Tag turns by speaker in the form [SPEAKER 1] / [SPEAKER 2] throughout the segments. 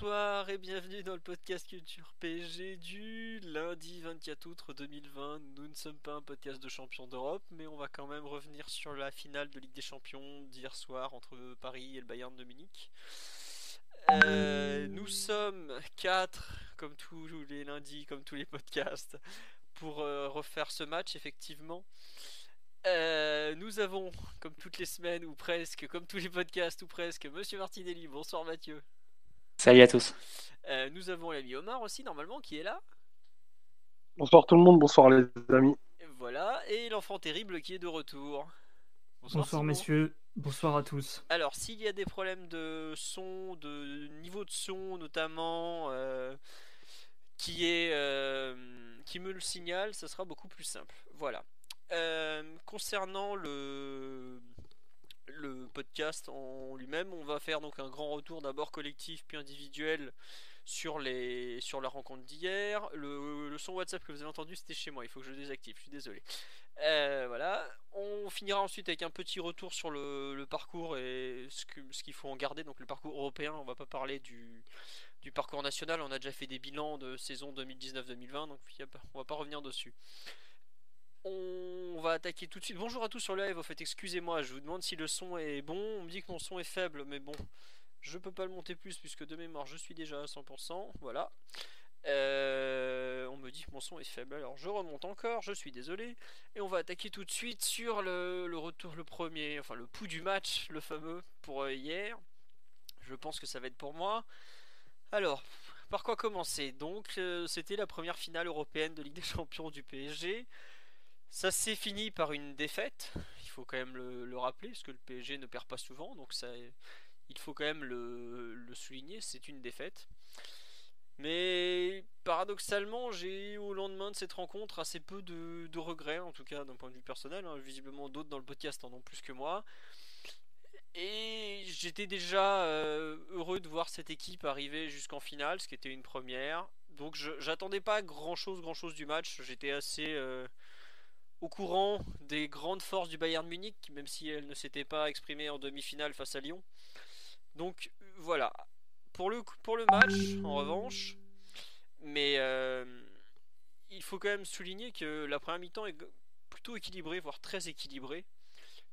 [SPEAKER 1] Bonsoir et bienvenue dans le podcast Culture PSG du lundi 24 août 2020. Nous ne sommes pas un podcast de champions d'Europe, mais on va quand même revenir sur la finale de Ligue des Champions d'hier soir entre Paris et le Bayern de Munich. Euh, nous sommes quatre, comme tous les lundis, comme tous les podcasts, pour euh, refaire ce match, effectivement. Euh, nous avons, comme toutes les semaines, ou presque, comme tous les podcasts, ou presque, Monsieur Martinelli. Bonsoir Mathieu.
[SPEAKER 2] Salut à tous.
[SPEAKER 1] Euh, nous avons l'ami Omar aussi, normalement, qui est là.
[SPEAKER 3] Bonsoir tout le monde, bonsoir les amis.
[SPEAKER 1] Et voilà, et l'enfant terrible qui est de retour.
[SPEAKER 4] Bonsoir, messieurs, bonsoir à tous.
[SPEAKER 1] Alors, s'il y a des problèmes de son, de niveau de son notamment, euh, qui est euh, qui me le signale, ça sera beaucoup plus simple. Voilà. Euh, concernant le le podcast en lui-même, on va faire donc un grand retour d'abord collectif puis individuel sur la rencontre d'hier. Le, son WhatsApp que vous avez entendu, c'était chez moi. Il faut que je le désactive. Je suis désolé. Euh, voilà. On finira ensuite avec un petit retour sur le, parcours et ce qu'il faut en garder. Donc le parcours européen. On va pas parler du du parcours national. On a déjà fait des bilans de saison 2019-2020, donc on va pas revenir dessus. On va attaquer tout de suite. Bonjour à tous sur le live. Au fait, excusez-moi, je vous demande si le son est bon. On me dit que mon son est faible, mais bon, je peux pas le monter plus puisque de mémoire je suis déjà à 100%. Voilà. Euh, on me dit que mon son est faible, alors je remonte encore. Je suis désolé. Et on va attaquer tout de suite sur le, retour, le premier, enfin le pouls du match, le fameux pour euh, hier. Je pense que ça va être pour moi. Alors, par quoi commencer? Donc, euh, c'était la première finale européenne de Ligue des Champions du PSG. Ça s'est fini par une défaite. Il faut quand même le, le rappeler, parce que le PSG ne perd pas souvent, donc ça, il faut quand même le, souligner. C'est une défaite. Mais paradoxalement, j'ai au lendemain de cette rencontre assez peu de, regrets, en tout cas d'un point de vue personnel. hein. Visiblement, d'autres dans le podcast en ont plus que moi. Et j'étais déjà euh, heureux de voir cette équipe arriver jusqu'en finale, ce qui était une première. Donc j'attendais pas grand chose, grand chose du match. J'étais assez euh, au courant des grandes forces du Bayern Munich, même si elle ne s'était pas exprimée en demi-finale face à Lyon. Donc voilà. Pour le, pour le match, en revanche, mais euh, il faut quand même souligner que la première mi-temps est plutôt équilibrée, voire très équilibrée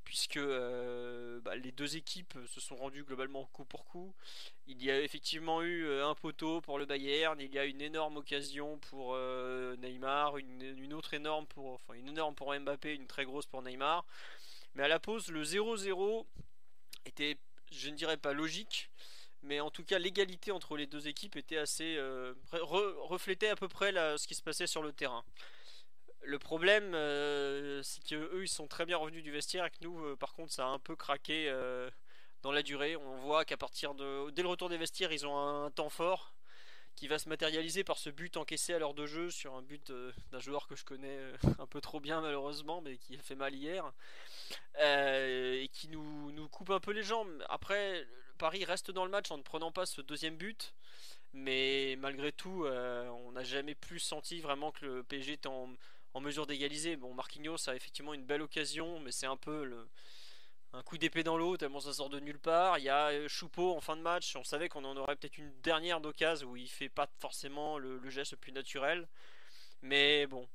[SPEAKER 1] puisque euh, bah, les deux équipes se sont rendues globalement coup pour coup. Il y a effectivement eu euh, un poteau pour le Bayern, il y a une énorme occasion pour euh, Neymar, une, autre énorme pour, enfin une énorme pour Mbappé, une très grosse pour Neymar. Mais à la pause, le 0-0 était, je ne dirais pas logique, mais en tout cas l'égalité entre les deux équipes était assez re- reflétait à peu près ce qui se passait sur le terrain. Le problème, euh, c'est que eux, ils sont très bien revenus du vestiaire et que nous, euh, par contre, ça a un peu craqué euh, dans la durée. On voit qu'à partir de, dès le retour des vestiaires, ils ont un temps fort qui va se matérialiser par ce but encaissé à l'heure de jeu sur un but d'un joueur que je connais un peu trop bien malheureusement, mais qui a fait mal hier et qui nous, coupe un peu les jambes. Après, Paris reste dans le match en ne prenant pas ce deuxième but. Mais malgré tout, on n'a jamais plus senti vraiment que le PSG était en, en mesure d'égaliser. Bon, Marquinhos a effectivement une belle occasion, mais c'est un peu un coup d'épée dans l'eau, tellement ça sort de nulle part. Il y a euh, Choupeau en fin de match, on savait qu'on en aurait peut-être une dernière d'occasion où il fait pas forcément le, le geste le plus naturel. Mais bon,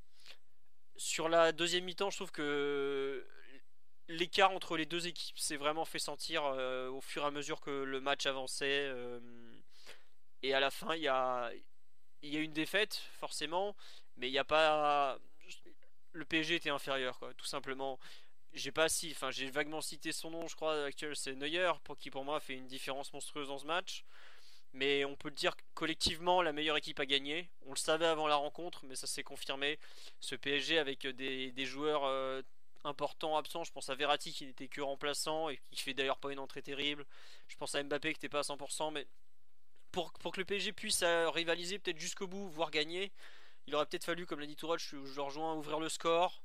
[SPEAKER 1] sur la deuxième mi-temps, je trouve que l'écart entre les deux équipes s'est vraiment fait sentir euh, au fur et à mesure que le match avançait. euh, et à la fin, il y a, il y a une défaite, forcément, mais il n'y a pas. Le PSG était inférieur, quoi, tout simplement. J'ai pas si, enfin, j'ai vaguement cité son nom, je crois, actuel, c'est Neuer, pour qui pour moi fait une différence monstrueuse dans ce match. Mais on peut le dire collectivement, la meilleure équipe a gagné. On le savait avant la rencontre, mais ça s'est confirmé. Ce PSG avec des, joueurs euh, importants absents, je pense à Verratti qui n'était que remplaçant et qui fait d'ailleurs pas une entrée terrible. Je pense à Mbappé qui n'était pas à 100%, mais pour, pour que le PSG puisse euh, rivaliser peut-être jusqu'au bout, voire gagner, il aurait peut-être fallu, comme l'a dit Tourelle, je, je le rejoins, ouvrir le score.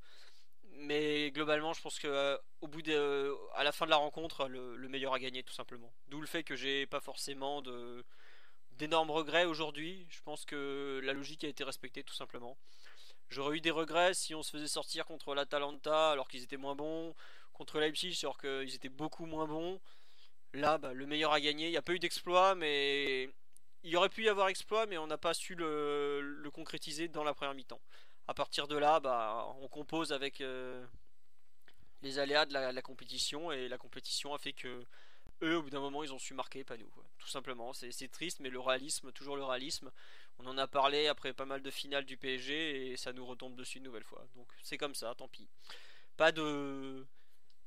[SPEAKER 1] Mais globalement, je pense que euh, au bout de, à la fin de la rencontre, le, le meilleur a gagné tout simplement. D'où le fait que j'ai pas forcément d'énormes regrets aujourd'hui. Je pense que la logique a été respectée tout simplement. J'aurais eu des regrets si on se faisait sortir contre l'Atalanta alors qu'ils étaient moins bons, contre Leipzig alors qu'ils étaient beaucoup moins bons. Là, bah, le meilleur a gagné. Il n'y a pas eu d'exploit, mais il aurait pu y avoir exploit, mais on n'a pas su le, concrétiser dans la première mi-temps. À partir de là, bah, on compose avec euh, les aléas de la, compétition et la compétition a fait que eux, au bout d'un moment, ils ont su marquer, pas nous. Tout simplement, c'est triste, mais le réalisme, toujours le réalisme. On en a parlé après pas mal de finales du PSG et ça nous retombe dessus une nouvelle fois. Donc c'est comme ça, tant pis. Pas de,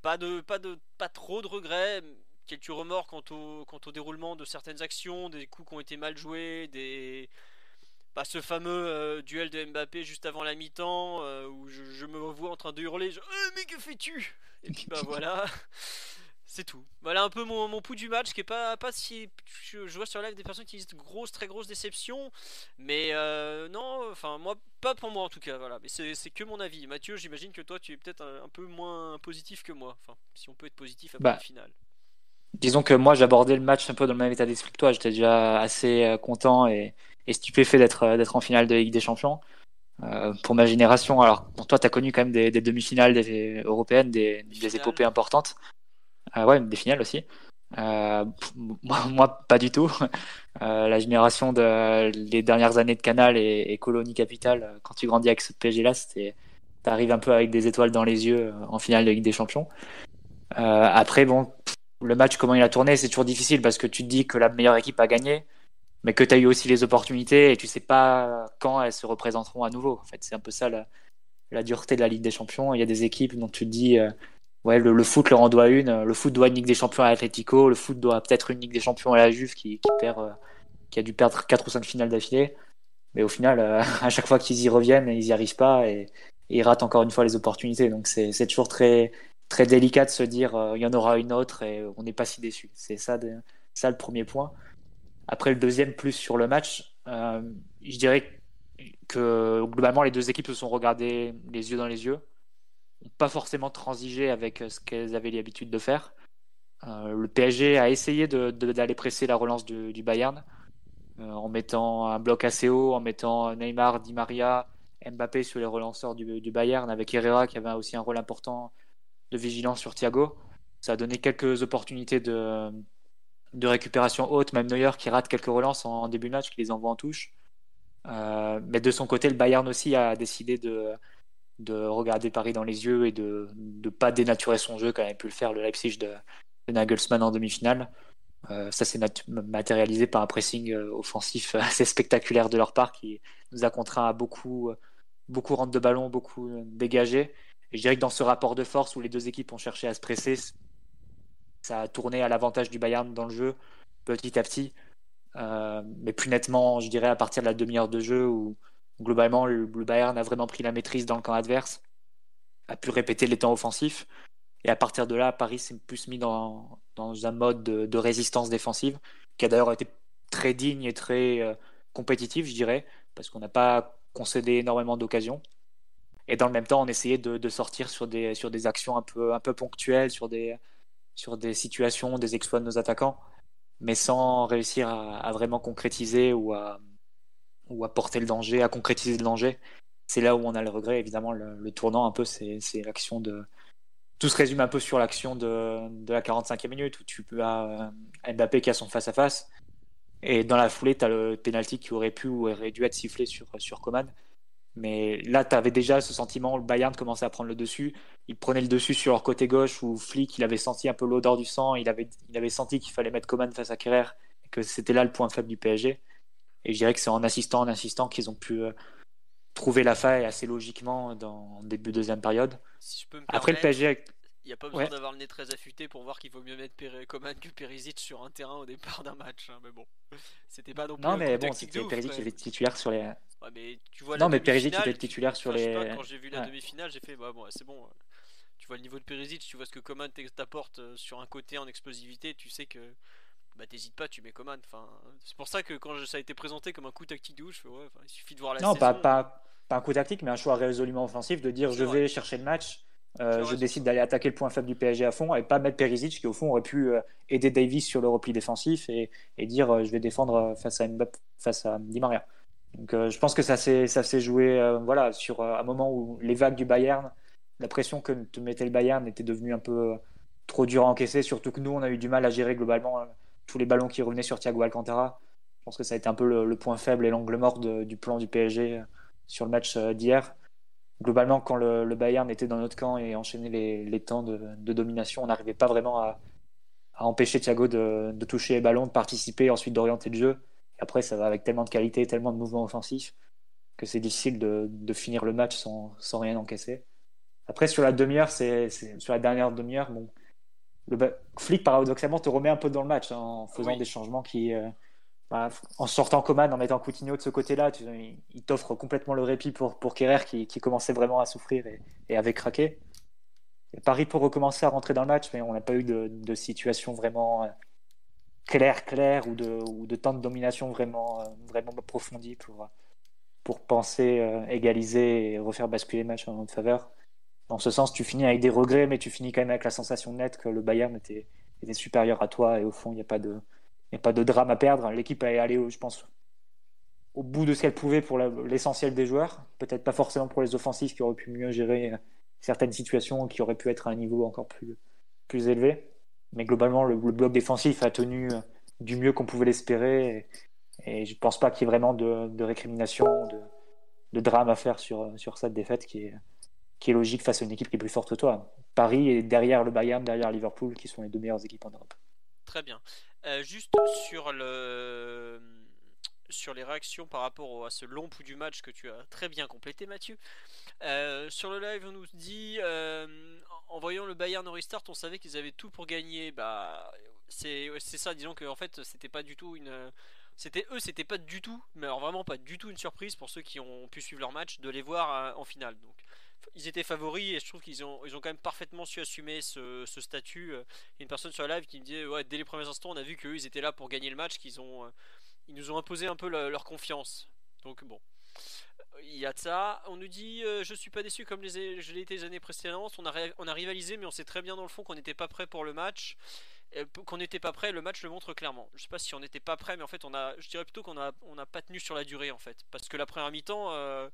[SPEAKER 1] pas de, pas de, pas trop de regrets. Quelques remords quant au, quant au déroulement de certaines actions, des coups qui ont été mal joués, des, bah, ce fameux euh, duel de Mbappé juste avant la mi-temps euh, où je, je me revois en train de hurler, je, Eh, mais que fais-tu? Et puis bah voilà. C'est tout. Voilà un peu mon, mon pouls du match qui est pas, pas si. Je, je vois sur live des personnes qui disent grosse, très grosse déception. Mais euh, non, enfin, moi, pas pour moi en tout cas. Voilà. Mais c'est que mon avis. Mathieu, j'imagine que toi, tu es peut-être un, un peu moins positif que moi. Enfin, si on peut être positif après
[SPEAKER 2] Bah,
[SPEAKER 1] la finale.
[SPEAKER 2] Disons que moi, j'abordais le match un peu dans le même état d'esprit que toi. J'étais déjà assez euh, content et, et stupéfait d'être euh, d'être en finale de Ligue des Champions. Euh, pour ma génération, alors pour toi, tu as connu quand même des, des demi-finales des, européennes, des, des épopées importantes. Euh, ouais, des finales aussi. Euh, moi, moi, pas du tout. Euh, la génération de les dernières années de Canal et, et Colonie Capitale, euh, quand tu grandis avec ce PSG-là, c'était, t'arrives un peu avec des étoiles dans les yeux en finale de Ligue des Champions. Euh, après, bon, pff, le match, comment il a tourné, c'est toujours difficile parce que tu te dis que la meilleure équipe a gagné, mais que tu as eu aussi les opportunités et tu sais pas quand elles se représenteront à nouveau. En fait, c'est un peu ça la, la dureté de la Ligue des Champions. Il y a des équipes dont tu te dis, euh, ouais, le, le foot leur en doit une, le foot doit une Ligue des Champions à Atletico, le foot doit peut-être une Ligue des Champions à la Juve qui, qui perd, euh, qui a dû perdre 4 ou 5 finales d'affilée. Mais au final, euh, à chaque fois qu'ils y reviennent, ils y arrivent pas et, et ils ratent encore une fois les opportunités. Donc c'est toujours très, très délicat de se dire, euh, il y en aura une autre et on n'est pas si déçu. C'est ça, de- ça le premier point. Après, le deuxième, plus sur le match, euh, je dirais que globalement, les deux équipes se sont regardées les yeux dans les yeux, pas forcément transigé avec euh, ce qu'elles avaient l'habitude de faire. Le PSG a essayé de- de- d'aller presser la relance du, du Bayern en mettant un bloc assez haut, en mettant Neymar, Di Maria, Mbappé sur les relanceurs du, du Bayern, avec Herrera qui avait aussi un rôle important de vigilance sur Thiago. Ça a donné quelques opportunités de, de récupération haute, même Neuer qui rate quelques relances en, début de match, qui les envoie en touche. Euh, mais de son côté, le Bayern aussi a décidé de, de regarder Paris dans les yeux et de ne pas dénaturer son jeu, comme avait pu le faire le Leipzig de, de Nagelsmann en demi-finale. Euh, ça s'est matérialisé par un pressing euh, offensif assez spectaculaire de leur part qui nous a contraint à beaucoup, beaucoup de ballon, beaucoup dégager. Et je dirais que dans ce rapport de force où les deux équipes ont cherché à se presser, ça a tourné à l'avantage du Bayern dans le jeu petit à petit. Euh, mais plus nettement, je dirais, à partir de la demi-heure de jeu où globalement le, Bayern a vraiment pris la maîtrise dans le camp adverse, a pu répéter les temps offensifs. Et à partir de là, Paris s'est plus mis dans, un mode de, de résistance défensive, qui a d'ailleurs été très digne et très euh, compétitif, je dirais, parce qu'on n'a pas concédé énormément d'occasions. Et dans le même temps, on essayait de, sortir sur des, sur des actions un peu, un peu ponctuelles, sur des, sur des situations, des exploits de nos attaquants, mais sans réussir à, à vraiment concrétiser ou à, ou à porter le danger, à concrétiser le danger. C'est là où on a le regret, évidemment, le, tournant un peu, c'est l'action de. Tout se résume un peu sur l'action de, de la 45e minute où tu as euh, Mbappé qui a son face-à-face. Et dans la foulée, tu as le penalty qui aurait pu ou aurait dû être sifflé sur, sur Coman. Mais là, tu avais déjà ce sentiment, le Bayern commençait à prendre le dessus. Il prenait le dessus sur leur côté gauche où Flick, il avait senti un peu l'odeur du sang. Il avait, il avait senti qu'il fallait mettre Coman face à Kerrer et que c'était là le point faible du PSG. Et je dirais que c'est en assistant, en assistant qu'ils ont pu euh, trouver la faille assez logiquement dans le début de deuxième période.
[SPEAKER 1] Si je peux me
[SPEAKER 2] Après le PSG,
[SPEAKER 1] Il n'y a pas besoin
[SPEAKER 2] Ouais.
[SPEAKER 1] d'avoir le nez très affûté pour voir qu'il vaut mieux mettre Péré- Coman que Perisic sur un terrain au départ d'un match. hein, mais bon, c'était pas non plus
[SPEAKER 2] non
[SPEAKER 1] un
[SPEAKER 2] mais bon, c'était qui était titulaire sur les.
[SPEAKER 1] Ouais, mais tu vois
[SPEAKER 2] Non, mais Perisic était titulaire sur les-
[SPEAKER 1] pas, quand j'ai vu la
[SPEAKER 2] Ouais.
[SPEAKER 1] demi-finale, j'ai fait bah bon, c'est bon. euh, Tu vois le niveau de Perisic, tu vois ce que Coman t'apporte euh, sur un côté en explosivité, tu sais que bah t'hésites pas, tu mets Coman. Enfin, c'est pour ça que quand ça a été présenté comme un coup tactique de ouf, ouais, il suffit de voir la
[SPEAKER 2] non,
[SPEAKER 1] saison.
[SPEAKER 2] pas, pas, pas un coup tactique, mais un choix résolument offensif de dire je vais chercher le match. Euh, je décide d'aller attaquer le point faible du PSG à fond et pas mettre Perisic qui au fond aurait pu aider Davis sur le repli défensif et, et dire je vais défendre face à Mbappé, face à Di Maria. Donc je pense que ça s'est joué voilà sur un moment où les vagues du Bayern, la pression que te mettait le Bayern était devenue un peu trop dure à encaisser, surtout que nous on a eu du mal à gérer globalement tous les ballons qui revenaient sur Thiago Alcantara. Je pense que ça a été un peu le, point faible et l'angle mort du plan du PSG sur le match d'hier globalement, quand le, Bayern était dans notre camp et enchaînait les, temps de, domination, on n'arrivait pas vraiment à, empêcher Thiago de, toucher les ballons, de participer, ensuite d'orienter le jeu. Après, ça va avec tellement de qualité, tellement de mouvements offensifs que c'est difficile de, finir le match sans, rien encaisser. Après, sur la demi-heure, c'est, sur la dernière demi-heure, bon, le Flick, paradoxalement, te remet un peu dans le match hein, en faisant des changements qui, euh, bah, en sortant Coman, en mettant Coutinho de ce côté-là, il t'offre complètement le répit pour, pour Kerrer qui, commençait vraiment à souffrir et, avait craqué. Paris pour recommencer à rentrer dans le match, mais on n'a pas eu de, situation vraiment euh, claire, claire ou de, temps de domination vraiment, euh, vraiment approfondie pour, penser euh, égaliser et refaire basculer le match en notre faveur. Dans ce sens, tu finis avec des regrets, mais tu finis quand même avec la sensation nette que le Bayern était, supérieur à toi et au fond, il n'y a pas de drame à perdre. L'équipe est allée, je pense, au bout de ce qu'elle pouvait pour l'essentiel des joueurs. Peut-être pas forcément pour les offensifs qui auraient pu mieux gérer certaines situations qui auraient pu être à un niveau encore plus élevé. Mais globalement, le, bloc défensif a tenu du mieux qu'on pouvait l'espérer. Et, je ne pense pas qu'il y ait vraiment de, récrimination, de, drame à faire sur, sur cette défaite qui est, qui est logique face à une équipe qui est plus forte que toi. Paris est derrière le Bayern, derrière Liverpool, qui sont les deux meilleures équipes en Europe.
[SPEAKER 1] Très bien. Euh, juste sur le sur les réactions par rapport à ce long pouls du match que tu as très bien complété Mathieu. Euh, sur le live on nous dit euh, en voyant le Bayern au restart on savait qu'ils avaient tout pour gagner. Bah c'est ça disons que en fait c'était pas du tout une c'était eux c'était pas du tout mais vraiment pas du tout une surprise pour ceux qui ont pu suivre leur match de les voir en finale. Donc ils étaient favoris et je trouve qu'ils ont, ils ont quand même parfaitement su assumer ce, statut. Il y a une personne sur la live qui me disait ouais, dès les premiers instants, on a vu qu'eux ils étaient là pour gagner le match, qu'ils ont, euh, ils nous ont imposé un peu leur confiance. Donc bon, il y a de ça. On nous dit euh, je suis pas déçu comme les, je l'ai été les années précédentes. On a, rivalisé, mais on sait très bien dans le fond qu'on n'était pas prêt pour le match. Qu'on n'était pas prêt, le match le montre clairement. Je sais pas si on n'était pas prêt, mais en fait, on a, je dirais plutôt qu'on a, on n'a pas tenu sur la durée en fait, parce que la première mi-temps. Euh,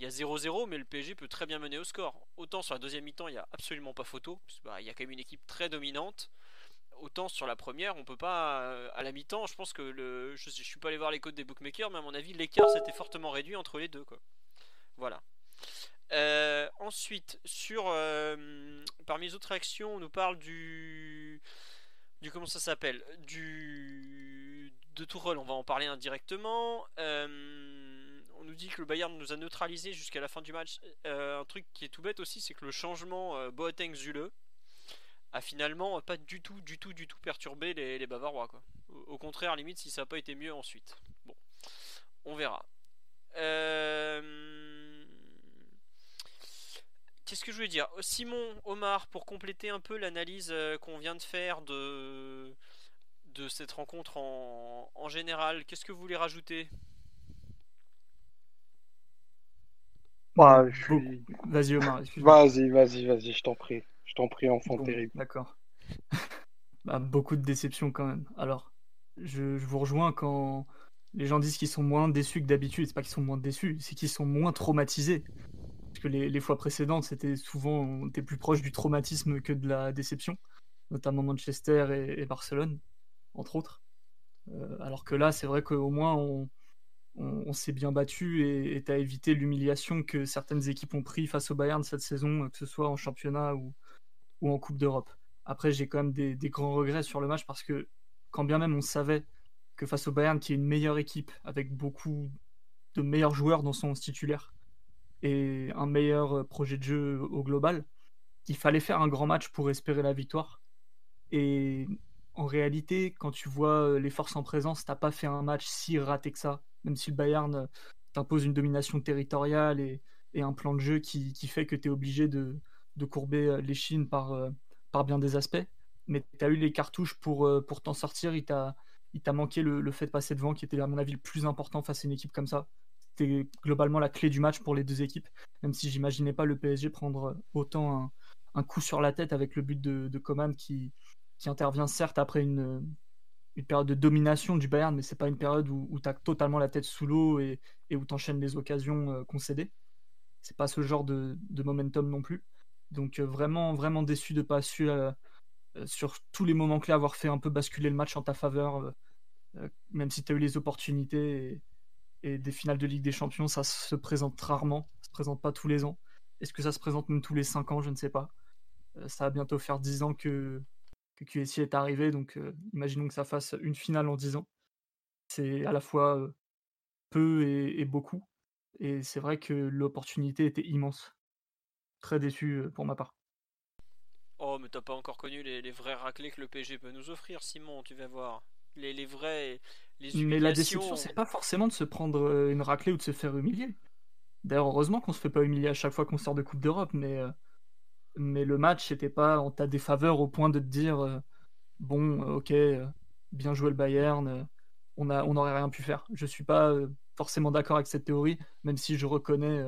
[SPEAKER 1] il y a 0-0, mais le PSG peut très bien mener au score. Autant sur la deuxième mi-temps, il n'y a absolument pas photo. Bah, il y a quand même une équipe très dominante. Autant sur la première, on peut pas. Euh, à la mi-temps, je pense que le. Je, ne suis pas allé voir les codes des bookmakers, mais à mon avis, l'écart s'était fortement réduit entre les deux. Quoi. Voilà. Euh, ensuite, sur. Euh, parmi les autres réactions, on nous parle du. Comment ça s'appelle Du. De Tourelle, on va en parler indirectement. Euh nous dit que le Bayern nous a neutralisé jusqu'à la fin du match. Un truc qui est tout bête aussi, c'est que le changement Boateng-Zule a finalement pas du tout, du tout, du tout perturbé les, Bavarois. Quoi. Au, contraire, limite, si ça n'a pas été mieux ensuite. Bon, on verra. Euh, qu'est-ce que je voulais dire? Simon, Omar, pour compléter un peu l'analyse qu'on vient de faire de, de cette rencontre en, en général, qu'est-ce que vous voulez rajouter?
[SPEAKER 3] Bah,
[SPEAKER 4] vas-y Omar,
[SPEAKER 3] Vas-y, vas-y, vas-y, je t'en prie. Je t'en prie, enfant terrible.
[SPEAKER 4] D'accord. bah, beaucoup de déceptions quand même. Alors, je, vous rejoins quand les gens disent qu'ils sont moins déçus que d'habitude. C'est pas qu'ils sont moins déçus, c'est qu'ils sont moins traumatisés. Parce que les, fois précédentes, c'était souvent, on était plus proche du traumatisme que de la déception, notamment Manchester et, Barcelone, entre autres. Euh, alors que là, c'est vrai qu'au moins, on, on, s'est bien battu et tu as évité l'humiliation que certaines équipes ont pris face au Bayern cette saison, que ce soit en championnat ou, en Coupe d'Europe. Après, j'ai quand même des, grands regrets sur le match parce que quand bien même on savait que face au Bayern, qui est une meilleure équipe avec beaucoup de meilleurs joueurs dans son titulaire et un meilleur projet de jeu au global, il fallait faire un grand match pour espérer la victoire. Et en réalité, quand tu vois les forces en présence, t'as pas fait un match si raté que ça même si le Bayern euh, t'impose une domination territoriale et, un plan de jeu qui, fait que tu es obligé de, courber euh, les chines par, euh, par bien des aspects. mais tu as eu les cartouches pour, euh, pour t'en sortir. Il t'a manqué le, le, fait de passer devant, qui était à mon avis le plus important face à une équipe comme ça. C'était globalement la clé du match pour les deux équipes, même si j'imaginais pas le PSG prendre autant un, un, coup sur la tête avec le but de, de Coman qui, qui intervient certes après une, une période de domination du Bayern, mais c'est pas une période où, où tu as totalement la tête sous l'eau et, et, où tu enchaînes les occasions euh, concédées. C'est pas ce genre de, de, momentum non plus. Donc euh, vraiment, vraiment déçu de pas su euh, sur tous les moments clés avoir fait un peu basculer le match en ta faveur, même si tu as eu les opportunités et, des finales de Ligue des Champions, ça se présente rarement, ça se présente pas tous les ans. Est-ce que ça se présente même tous les 5 ans? Je ne sais pas. ça va bientôt faire 10 ans que, QSI est arrivé, donc euh, imaginons que ça fasse une finale en 10 ans. C'est à la fois euh, peu et, beaucoup, et c'est vrai que l'opportunité était immense. Très déçu euh, pour ma part.
[SPEAKER 1] Oh, mais t'as pas encore connu les, les, vrais raclés que le PSG peut nous offrir, Simon, tu vas voir. Les, les vrais. Les
[SPEAKER 4] mais la déception, c'est pas forcément de se prendre une raclée ou de se faire humilier. D'ailleurs, heureusement qu'on se fait pas humilier à chaque fois qu'on sort de Coupe d'Europe, mais mais le match n'était pas en ta défaveur au point de te dire euh, bon, euh, ok, euh, bien joué le Bayern, on a, on n'aurait rien pu faire. Je suis pas forcément d'accord avec cette théorie, même si je reconnais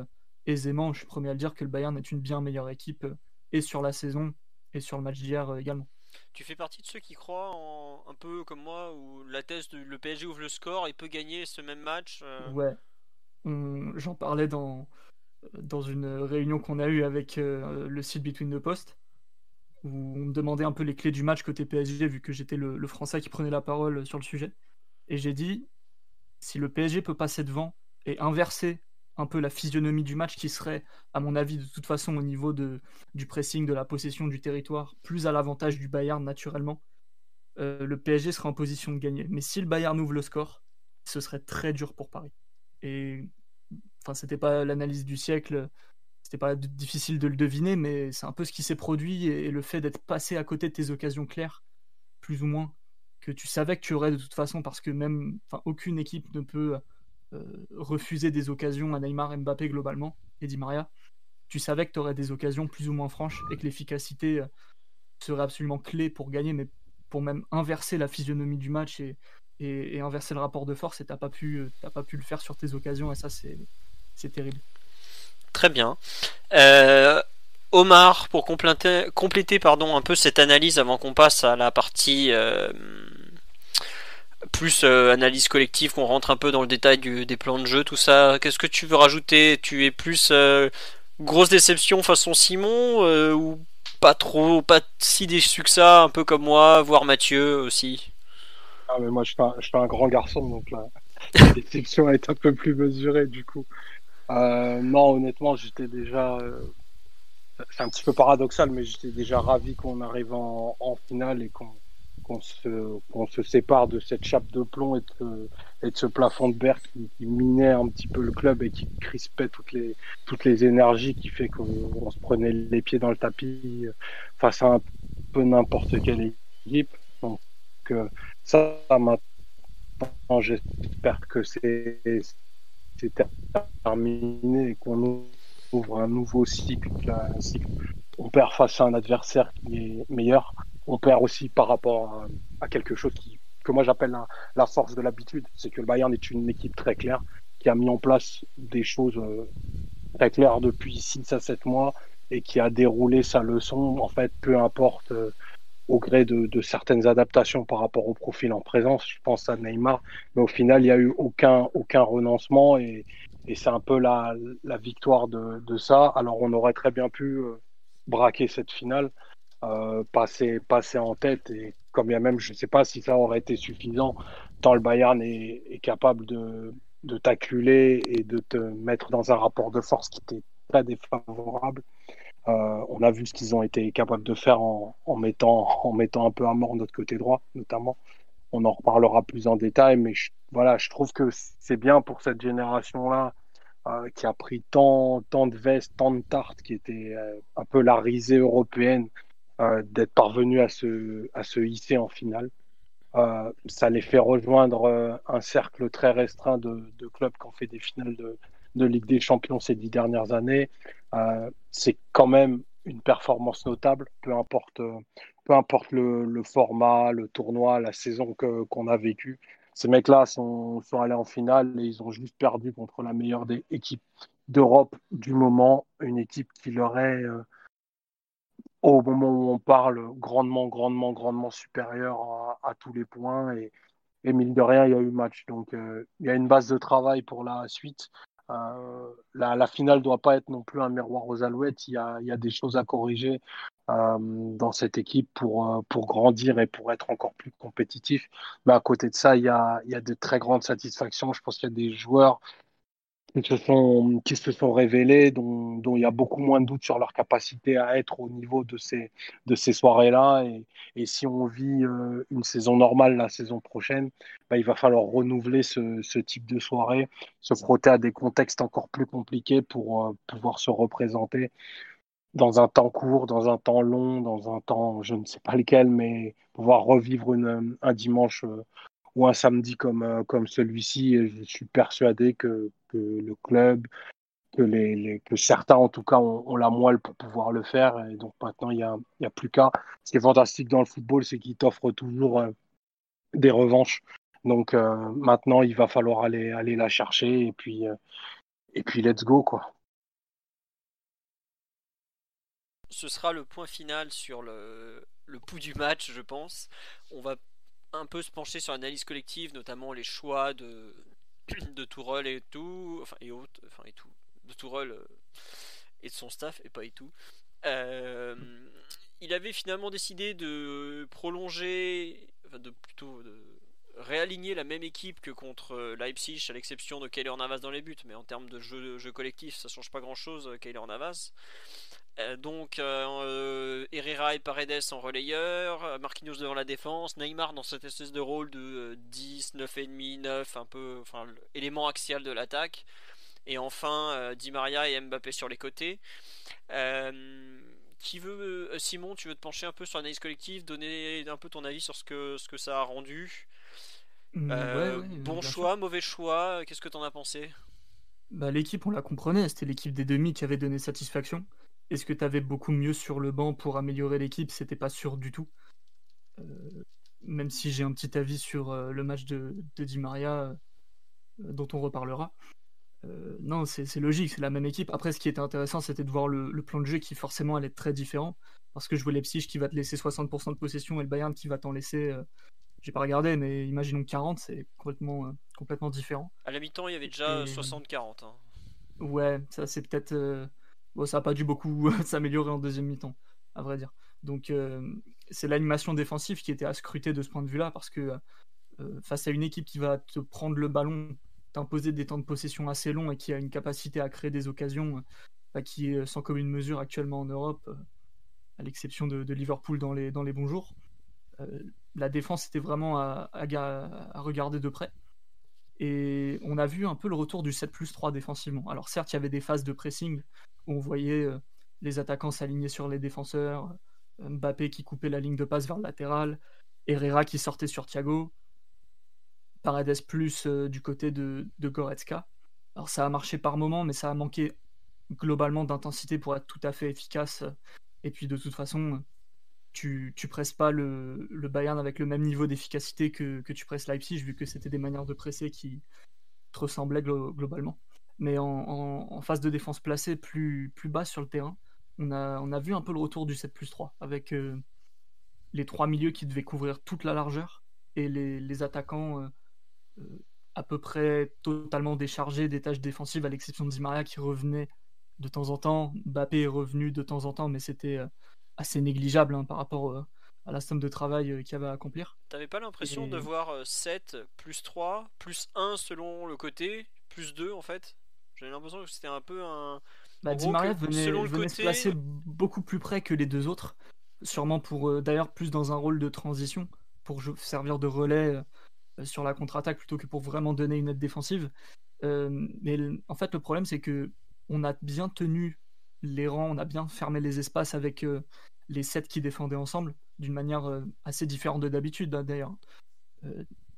[SPEAKER 4] aisément, je suis premier à le dire, que le Bayern est une bien meilleure équipe et sur la saison et sur le match d'hier également.
[SPEAKER 1] Tu fais partie de ceux qui croient en, un peu comme moi où la thèse de le PSG ouvre le score et peut gagner ce même match.
[SPEAKER 4] Ouais, j'en parlais dans dans une réunion qu'on a eue avec euh, le site Between the Post, où on me demandait un peu les clés du match côté PSG, vu que j'étais le, Français qui prenait la parole sur le sujet. Et j'ai dit, si le PSG peut passer devant et inverser un peu la physionomie du match, qui serait, à mon avis, de toute façon, au niveau du pressing, de la possession du territoire, plus à l'avantage du Bayern naturellement, euh, le PSG serait en position de gagner. Mais si le Bayern ouvre le score, ce serait très dur pour Paris. Et Enfin, c'était pas l'analyse du siècle, c'était pas difficile de le deviner, mais c'est un peu ce qui s'est produit et, le fait d'être passé à côté de tes occasions claires, plus ou moins, que tu savais que tu aurais de toute façon, parce que même, aucune équipe ne peut refuser des occasions à Neymar, Mbappé globalement et Di Maria. Tu savais que tu aurais des occasions plus ou moins franches et que l'efficacité euh, serait absolument clé pour gagner, mais pour même inverser la physionomie du match et, inverser le rapport de force, et t'as pas pu, pas pu le faire sur tes occasions, et ça c'est terrible.
[SPEAKER 1] Très bien. Euh, Omar, pour compléter, compléter pardon, un peu cette analyse avant qu'on passe à la partie euh, plus euh, analyse collective, qu'on rentre un peu dans le détail du, des plans de jeu, tout ça, qu'est-ce que tu veux rajouter? Tu es plus grosse déception façon Simon ou pas trop, pas si déçu que ça, un peu comme moi, voire Mathieu aussi?
[SPEAKER 3] Ah, mais moi je suis, un, je suis un grand garçon donc la, la déception est un peu plus mesurée du coup. Euh, non, honnêtement, j'étais déjà. Euh, c'est un petit peu paradoxal, mais j'étais déjà ravi qu'on arrive en, finale et qu'on se, se, sépare de cette chape de plomb et de, ce plafond de verre qui, minait un petit peu le club et qui crispait toutes les, énergies, qui fait qu'on se prenait les pieds dans le tapis face à un peu n'importe quelle équipe. Donc, ça, maintenant, j'espère que c'est terminé et qu'on ouvre un nouveau cycle, on perd face à un adversaire qui est meilleur. On perd aussi par rapport à, quelque chose que moi j'appelle la, force de l'habitude. C'est que le Bayern est une équipe très claire qui a mis en place des choses euh, très claires depuis 6 à 7 mois et qui a déroulé sa leçon. En fait, peu importe euh, au gré de, certaines adaptations par rapport au profil en présence. Je pense à Neymar, mais au final, il n'y a eu aucun, aucun renoncement et, c'est un peu la, victoire de, ça. Alors, on aurait très bien pu euh, braquer cette finale, euh, passer, en tête et comme bien même, je ne sais pas si ça aurait été suffisant, tant le Bayern est, capable de, de t'acculer et de te mettre dans un rapport de force qui était très défavorable. Euh, on a vu ce qu'ils ont été capables de faire en, mettant, en mettant un peu à mort notre côté droit, notamment. On en reparlera plus en détail, mais je, voilà, je trouve que c'est bien pour cette génération-là euh, qui a pris tant, tant de vestes, tant de tartes, qui était un peu la risée européenne, d'être parvenu à se, à se hisser en finale. ça les fait rejoindre un cercle très restreint de, clubs qui ont fait des finales de, de Ligue des Champions ces dix dernières années. Euh, c'est quand même une performance notable, peu importe, peu importe le, format, le tournoi, la saison qu'on a vécue. Ces mecs-là sont, sont, allés en finale et ils ont juste perdu contre la meilleure des équipes d'Europe du moment, une équipe qui leur est, euh, au moment où on parle, grandement, grandement, grandement supérieure à, tous les points. Et, et, mine de rien, il y a eu match. Donc, euh, il y a une base de travail pour la suite. Euh, la, la, finale ne doit pas être non plus un miroir aux alouettes. Il y a, il y a des choses à corriger euh, dans cette équipe pour, pour grandir et pour être encore plus compétitif. Mais à côté de ça, il y a, il y a de très grandes satisfactions. Je pense qu'il y a des joueurs qui se sont, qui se sont révélés, dont, dont, il y a beaucoup moins de doutes sur leur capacité à être au niveau de ces, de ces soirées-là. Et, et, si on vit euh, une saison normale la saison prochaine, bah, il va falloir renouveler ce, ce, type de soirée, se frotter à des contextes encore plus compliqués pour euh, pouvoir se représenter dans un temps court, dans un temps long, dans un temps, je ne sais pas lequel, mais pouvoir revivre une, un dimanche euh, ou un samedi comme, euh, comme celui-ci. Je suis persuadé que, que le club, que, les, que certains en tout cas ont, la moelle pour pouvoir le faire. Et donc maintenant, il n'y a, a plus qu'à. Ce qui est fantastique dans le football, c'est qu'il t'offre toujours euh, des revanches. Donc euh, maintenant, il va falloir aller, aller la chercher et puis, et puis let's go. quoi.
[SPEAKER 1] Ce sera le point final sur le, le pouls du match, je pense. On va un peu se pencher sur l'analyse collective, notamment les choix de, de Tourelle et tout, enfin et autres, enfin et tout, de Tourelle euh, et de son staff et pas et tout. Euh, il avait finalement décidé de prolonger, enfin de plutôt de réaligner la même équipe que contre Leipzig, à l'exception de Keylor Navas dans les buts, mais en termes de jeu, jeu collectif, ça change pas grand chose, Keylor Navas. Euh, donc euh, Herrera et Paredes en relayeur, Marquinhos devant la défense, Neymar dans cette espèce de rôle de 10, 9,5, 9, un peu, enfin, élément axial de l'attaque. Et enfin, euh, Di Maria et Mbappé sur les côtés. qui veut, Simon, tu veux te pencher un peu sur l'analyse collective, donner un peu ton avis sur ce que, ce que ça a rendu? Mmh, Bon choix, mauvais choix, qu'est-ce que tu en as pensé?
[SPEAKER 4] Bah, L'équipe, on la comprenait, c'était l'équipe des demi qui avait donné satisfaction. Est-ce que tu avais beaucoup mieux sur le banc pour améliorer l'équipe? C'était pas sûr du tout. Euh, même si j'ai un petit avis sur euh, le match de, Di Maria, euh, dont on reparlera. non, c'est logique, c'est la même équipe. Après, ce qui était intéressant, c'était de voir le, plan de jeu qui forcément allait être très différent. Parce que je vois Leipzig qui va te laisser 60% de possession et le Bayern qui va t'en laisser, j'ai pas regardé, mais imaginons 40, c'est complètement, complètement différent.
[SPEAKER 1] À la mi-temps, il y avait déjà 60-40. Hein.
[SPEAKER 4] Ouais, ça c'est peut-être Bon, ça n'a pas dû beaucoup s'améliorer en deuxième mi-temps, à vrai dire. Donc, euh, c'est l'animation défensive qui était à scruter de ce point de vue-là, parce que euh, face à une équipe qui va te prendre le ballon, t'imposer des temps de possession assez longs et qui a une capacité à créer des occasions bah, qui est sans commune mesure actuellement en Europe, euh, à l'exception de, Liverpool dans les, dans les bons jours, la défense était vraiment à, à, regarder de près. Et on a vu un peu le retour du 7 plus 3 défensivement. Alors certes, il y avait des phases de pressing on voyait euh, les attaquants s'aligner sur les défenseurs, euh, Mbappé qui coupait la ligne de passe vers le latéral, Herrera qui sortait sur Thiago, Paredes plus euh, du côté de, de Goretzka. Alors ça a marché par moment, mais ça a manqué globalement d'intensité pour être tout à fait efficace. Et puis de toute façon, tu, presses pas le, Bayern avec le même niveau d'efficacité que, tu presses Leipzig, vu que c'était des manières de presser qui te ressemblaient globalement mais en, phase de défense placée plus, plus bas sur le terrain, on a, on a vu un peu le retour du 7 plus 3, avec euh, les trois milieux qui devaient couvrir toute la largeur, et les, attaquants euh, euh, à peu près totalement déchargés des tâches défensives, à l'exception de Di Maria qui revenait de temps en temps, Mbappé est revenu de temps en temps, mais c'était assez négligeable hein, par rapport à la somme de travail qu'il y avait à accomplir.
[SPEAKER 1] T'avais pas l'impression de voir 7 plus 3 plus 1 selon le côté, plus 2 en fait? J'ai l'impression que c'était un peu un.
[SPEAKER 4] Bah, Di Maria venait, venait se placer beaucoup plus près que les deux autres, sûrement pour euh, d'ailleurs plus dans un rôle de transition, pour servir de relais euh, sur la contre-attaque plutôt que pour vraiment donner une aide défensive. Euh, mais en fait, le problème, c'est que on a bien tenu les rangs, on a bien fermé les espaces avec les sept qui défendaient ensemble, d'une manière assez différente de d'habitude hein, d'ailleurs.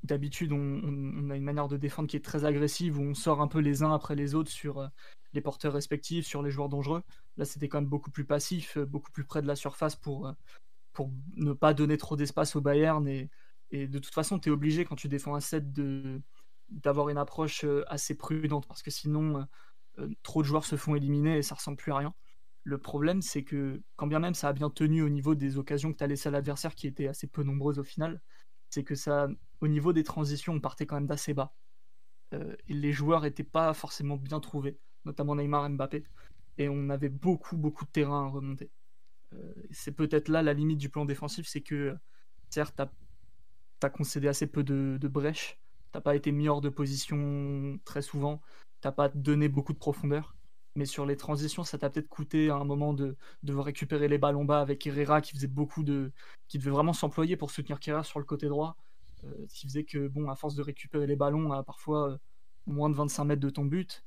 [SPEAKER 4] D'habitude, on, a une manière de défendre qui est très agressive, où on sort un peu les uns après les autres sur euh, les porteurs respectifs, sur les joueurs dangereux. Là, c'était quand même beaucoup plus passif, euh, beaucoup plus près de la surface pour, euh, pour ne pas donner trop d'espace au Bayern. Et, de toute façon, tu es obligé, quand tu défends un set, d'avoir une approche assez prudente, parce que sinon, trop de joueurs se font éliminer et ça ressemble plus à rien. Le problème, c'est que quand bien même ça a bien tenu au niveau des occasions que tu as laissées à l'adversaire, qui étaient assez peu nombreuses au final, c'est que ça, au niveau des transitions, on partait quand même d'assez bas. Euh, les joueurs n'étaient pas forcément bien trouvés, notamment Neymar et Mbappé. Et on avait beaucoup, beaucoup de terrain à remonter. Euh, c'est peut-être là la limite du plan défensif, c'est que, certes, tu as, concédé assez peu de, de brèches, t'as pas été mis hors de position très souvent, t'as pas donné beaucoup de profondeur mais sur les transitions, ça t'a peut-être coûté à un moment de, devoir récupérer les ballons bas avec Herrera qui faisait beaucoup de. qui devait vraiment s'employer pour soutenir Kerrer sur le côté droit. Euh, ce qui faisait que, bon, à force de récupérer les ballons à parfois euh, moins de 25 mètres de ton but,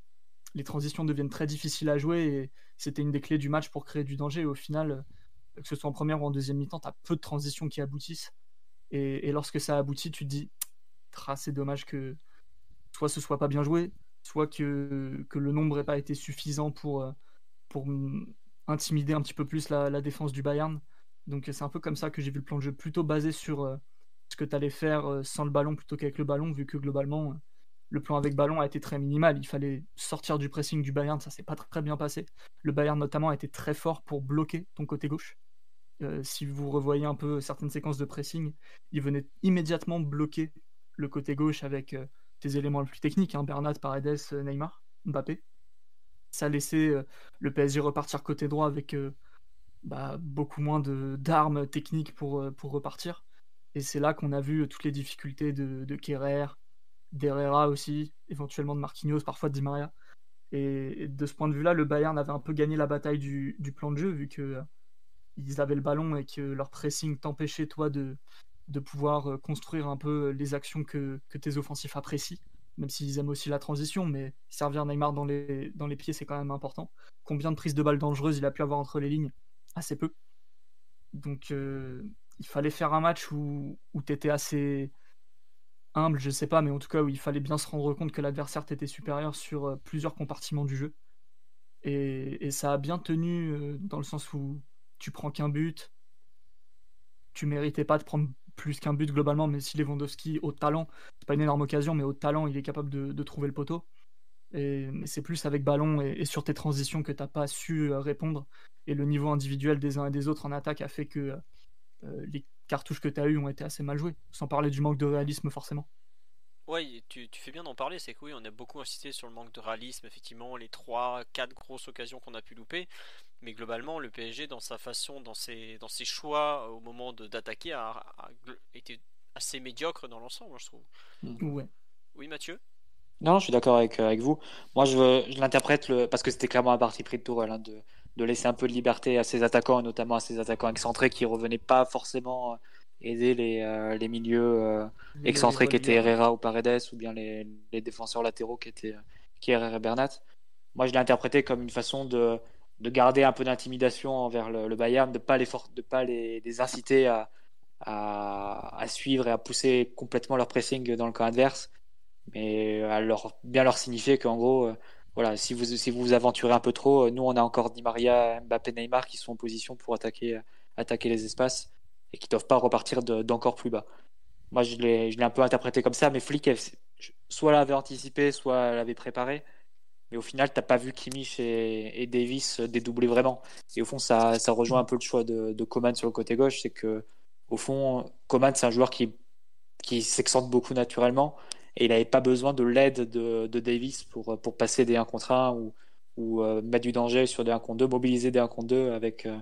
[SPEAKER 4] les transitions deviennent très difficiles à jouer et c'était une des clés du match pour créer du danger. Et au final, euh, que ce soit en première ou en deuxième mi-temps, tu as peu de transitions qui aboutissent. Et, lorsque ça aboutit, tu te dis, c'est dommage que soit ce soit pas bien joué, soit que, le nombre n'ait pas été suffisant pour, euh, intimider un petit peu plus la, défense du Bayern. Donc c'est un peu comme ça que j'ai vu le plan de jeu plutôt basé sur euh, ce que tu allais faire euh, sans le ballon plutôt qu'avec le ballon, vu que globalement le plan avec ballon a été très minimal. Il fallait sortir du pressing du Bayern, ça s'est pas très bien passé. Le Bayern notamment a été très fort pour bloquer ton côté gauche. si vous revoyez un peu certaines séquences de pressing, il venait immédiatement bloquer le côté gauche avec tes éléments les plus techniques, hein, Bernat, Paredes, euh, Neymar, Mbappé. Ça a laissé euh, le PSG repartir côté droit avec euh, bah, beaucoup moins d'armes techniques pour, repartir. Et c'est là qu'on a vu toutes les difficultés de, de Kerrer, d'Herrera aussi, éventuellement de Marquinhos, parfois de Di Maria. Et, de ce point de vue-là, le Bayern avait un peu gagné la bataille du, du plan de jeu, vu que ils avaient le ballon et que leur pressing t'empêchait, toi, de, de pouvoir euh, construire un peu les actions que, tes offensifs apprécient, même s'ils aiment aussi la transition, mais servir Neymar dans les, dans les pieds, c'est quand même important. Combien de prises de balles dangereuses il a pu avoir entre les lignes? Assez peu. Donc euh, il fallait faire un match où, où tu assez humble, je sais pas, mais en tout cas où il fallait bien se rendre compte que l'adversaire t'était supérieur sur euh, plusieurs compartiments du jeu. Et, ça a bien tenu dans le sens où tu prends qu'un but, tu méritais pas de prendre plus qu'un but globalement, mais si Lewandowski, au talent, c'est pas une énorme occasion, mais au talent, il est capable de, trouver le poteau. Et, c'est plus avec ballon et, sur tes transitions que t'as pas su euh, répondre. Et le niveau individuel des uns et des autres en attaque a fait que euh, les cartouches que tu as eues ont été assez mal jouées, sans parler du manque de réalisme forcément.
[SPEAKER 1] Ouais, tu, fais bien d'en parler, c'est que oui, on a beaucoup insisté sur le manque de réalisme, effectivement, les 3, 4 grosses occasions qu'on a pu louper, mais globalement, le PSG, dans sa façon, dans ses, dans ses choix au moment d'attaquer, a, été assez médiocre dans l'ensemble, je trouve.
[SPEAKER 4] Mm. Ouais.
[SPEAKER 1] Oui, Mathieu?
[SPEAKER 2] Non, je suis d'accord avec, avec vous. Moi, je, je l'interprète, le... parce que c'était clairement un parti pris de Tourelle, hein, de, de laisser un peu de liberté à ses attaquants, et notamment à ses attaquants excentrés qui revenaient pas forcément aider les, euh, les milieux euh, excentrés qui étaient Herrera ou Paredes ou bien les, les défenseurs latéraux qui étaient qui Herrera et Bernat. Moi, je l'ai interprété comme une façon de, de garder un peu d'intimidation envers le, Bayern, de ne pas, les, de pas les, les inciter à, à, à, suivre et à pousser complètement leur pressing dans le camp adverse, mais à leur, bien leur signifier qu'en gros, euh, voilà, si vous, si vous vous aventurez un peu trop, nous on a encore Di Maria, Mbappé, Neymar qui sont en position pour attaquer, attaquer les espaces et qui doivent pas repartir d'encore plus bas. Moi, je l'ai un peu interprété comme ça, mais Flick, soit l'avait anticipé, soit l'avait préparé. Mais au final, t'as pas vu Kimmich et, Davis dédoubler vraiment. Et au fond, ça, rejoint un peu le choix de, Coman sur le côté gauche. C'est que, au fond, Coman, c'est un joueur qui, qui s'excente beaucoup naturellement. Et il n'avait pas besoin de l'aide de, Davis pour, passer des 1 contre 1 ou, ou euh, mettre du danger sur des 1 contre 2, mobiliser des 1 contre 2 avec, euh,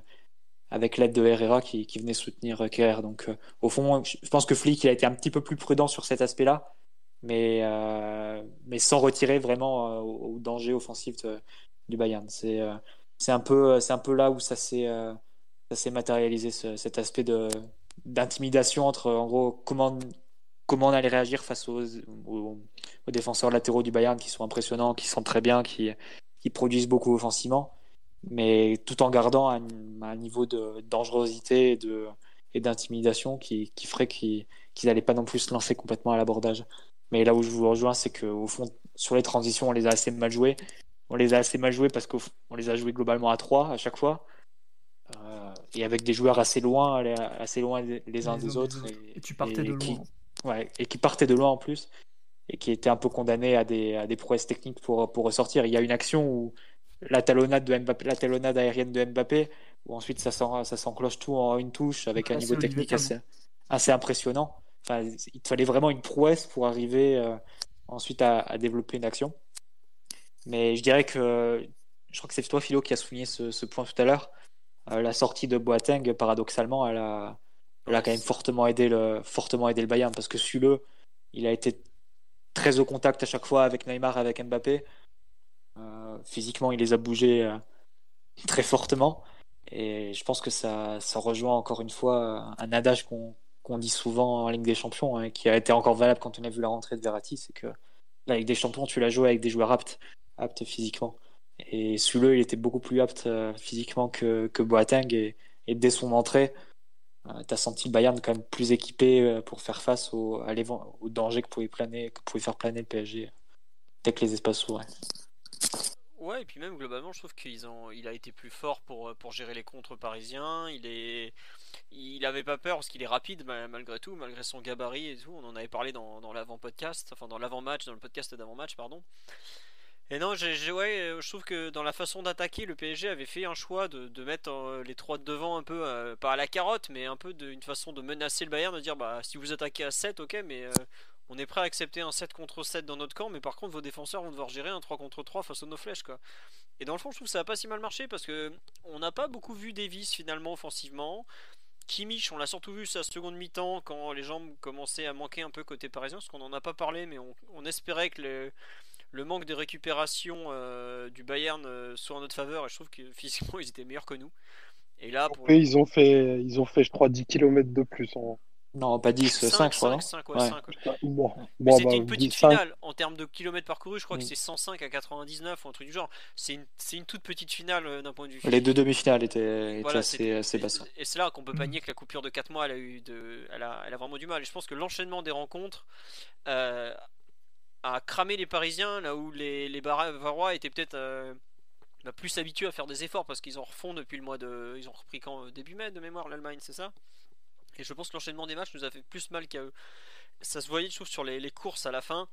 [SPEAKER 2] avec l'aide de Herrera qui, venait soutenir euh, Kerr. Donc, euh, au fond, je pense que Flick il a été un petit peu plus prudent sur cet aspect-là, mais, euh, sans retirer vraiment au, danger offensif du Bayern. C'est un, peu, là où ça s'est matérialisé, cet aspect d'intimidation entre, en gros, comment, on allait réagir face aux, défenseurs latéraux du Bayern qui sont impressionnants, qui sont très bien, qui produisent beaucoup offensivement mais tout en gardant un, niveau de dangerosité et de, et d'intimidation qui, qui ferait qu'ils n'allaient pas non plus se lancer complètement à l'abordage. Mais là où je vous rejoins, c'est qu'au fond, sur les transitions, on les a assez mal jouées. On les a assez mal jouées parce qu'on les a jouées globalement à 3 à chaque fois. Euh, et avec des joueurs assez loin, assez loin les uns des autres.
[SPEAKER 4] Et, tu partais de loin.
[SPEAKER 2] Qui, ouais, et qui partaient de loin en plus. Et qui étaient un peu condamnés à des, à des prouesses techniques pour, pour ressortir. Il y a une action où la talonnade, de Mbappé, la talonnade aérienne de Mbappé, où ensuite ça s'enclenche tout en une touche avec un niveau technique assez, assez, impressionnant. Enfin, il te fallait vraiment une prouesse pour arriver euh, ensuite à, développer une action. Mais je dirais que je crois que c'est toi, Philo, qui a souligné ce, point tout à l'heure. Euh, la sortie de Boateng, paradoxalement, elle a, elle a quand même fortement aidé le, fortement aidé le Bayern parce que Sule, il a été très au contact à chaque fois avec Neymar, avec Mbappé. Euh, physiquement, il les a bougés très fortement. Et je pense que ça, rejoint encore une fois un adage qu'on dit souvent en Ligue des Champions, hein, qui a été encore valable quand on a vu la rentrée de Verratti, c'est que la Ligue des Champions, tu la joué avec des joueurs aptes, aptes physiquement. Et Sule, il était beaucoup plus apte euh, physiquement que, que Boateng, et, dès son entrée, euh, tu as senti le Bayern quand même plus équipé euh, pour faire face au, à danger que pouvait, planer, que pouvait faire planer le PSG dès que les espaces s'ouvraient.
[SPEAKER 1] Ouais, et puis même globalement, je trouve qu'il ont, il a été plus fort pour, pour gérer les contres parisiens. Il est, il avait pas peur parce qu'il est rapide malgré tout, malgré son gabarit et tout. On en avait parlé dans, dans l'avant podcast, enfin dans l'avant match, dans le podcast d'avant match, pardon. Et non, j'ai, ouais, euh, je trouve que dans la façon d'attaquer, le PSG avait fait un choix de, de mettre euh, les trois de devant un peu, euh, pas à la carotte, mais un peu d'une façon de menacer le Bayern, de dire bah si vous attaquez à 7, ok, mais on est prêt à accepter un 7 contre 7 dans notre camp, mais par contre vos défenseurs vont devoir gérer un 3 contre 3 face aux nos flèches quoi. Et dans le fond, je trouve que ça a pas si mal marché parce que on n'a pas beaucoup vu Davis finalement offensivement. Kimmich, on l'a surtout vu sa seconde mi-temps quand les jambes commençaient à manquer un peu côté parisien, parce qu'on n'en a pas parlé, mais on, espérait que le, manque de récupération euh, du Bayern euh, soit en notre faveur, et je trouve que physiquement ils étaient meilleurs que nous.
[SPEAKER 3] Et là, pour... ils, ont fait, ils ont fait, je crois, 10 km de plus en,
[SPEAKER 2] non, pas 10, 5, 5 je crois.
[SPEAKER 1] 5, ouais, 5, Bon, bon, c'était bah, une petite finale en termes de kilomètres parcourus. Je crois que mm. c'est 105 à 99 ou un truc du genre. C'est une, une, toute petite finale euh, d'un point de vue.
[SPEAKER 2] Les deux demi-finales étaient, étaient assez, assez basses.
[SPEAKER 1] Et c'est là qu'on peut pas mm. nier que la coupure de 4 mois, elle a, eu de, elle a, elle a vraiment du mal. Et je pense que l'enchaînement des rencontres euh, a cramé les Parisiens là où les, les Bavarois étaient peut-être. Euh, bah, plus habitués à faire des efforts parce qu'ils en refont depuis le mois de. Ils ont repris quand? Début mai de mémoire l'Allemagne, c'est ça? Et je pense que l'enchaînement des matchs nous a fait plus mal qu'à eux. Ça se voyait, je trouve, sur les, courses à la fin.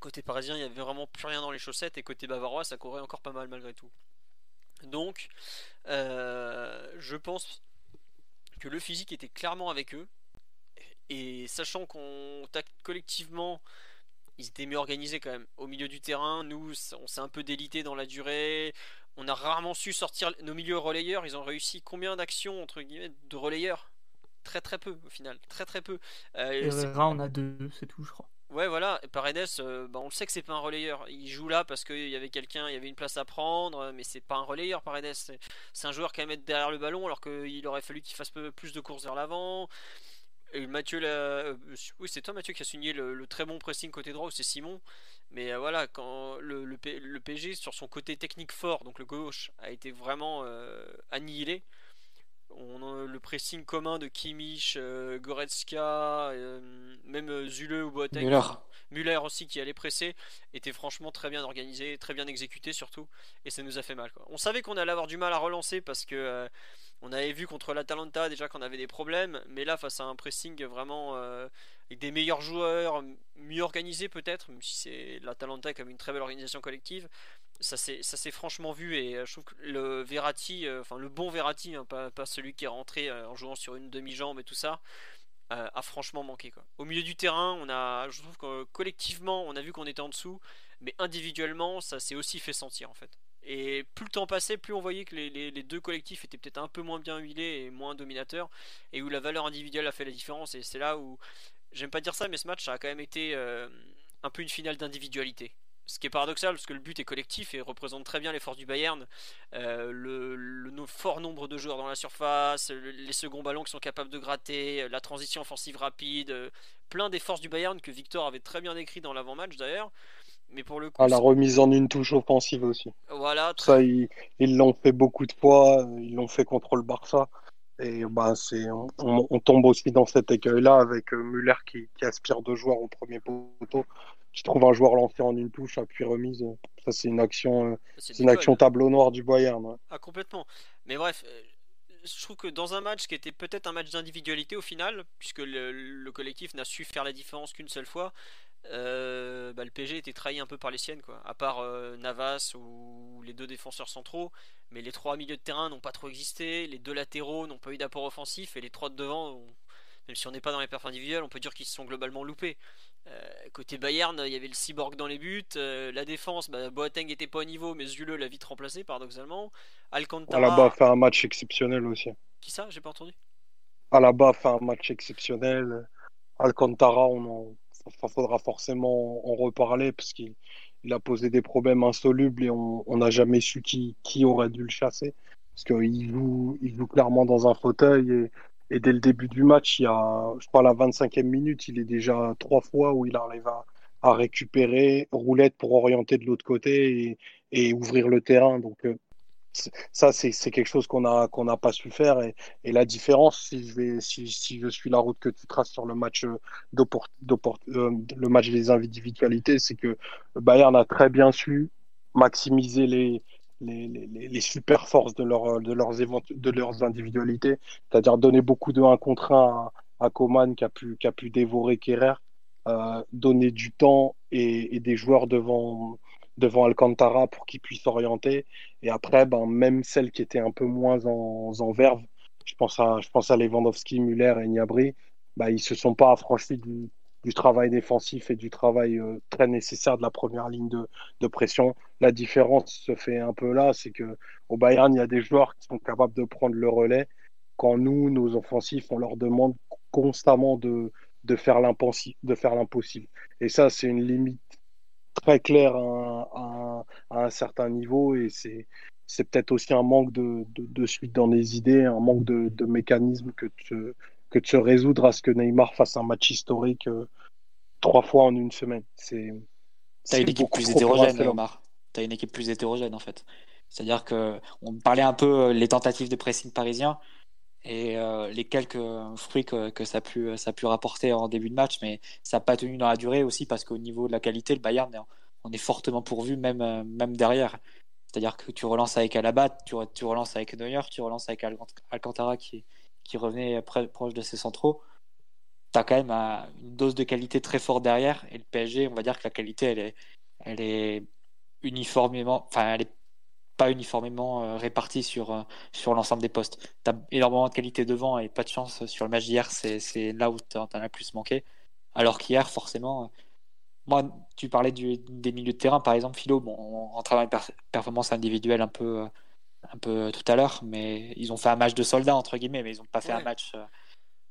[SPEAKER 1] Côté parisien, il n'y avait vraiment plus rien dans les chaussettes. Et côté bavarois, ça courait encore pas mal malgré tout. Donc, euh, je pense que le physique était clairement avec eux. Et sachant qu'on collectivement, ils étaient mieux organisés quand même. Au milieu du terrain, nous, on s'est un peu délité dans la durée. On a rarement su sortir nos milieux relayeurs. Ils ont réussi combien d'actions entre guillemets de relayeurs? Très très peu au final, très très peu.
[SPEAKER 4] Euh, on a deux, c'est tout, je crois.
[SPEAKER 1] Ouais, voilà, Paredes, euh, bah, on le sait que c'est pas un relayeur. Il joue là parce qu'il y avait quelqu'un, il y avait une place à prendre, mais c'est pas un relayeur, Paredes. C'est un joueur qui aime être derrière le ballon alors qu'il aurait fallu qu'il fasse plus de courses vers l'avant. Et Mathieu, euh, oui, c'est toi, Mathieu, qui a signé le, très bon pressing côté droit, c'est Simon. Mais euh, voilà, quand le, le, PSG, sur son côté technique fort, donc le gauche, a été vraiment annihilé on a le pressing commun de Kimmich, euh, Goretzka, euh, même euh, Zule ou Boateng. Müller. Müller aussi qui allait presser, était franchement très bien organisé, très bien exécuté surtout, et ça nous a fait mal. On savait qu'on allait avoir du mal à relancer parce que on avait vu contre l'Atalanta déjà qu'on avait des problèmes, mais là face à un pressing vraiment avec des meilleurs joueurs, mieux organisés peut-être, même si c'est l'Atalanta comme une très belle organisation collective, ça s'est franchement vu et euh, je trouve que le Verratti, euh, enfin le bon Verratti, hein, pas, celui qui est rentré euh, en jouant sur une demi-jambe et tout ça, a franchement manqué. Quoi. Au milieu du terrain, on a, je trouve que collectivement, on a vu qu'on était en dessous, mais individuellement, ça s'est aussi fait sentir en fait. Et plus le temps passait, plus on voyait que les, deux collectifs étaient peut-être un peu moins bien huilés et moins dominateurs, et où la valeur individuelle a fait la différence. Et c'est là où, j'aime pas dire ça, mais ce match ça a quand même été un peu une finale d'individualité ce qui est paradoxal parce que le but est collectif et représente très bien les forces du Bayern. Euh, le, fort nombre de joueurs dans la surface, les seconds ballons qui sont capables de gratter, la transition offensive rapide, euh, plein des forces du Bayern que Victor avait très bien décrit dans l'avant-match d'ailleurs. Mais pour le coup,
[SPEAKER 3] ah, la remise en une touche offensive aussi.
[SPEAKER 1] Voilà.
[SPEAKER 3] Ça, ils l'ont fait beaucoup de fois. Ils l'ont fait contre le Barça. Et bah, c'est, on, tombe aussi dans cet écueil-là avec euh, Muller qui, aspire deux joueurs au premier poteau, qui trouve un joueur lancé en une touche, puis remise. Ça, c'est une action, euh, c'est une action tableau noir du Bayern.
[SPEAKER 1] Ah, complètement. Mais bref, euh, je trouve que dans un match qui était peut-être un match d'individualité au final, puisque le, collectif n'a su faire la différence qu'une seule fois, euh, bah, le PG était trahi un peu par les siennes, quoi. À part euh, Navas ou les deux défenseurs centraux, mais les trois milieux de terrain n'ont pas trop existé, les deux latéraux n'ont pas eu d'apport offensif, et les trois de devant, même si on n'est pas dans les perfs individuels, on peut dire qu'ils se sont globalement loupés. Euh, côté Bayern, il y avait le cyborg dans les buts. la défense, bah, Boateng était pas au niveau, mais Zule l'a vite remplacé paradoxalement.
[SPEAKER 3] Alcantara. Alaba fait un match exceptionnel aussi.
[SPEAKER 1] Qui ça? J'ai pas entendu.
[SPEAKER 3] Alaba fait un match exceptionnel. Alcantara, on en il faudra forcément en reparler parce qu'il il a posé des problèmes insolubles et on n'a jamais su qui, aurait dû le chasser. Parce qu'il joue, il joue clairement dans un fauteuil et, dès le début du match, il y a, je crois, la 25e minute, il est déjà trois fois où il arrive à, récupérer, roulette pour orienter de l'autre côté et, ouvrir le terrain. Euh, ça, c'est quelque chose qu'on n'a pas su faire. Et, la différence, si je, suis la route que tu traces sur le match, euh, euh, le match des individualités, c'est que Bayern a très bien su maximiser les, super forces de, leur, de, leurs, individualités, c'est-à-dire donner beaucoup de 1 contre 1 à, à Coman qui a pu, dévorer Kerrer, euh, donner du temps et, des joueurs devant, devant Alcantara pour qu'il puisse orienter. Et après, ben, même celles qui étaient un peu moins en, en verve, je pense à, je pense à Lewandowski, Muller et Niabri, ben, ils se sont pas affranchis du, du travail défensif et du travail euh, très nécessaire de la première ligne de, de, pression. La différence se fait un peu là, c'est que au Bayern, il y a des joueurs qui sont capables de prendre le relais, quand nous, nos offensifs, on leur demande constamment de, de faire l'impossible. Et ça, c'est une limite très clair à, un certain niveau et c'est c'est peut-être aussi un manque de, de, suite dans les idées, un manque de, de mécanisme que de, que de se résoudre à ce que Neymar fasse un match historique euh, trois fois en une semaine. C'est
[SPEAKER 2] T'as une équipe plus hétérogène, Omar. T'as une équipe plus hétérogène en fait. C'est-à-dire que on parlait un peu euh, les tentatives de pressing parisien et euh, les quelques fruits que, ça, a pu, rapporter en début de match, mais ça n'a pas tenu dans la durée aussi parce qu'au niveau de la qualité, le Bayern, on est fortement pourvu même, euh, même derrière. C'est-à-dire que tu relances avec Alabat, tu, relances avec Neuer, tu relances avec Alcantara qui, revenait proche de ses centraux. Tu as quand même une dose de qualité très forte derrière et le PSG, on va dire que la qualité, elle est, uniformément, pas uniformément euh, répartis sur, euh, sur l'ensemble des postes. Tu as énormément de qualité devant et pas de chance sur le match d'hier, c'est là où tu en as le plus manqué. Alors qu'hier, forcément, euh, moi, tu parlais du, des milieux de terrain, par exemple, Philo, bon, on rentrera dans performance individuelle un peu, un peu tout à l'heure, mais ils ont fait un match de soldats, entre guillemets, mais ils n'ont pas fait un match.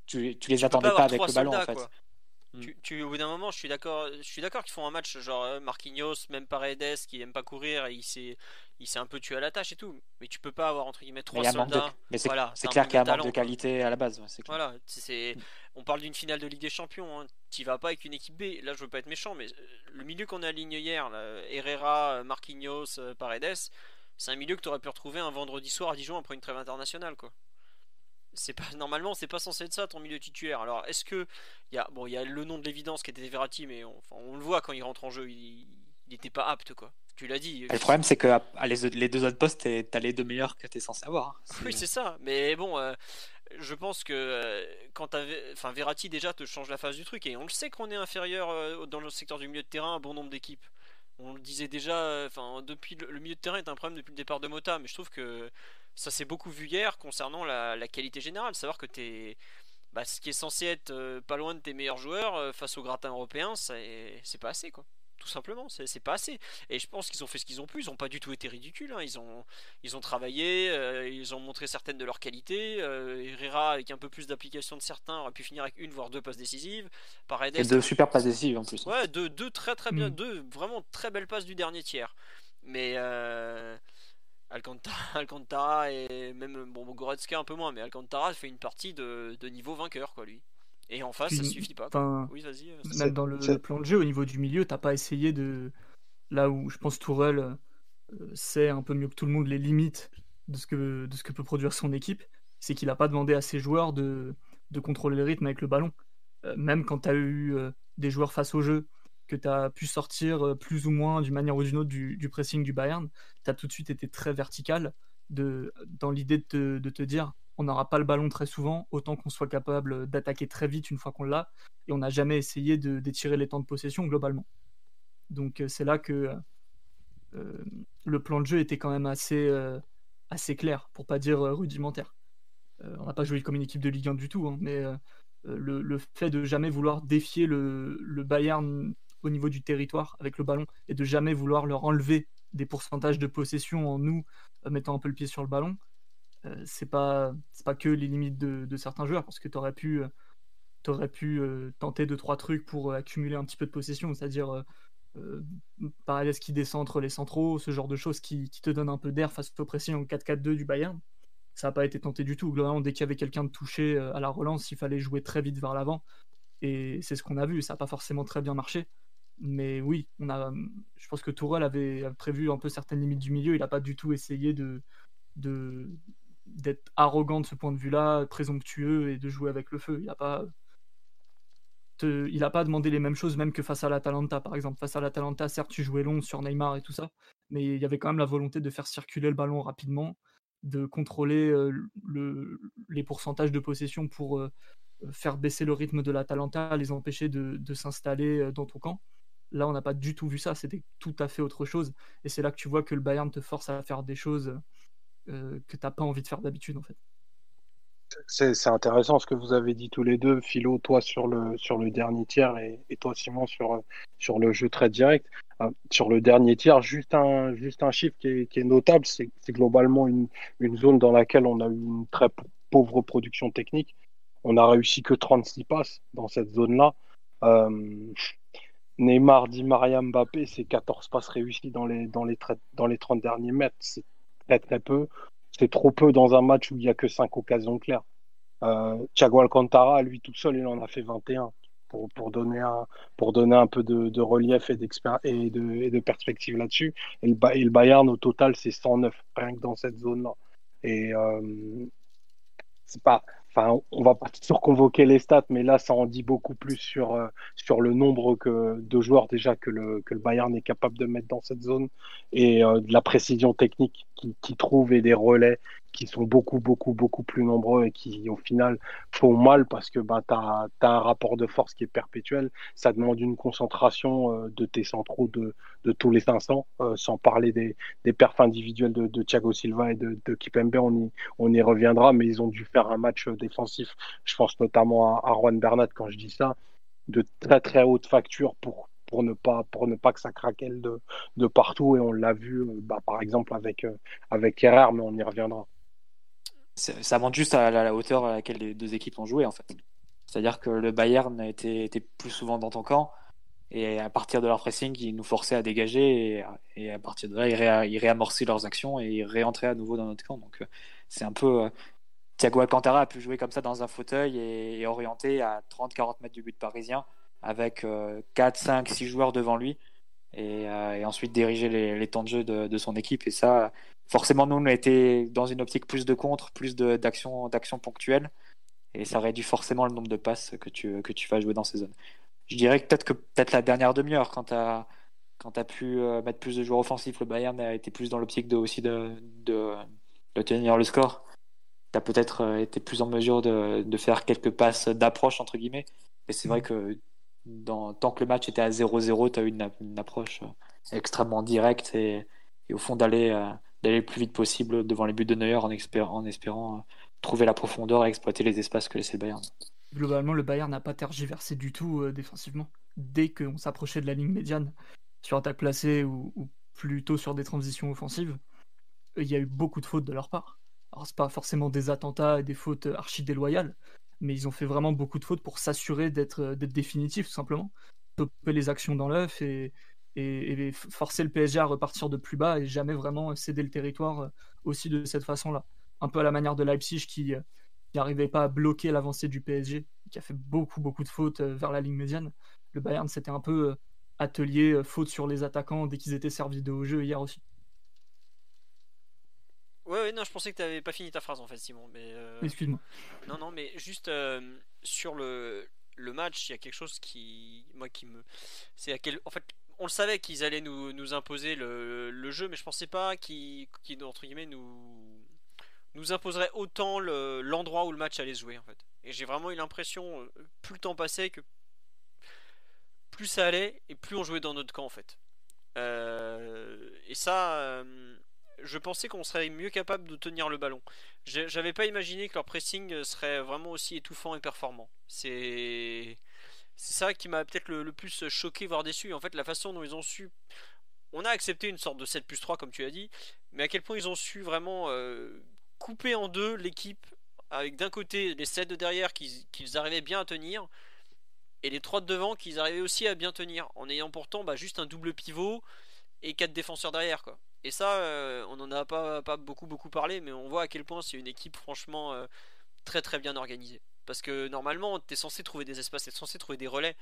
[SPEAKER 2] Tu, tu les attendais pas, avec le ballon, en fait.
[SPEAKER 1] Tu, au bout d'un moment, je suis d'accord, je suis d'accord qu'ils font un match genre euh, Marquinhos, même Paredes qui aime pas courir, et il s'est, il s'est un peu tué à la tâche et tout. Mais tu peux pas avoir entre guillemets trois soldats.
[SPEAKER 2] Mais c'est, voilà, c'est clair qu'il y a un manque de qualité à la base.
[SPEAKER 1] Voilà, c'est, on parle d'une finale de Ligue des Champions. Hein. Tu vas pas avec une équipe B. Là, je veux pas être méchant, mais euh, le milieu qu'on a aligné hier, Herrera, Marquinhos, euh, Paredes, c'est un milieu que tu aurais pu retrouver un vendredi soir à Dijon après une trêve internationale, quoi c'est pas normalement c'est pas censé être ça ton milieu titulaire. Alors est-ce que il y a bon il y a le nom de l'évidence qui était Verratti mais on, on le voit quand il rentre en jeu il n'était pas apte quoi. Tu l'as dit.
[SPEAKER 2] le problème c'est que les, deux autres postes t'as les deux meilleurs que t'es censé avoir.
[SPEAKER 1] Hein. Oui c'est ça mais bon euh, je pense que euh, quand enfin Verratti déjà te change la phase du truc et on le sait qu'on est inférieur euh, dans le secteur du milieu de terrain à un bon nombre d'équipes. On le disait déjà, enfin depuis le, le, milieu de terrain est un problème depuis le départ de Mota, mais je trouve que ça s'est beaucoup vu hier concernant la, qualité générale. Savoir que t'es, bah, ce qui est censé être euh, pas loin de tes meilleurs joueurs euh, face au gratin européen, c'est pas assez quoi. Tout simplement, c'est pas assez. Et je pense qu'ils ont fait ce qu'ils ont pu. Ils ont pas du tout été ridicules. Hein. Ils, ont, ils ont travaillé, euh, ils ont montré certaines de leurs qualités. Herrera, avec un peu plus d'application de certains, aurait pu finir avec une voire deux passes décisives.
[SPEAKER 2] Paredes, Et deux super passes décisives en plus.
[SPEAKER 1] Ouais, deux, deux très très bien, mm. deux vraiment très belles passes du dernier tiers. Mais Alcantara, et même bon, Goretzka un peu moins, mais Alcantara fait une partie de, niveau vainqueur, quoi, lui. Et en face, ça suffit pas. Oui, vas-y. Euh,
[SPEAKER 4] même dans le, plan de jeu, au niveau du milieu, t'as pas essayé de. Là où je pense Tourelle euh, sait un peu mieux que tout le monde les limites de ce que, de ce que peut produire son équipe. c'est qu'il n'a pas demandé à ses joueurs de, de contrôler le rythme avec le ballon. Euh, même quand tu as eu euh, des joueurs face au jeu, que tu as pu sortir euh, plus ou moins d'une manière ou d'une autre du, pressing du Bayern, tu as tout de suite été très vertical de, dans l'idée de, te dire on n'aura pas le ballon très souvent, autant qu'on soit capable d'attaquer très vite une fois qu'on l'a, et on n'a jamais essayé d'étirer les temps de possession globalement. Donc c'est là que le plan de jeu était quand même assez, clair, pour pas dire rudimentaire. on n'a pas joué comme une équipe de Ligue 1 du tout, hein, mais le, fait de jamais vouloir défier le Bayern au niveau du territoire avec le ballon et de jamais vouloir leur enlever des pourcentages de possession en nous euh, mettant un peu le pied sur le ballon, euh, c'est pas c'est pas que les limites de, certains joueurs parce que tu aurais pu euh, aurais pu tenter deux trois trucs pour accumuler un petit peu de possession, c'est-à-dire euh, qui descend entre les centraux, ce genre de choses qui, te donnent un peu d'air face au pressing en 4-4-2 du Bayern. Ça n'a pas été tenté du tout. Globalement, dès qu'il y avait quelqu'un de touché à la relance, il fallait jouer très vite vers l'avant. Et c'est ce qu'on a vu. Ça n'a pas forcément très bien marché. Mais oui, on a, je pense que Tourelle avait prévu un peu certaines limites du milieu. Il n'a pas du tout essayé de, d'être arrogant de ce point de vue-là, présomptueux et de jouer avec le feu. Il n'a pas, il pas demandé les mêmes choses, même que face à l'Atalanta, par exemple. Face à l'Atalanta, certes, tu jouais long sur Neymar et tout ça, mais il y avait quand même la volonté de faire circuler le ballon rapidement, de contrôler le, les pourcentages de possession pour faire baisser le rythme de l'Atalanta, les empêcher de s'installer dans ton camp. Là, on n'a pas du tout vu ça. C'était tout à fait autre chose. Et c'est là que tu vois que le Bayern te force à faire des choses euh, que tu n'as pas envie de faire d'habitude, en fait.
[SPEAKER 3] C'est intéressant ce que vous avez dit tous les deux, Philo, toi sur le, sur le dernier tiers et, toi Simon sur, sur le jeu très direct. Euh, sur le dernier tiers, juste un, juste un chiffre qui est, notable, c'est globalement une, une, zone dans laquelle on a eu une très pauvre production technique. On a réussi que 36 passes dans cette zone-là. Euh, Neymar, Di Maria, Mbappé, c'est 14 passes réussies dans les, dans les, dans les 30 derniers mètres. C'est très très peu. C'est trop peu dans un match où il n'y a que 5 occasions claires. Euh, Thiago Alcantara, lui tout seul, il en a fait 21 pour, pour, donner, un, pour donner un peu de, de relief et, et, de, et de perspective là-dessus. Et le, et le Bayern, au total, c'est 109, rien que dans cette zone-là. Et euh, c'est pas, Enfin, on va pas surconvoquer les stats, mais là, ça en dit beaucoup plus sur, euh, le nombre de joueurs déjà que le, que le Bayern est capable de mettre dans cette zone et euh, de la précision technique qu'il qui trouve et des relais qui sont beaucoup, beaucoup, beaucoup plus nombreux et qui, au final, font mal parce que bah, tu as, un rapport de force qui est perpétuel. Ça demande une concentration euh, de tes centraux de, de tous les 500, euh, sans parler des, des perfs individuels de, de, Thiago Silva et de, de Kipembe. On y, on y reviendra, mais ils ont dû faire un match défensif. Je pense notamment à, à Juan Bernat quand je dis ça, de très, très haute facture pour pour ne pas pour ne pas que ça craquelle de, de partout et on l'a vu euh, bah, par exemple avec avec Herrera mais on y reviendra
[SPEAKER 2] ça monte juste à la, hauteur à laquelle les deux équipes ont joué en fait. C'est-à-dire que le Bayern était, était, plus souvent dans ton camp et à partir de leur pressing, ils nous forçaient à dégager et, à partir de là, ils, réamorçaient leurs actions et ils réentraient à nouveau dans notre camp. Donc euh, c'est un peu. Euh, Thiago Alcantara a pu jouer comme ça dans un fauteuil et, orienté à 30-40 mètres du but parisien avec 4, 5, 6 joueurs devant lui et, euh, ensuite diriger les, les, temps de jeu de, de, son équipe. Et ça, forcément, nous, on a été dans une optique plus de contre, plus d'actions ponctuelles. Et ça réduit forcément le nombre de passes que tu, que tu vas jouer dans ces zones. Je dirais que peut-être que peut-être la dernière demi-heure, quand tu as, pu euh, mettre plus de joueurs offensifs, le Bayern a été plus dans l'optique de, aussi de, de, de, tenir le score. Tu as peut-être euh, été plus en mesure de, de faire quelques passes d'approche, entre guillemets. Et c'est vrai que dans, tant que le match était à 0-0, tu as eu une, une, approche euh, extrêmement directe et, et au fond d'aller d'aller le plus vite possible devant les buts de Neuer en, espérant, euh, trouver la profondeur et exploiter les espaces que laissait le Bayern.
[SPEAKER 4] Globalement, le Bayern n'a pas tergiversé du tout euh, défensivement. Dès qu'on s'approchait de la ligne médiane sur attaque placée ou, plutôt sur des transitions offensives, il y a eu beaucoup de fautes de leur part. Alors, c'est pas forcément des attentats et des fautes archi déloyales, mais ils ont fait vraiment beaucoup de fautes pour s'assurer d'être euh, définitifs, tout simplement. Stopper les actions dans l'œuf et, et, forcer le PSG à repartir de plus bas et jamais vraiment céder le territoire euh, aussi de cette façon-là. Un peu à la manière de Leipzig qui euh, n'arrivait pas à bloquer l'avancée du PSG, qui a fait beaucoup beaucoup de fautes euh, vers la ligne médiane. Le Bayern c'était un peu atelier faute sur les attaquants dès qu'ils étaient servis de haut jeu hier aussi.
[SPEAKER 1] Ouais, non, je pensais que tu n'avais pas fini ta phrase en fait, Simon. Mais euh,
[SPEAKER 4] Excuse-moi.
[SPEAKER 1] Non, non, mais juste sur le, le match, il y a quelque chose qui, moi, qui me, c'est à quel, en fait, on le savait qu'ils allaient nous, nous imposer le, le, jeu, mais je pensais pas qu'ils, entre guillemets, nous, nous imposerait autant l'endroit où le match allait se jouer en fait. Et j'ai vraiment eu l'impression, plus le temps passait, que plus ça allait et plus on jouait dans notre camp en fait. Euh, et ça, euh, je pensais qu'on serait mieux capable de tenir le ballon. J'avais pas imaginé que leur pressing serait vraiment aussi étouffant et performant. C'est c'est ça qui m'a peut-être le, plus choqué, voire déçu. En fait, la façon dont ils ont su. On a accepté une sorte de 7 plus 3, comme tu as dit, mais à quel point ils ont su vraiment euh, couper en deux l'équipe, avec d'un côté les 7 de derrière qu'ils arrivaient bien à tenir, et les 3 de devant qu'ils arrivaient aussi à bien tenir, en ayant pourtant bah, juste un double pivot et 4 défenseurs derrière. quoi. Et ça, euh, on n'en a pas, beaucoup beaucoup parlé, mais on voit à quel point c'est une équipe franchement euh, très très bien organisée. Parce que normalement, tu es censé trouver des espaces, tu es censé trouver des relais.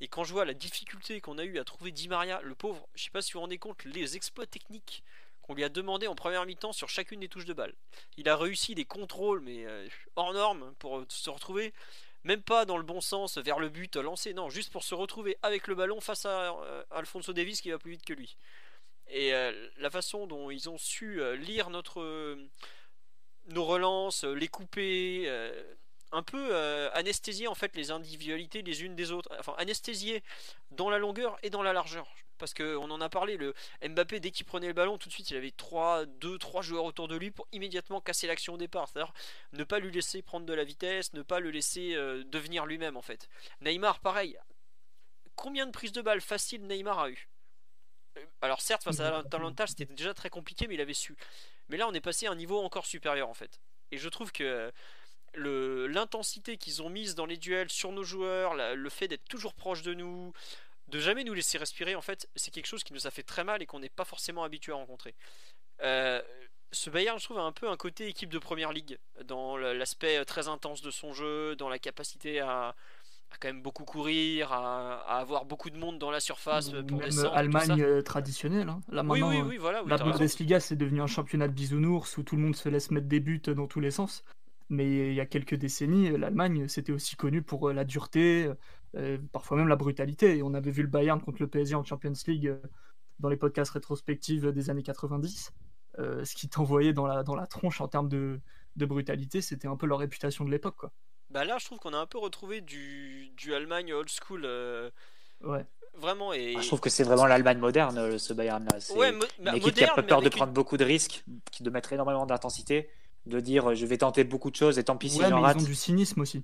[SPEAKER 1] Et quand je vois la difficulté qu'on a eu à trouver Di Maria, le pauvre, je sais pas si vous vous rendez compte, les exploits techniques qu'on lui a demandé en première mi-temps sur chacune des touches de balle. Il a réussi des contrôles, mais euh, hors normes, pour se retrouver, même pas dans le bon sens, vers le but lancé, non, juste pour se retrouver avec le ballon face à euh, Alfonso Davis qui va plus vite que lui. Et euh, la façon dont ils ont su lire notre, nos relances, les couper un peu euh, anesthésier en fait les individualités les unes des autres, enfin anesthésier dans la longueur et dans la largeur. Parce qu'on en a parlé, le Mbappé dès qu'il prenait le ballon, tout de suite il avait 3, 2, 3 joueurs autour de lui pour immédiatement casser l'action au départ. C'est-à-dire ne pas lui laisser prendre de la vitesse, ne pas le laisser euh, devenir lui-même en fait. Neymar pareil. Combien de prises de balles faciles Neymar a eu? Euh, alors certes face à Atalanta c'était déjà très compliqué mais il avait su. Mais là on est passé à un niveau encore supérieur en fait. Et je trouve que l'intensité qu'ils ont mise dans les duels sur nos joueurs, le fait d'être toujours proche de nous, de jamais nous laisser respirer, en fait, c'est quelque chose qui nous a fait très mal et qu'on n'est pas forcément habitué à rencontrer. Euh, ce Bayern, je trouve, a un peu un côté équipe de première ligue, dans l'aspect très intense de son jeu, dans la capacité à, quand même beaucoup courir, à, avoir beaucoup de monde dans la surface pour
[SPEAKER 4] Même Allemagne euh, traditionnelle. Hein. Là,
[SPEAKER 1] oui, oui, oui, voilà,
[SPEAKER 4] la Bundesliga, c'est devenu un championnat de bisounours où tout le monde se laisse mettre des buts dans tous les sens. Mais il y a quelques décennies, l'Allemagne, c'était aussi connu pour euh, la dureté, euh, parfois même la brutalité. Et on avait vu le Bayern contre le PSG en Champions League euh, dans les podcasts rétrospectifs des années 90. ce qui t'envoyait dans la, dans la tronche en termes de, de brutalité, c'était un peu leur réputation de l'époque. quoi.
[SPEAKER 1] Bah là, je trouve qu'on a un peu retrouvé du, du Allemagne old school.
[SPEAKER 4] Ouais.
[SPEAKER 1] Vraiment. Et...
[SPEAKER 2] Ah, je trouve que c'est vraiment l'Allemagne moderne, ce Bayern-là. C'est
[SPEAKER 1] ouais,
[SPEAKER 2] une équipe qui a pas peur de prendre beaucoup de risques, qui de mettre énormément d'intensité de dire je vais tenter beaucoup de choses et tant pis si
[SPEAKER 4] j'en
[SPEAKER 2] rate.
[SPEAKER 4] Ils ont du cynisme aussi.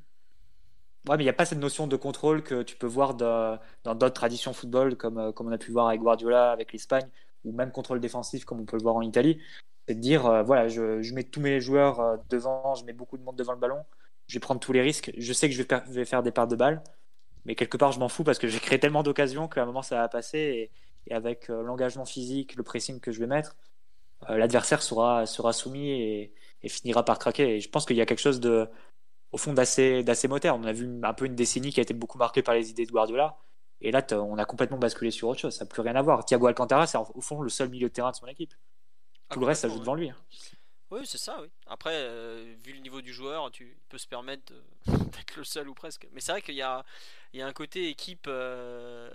[SPEAKER 2] Ouais, mais il n'y a pas cette notion de contrôle que tu peux voir dans d'autres traditions football, comme, euh, comme on a pu voir avec Guardiola, avec l'Espagne, ou même contrôle défensif, comme on peut le voir en Italie. C'est de dire euh, voilà, je, je, mets tous mes joueurs euh, devant, je mets beaucoup de monde devant le ballon, je vais prendre tous les risques. Je sais que je vais, vais faire des pertes de balles, mais quelque part, je m'en fous parce que j'ai créé tellement d'occasions qu'à un moment, ça va passer. Et, et avec l'engagement physique, le pressing que je vais mettre, l'adversaire sera, sera soumis et, et finira par craquer. Et je pense qu'il y a quelque chose de, au fond, d'assez, d'assez moderne. On a vu un peu une décennie qui a été beaucoup marquée par les idées de Guardiola. Et là, on a complètement basculé sur autre chose. Ça n'a plus rien à voir. Thiago Alcantara, c'est au fond le seul milieu de terrain de son équipe. Tout le reste, ça joue devant lui. Hein.
[SPEAKER 1] Oui, c'est ça, oui. Après, euh, vu le niveau du joueur, tu peux se permettre d'être le seul ou presque. Mais c'est vrai qu'il y a, il y a un côté équipe euh,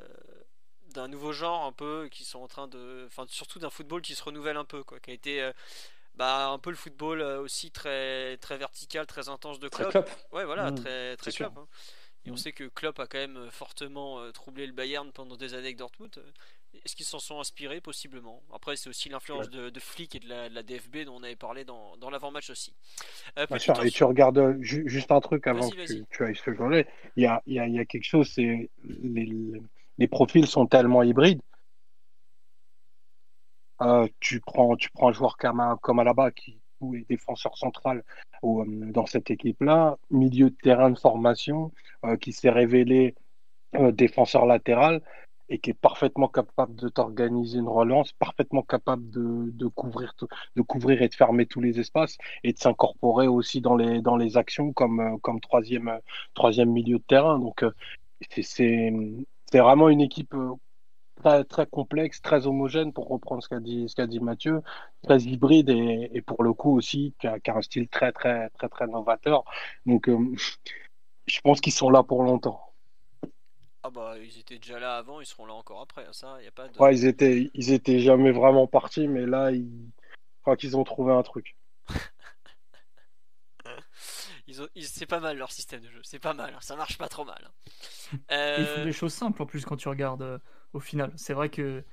[SPEAKER 1] d'un nouveau genre un peu qui sont en train de. Enfin, surtout d'un football qui se renouvelle un peu, quoi. Qui a été. Euh, bah, un peu le football euh, aussi très, très vertical, très intense de Klopp.
[SPEAKER 2] Très
[SPEAKER 1] Ouais, voilà, mmh, très, très Klopp. Hein. Et on mmh. sait que Klopp a quand même euh, fortement euh, troublé le Bayern pendant des années avec Dortmund. Est-ce qu'ils s'en sont inspirés? Possiblement. Après, c'est aussi l'influence de, de, Flick et de la, DFB dont on avait parlé dans, dans l'avant-match aussi.
[SPEAKER 3] Et tu regardes juste un truc avant que tu, tu ailles ce jour-là. Il y a, il y, a, il y a quelque chose, c'est les, les profils sont tellement hybrides euh, tu prends tu prends un joueur comme, comme Alaba qui est défenseur central ou, euh, dans cette équipe-là, milieu de terrain de formation, euh, qui s'est révélé défenseur latéral et qui est parfaitement capable de t'organiser une relance, parfaitement capable de, couvrir, de couvrir et de fermer tous les espaces et de s'incorporer aussi dans les, dans les actions comme, comme troisième, troisième milieu de terrain. Donc, c'est vraiment une équipe très, très complexe, très homogène, pour reprendre ce qu'a dit, ce qu'a dit Mathieu, très hybride et, et pour le coup aussi, qui a, qui a, un style très, très, très, très novateur. Donc, euh, je pense qu'ils sont là pour longtemps.
[SPEAKER 1] Ah bah ils étaient déjà là avant, ils seront là encore après. Ça, y a pas de...
[SPEAKER 3] Ouais, ils étaient, ils étaient jamais vraiment partis, mais là, ils... je crois qu'ils ont trouvé un truc.
[SPEAKER 1] ils ont... ils... C'est pas mal leur système de jeu, c'est pas mal, ça marche pas trop mal.
[SPEAKER 4] Euh... Ils font des choses simples en plus quand tu regardes euh, au final. C'est vrai que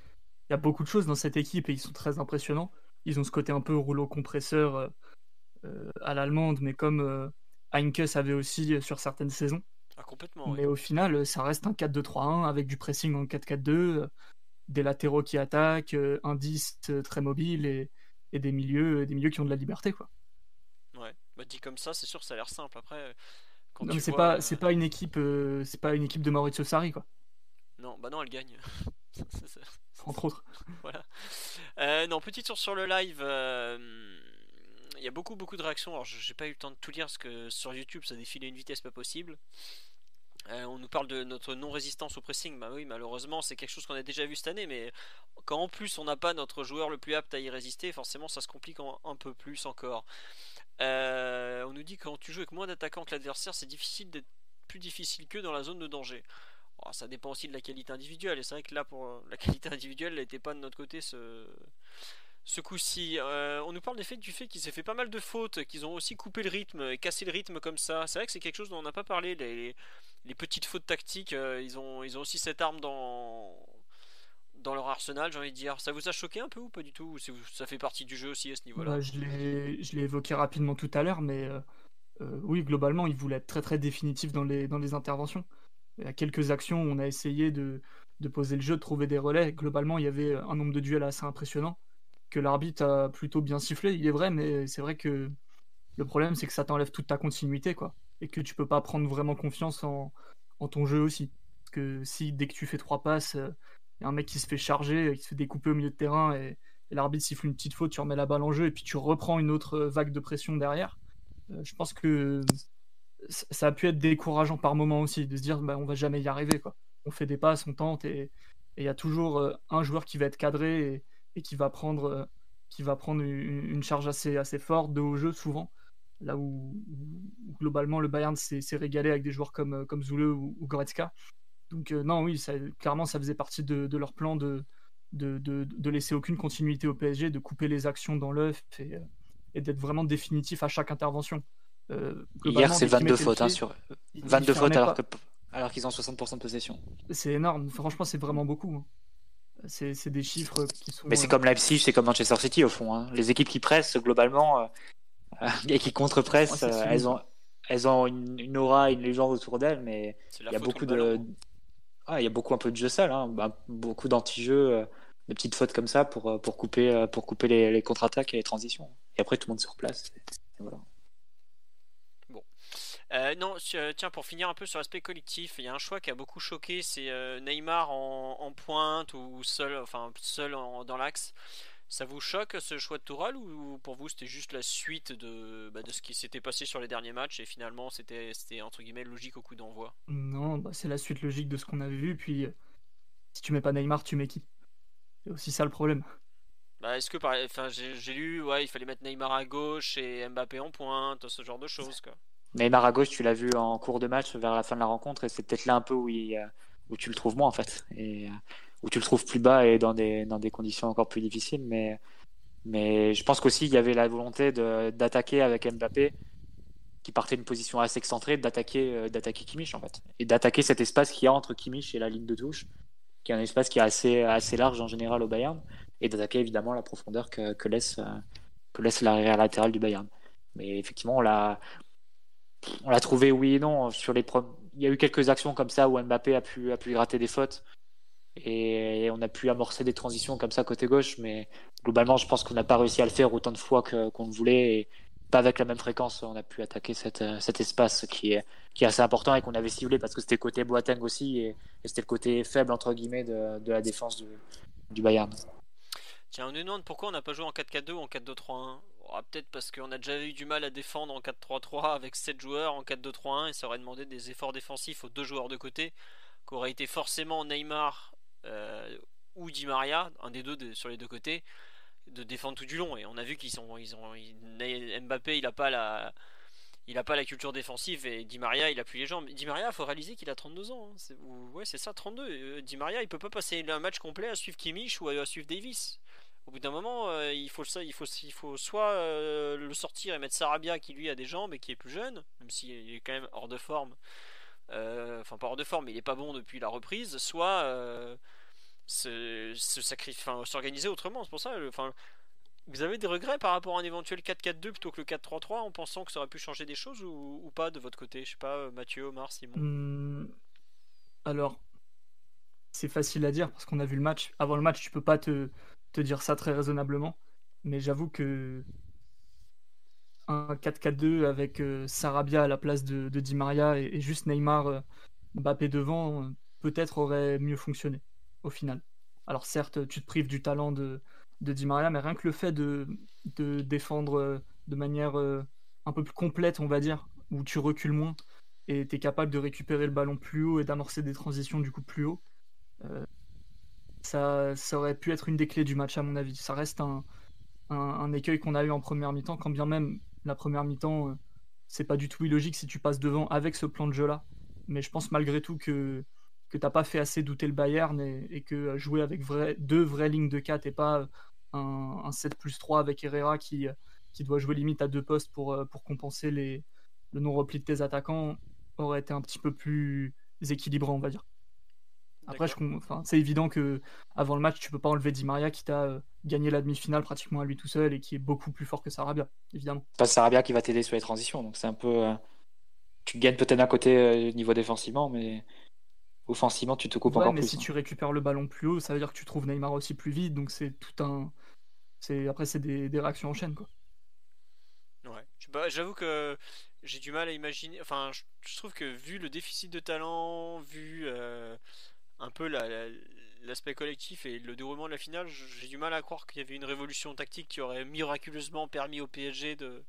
[SPEAKER 4] il y a beaucoup de choses dans cette équipe et ils sont très impressionnants. Ils ont ce côté un peu rouleau compresseur euh, euh à l'allemande, mais comme euh, Heinkes avait aussi sur certaines saisons.
[SPEAKER 1] Ah, complètement.
[SPEAKER 4] Mais
[SPEAKER 1] oui.
[SPEAKER 4] au final, ça reste un 4-2-3-1 avec du pressing en 4-4-2, des latéraux qui attaquent, un 10 très mobile et, et, des, milieux, des milieux qui ont de la liberté. Quoi.
[SPEAKER 1] Ouais, bah, dit comme ça, c'est sûr, ça a l'air simple. Après,
[SPEAKER 4] c'est vois... pas, c'est pas une équipe, euh, c'est pas une équipe de Maurizio Sarri, quoi.
[SPEAKER 1] Non, bah non, elle gagne.
[SPEAKER 4] Entre autres.
[SPEAKER 1] voilà. Euh, non, petit tour sur le live. Euh il y a beaucoup beaucoup de réactions. Alors j'ai pas eu le temps de tout lire parce que sur YouTube ça défilait une vitesse pas possible. Euh, on nous parle de notre non-résistance au pressing. Bah oui, malheureusement, c'est quelque chose qu'on a déjà vu cette année. Mais quand en plus on n'a pas notre joueur le plus apte à y résister, forcément ça se complique en, un peu plus encore. Euh, on nous dit que quand tu joues avec moins d'attaquants que l'adversaire, c'est difficile d'être plus difficile que dans la zone de danger. Bon, ça dépend aussi de la qualité individuelle. Et c'est vrai que là, pour la qualité individuelle, elle n'était pas de notre côté ce, ce coup-ci. Euh, on nous parle des faits du fait qu'il s'est fait pas mal de fautes, qu'ils ont aussi coupé le rythme et cassé le rythme comme ça. C'est vrai que c'est quelque chose dont on n'a pas parlé. Les, les, petites fautes tactiques, euh, ils, ont, ils ont aussi cette arme dans, dans leur arsenal, j'ai envie de dire. Ça vous a choqué un peu ou pas du tout? Ou Ça fait partie du jeu aussi à ce niveau-là?
[SPEAKER 4] Bah, Je l'ai évoqué rapidement tout à l'heure, mais euh, oui, globalement, il voulait être très très définitif dans les, dans les interventions. Il y a quelques actions on a essayé de, de poser le jeu, de trouver des relais. Globalement, il y avait un nombre de duels assez impressionnant que l'arbitre a plutôt bien sifflé, il est vrai, mais c'est vrai que le problème c'est que ça t'enlève toute ta continuité, quoi, et que tu peux pas prendre vraiment confiance en, en ton jeu aussi. Parce que si dès que tu fais trois passes, il euh, y a un mec qui se fait charger, qui se fait découper au milieu de terrain, et, l'arbitre siffle une petite faute, tu remets la balle en jeu, et puis tu reprends une autre vague de pression derrière, euh, je pense que ça a pu être décourageant par moment aussi, de se dire bah, on va jamais y arriver, quoi. On fait des passes, on tente, et il y a toujours euh, un joueur qui va être cadré, et, qui va prendre, euh, qui va prendre une, charge assez, assez forte de haut jeu souvent. Là où, globalement le Bayern s'est régalé avec des joueurs comme, comme Zule ou, ou Goretzka. Donc euh, non, oui, clairement ça faisait partie de, leur plan de, de, de, laisser aucune continuité au PSG, de couper les actions dans l'œuf euh, et d'être vraiment définitif à chaque intervention.
[SPEAKER 2] Euh, Hier c'est 22 fautes hein, sur 22 fautes alors que alors qu'ils ont 60% de possession.
[SPEAKER 4] C'est énorme, franchement c'est vraiment beaucoup. Hein. C'est des chiffres qui sont.
[SPEAKER 2] Mais c'est comme Leipzig, c'est comme Manchester City au fond. Hein. Les équipes qui pressent globalement euh, et qui contre-pressent, euh, elles ont, elles ont une, une, aura, une légende autour d'elles, mais il y a beaucoup de. Ah, il y a beaucoup un peu de jeu sale, hein. bah, beaucoup d'anti-jeux, euh, de petites fautes comme ça pour, pour couper, pour couper les, les contre-attaques et les transitions. Et après, tout le monde. Et, et voilà.
[SPEAKER 1] Euh, non, tiens, pour finir un peu sur l'aspect collectif, il y a un choix qui a beaucoup choqué, c'est euh, Neymar en, en, pointe ou seul, enfin seul en, dans l'axe. Ça vous choque ce choix de Toural ou pour vous c'était juste la suite de, bah, de ce qui s'était passé sur les derniers matchs et finalement c'était entre guillemets logique au coup d'envoi?
[SPEAKER 4] Non, bah, c'est la suite logique de ce qu'on avait vu. Puis euh, si tu mets pas Neymar, tu mets qui? C'est aussi ça le problème.
[SPEAKER 1] Bah, est-ce que par... enfin, j'ai lu, ouais, il fallait mettre Neymar à gauche et Mbappé en pointe, ce genre de choses quoi.
[SPEAKER 2] Neymar à gauche, tu l'as vu en cours de match vers la fin de la rencontre et c'est peut-être là un peu où, tu le trouves moins en fait. Et où tu le trouves plus bas et dans des, conditions encore plus difficiles. Mais, je pense qu'aussi il y avait la volonté d'attaquer avec Mbappé qui partait d'une position assez excentrée, d'attaquer d'attaquer Kimmich en fait. Et d'attaquer cet espace qu'il y a entre Kimmich et la ligne de touche, qui est un espace qui est assez, large en général au Bayern, et d'attaquer évidemment la profondeur que, laisse, que laisse l'arrière latéral du Bayern. Mais effectivement, on l'a on l'a trouvé oui et non sur les il y a eu quelques actions comme ça où Mbappé a pu a pu gratter des fautes et on a pu amorcer des transitions comme ça côté gauche mais globalement je pense qu'on n'a pas réussi à le faire autant de fois qu'on le voulait et pas avec la même fréquence on a pu attaquer cette, cet espace qui est qui est assez important et qu'on avait ciblé parce que c'était côté Boateng aussi et, et c'était le côté faible entre guillemets de, de la défense du, du Bayern.
[SPEAKER 1] Tiens, on nous demande pourquoi on n'a pas joué en 4-4-2 ou en 4-2-3-1 Oh, peut-être parce qu'on a déjà eu du mal à défendre en 4-3-3 avec 7 joueurs en 4-2-3-1 et ça aurait demandé des efforts défensifs aux deux joueurs de côté, qu'aurait été forcément Neymar euh, ou Di Maria, un des deux sur les deux côtés, de défendre tout du long. Et on a vu qu'ils sont, ont, Mbappé, il a pas la, il a pas la culture défensive et Di Maria, il a plus les jambes. Di Maria, faut réaliser qu'il a 32 ans. Hein. ouais, c'est ça, 32. Euh, Di Maria, il peut pas passer un match complet à suivre Kimmich ou à suivre Davis. Au bout d'un moment, euh, il faut il faut, il faut soit euh, le sortir et mettre Sarabia qui lui a des jambes et qui est plus jeune, même s'il est quand même hors de forme. enfin, pas hors de forme, mais il est pas bon depuis la reprise. Soit se, s'organiser autrement. C'est pour ça, vous avez des regrets par rapport à un éventuel 4-4-2 plutôt que le 4-3-3 en pensant que ça aurait pu changer des choses ou, pas de votre côté? Je sais pas, euh, Mathieu, Omar, Simon.
[SPEAKER 4] Hmm, alors, c'est facile à dire parce qu'on a vu le match. Avant le match, tu peux pas te, te dire ça très raisonnablement. Mais j'avoue que un 4-4-2 avec euh, Sarabia à la place de, Di Maria et, juste Neymar euh, devant, peut-être aurait mieux fonctionné au final. Alors certes, tu te prives du talent de, Di Maria, mais rien que le fait de, de défendre euh, de manière euh, un peu plus complète, on va dire, où tu recules moins et tu es capable de récupérer le ballon plus haut et d'amorcer des transitions du coup plus haut, euh, ça, aurait pu être une des clés du match à mon avis. Ça reste un, écueil qu'on a eu en première mi-temps, quand bien même la première mi-temps, c'est pas du tout illogique si tu passes devant avec ce plan de jeu là. Mais je pense malgré tout que t'as pas fait assez douter le Bayern et, que jouer avec deux vraies lignes de 4 et pas un, un 7 plus 3 avec Herrera qui, doit jouer limite à deux postes pour, euh, compenser le non-repli de tes attaquants aurait été un petit peu plus équilibré, on va dire. Après, c'est évident que avant le match, tu peux pas enlever Di Maria qui t'a euh, gagné la demi-finale pratiquement à lui tout seul et qui est beaucoup plus fort que Sarabia, évidemment.
[SPEAKER 2] Pas Sarabia qui va t'aider sur les transitions, donc c'est un peu. Euh, tu gagnes peut-être d'un côté niveau défensivement, mais offensivement, tu te coupes encore
[SPEAKER 4] mais
[SPEAKER 2] plus.
[SPEAKER 4] si
[SPEAKER 2] hein.
[SPEAKER 4] tu récupères le ballon plus haut, ça veut dire que tu trouves Neymar aussi plus vite, donc c'est tout un. C'est après c'est des, réactions en chaîne quoi.
[SPEAKER 1] Ouais. J'avoue que j'ai du mal à imaginer. Enfin, je, trouve que vu le déficit de talent, vu euh, un peu l'aspect collectif et le déroulement de la finale, j'ai du mal à croire qu'il y avait une révolution tactique qui aurait miraculeusement permis au PSG de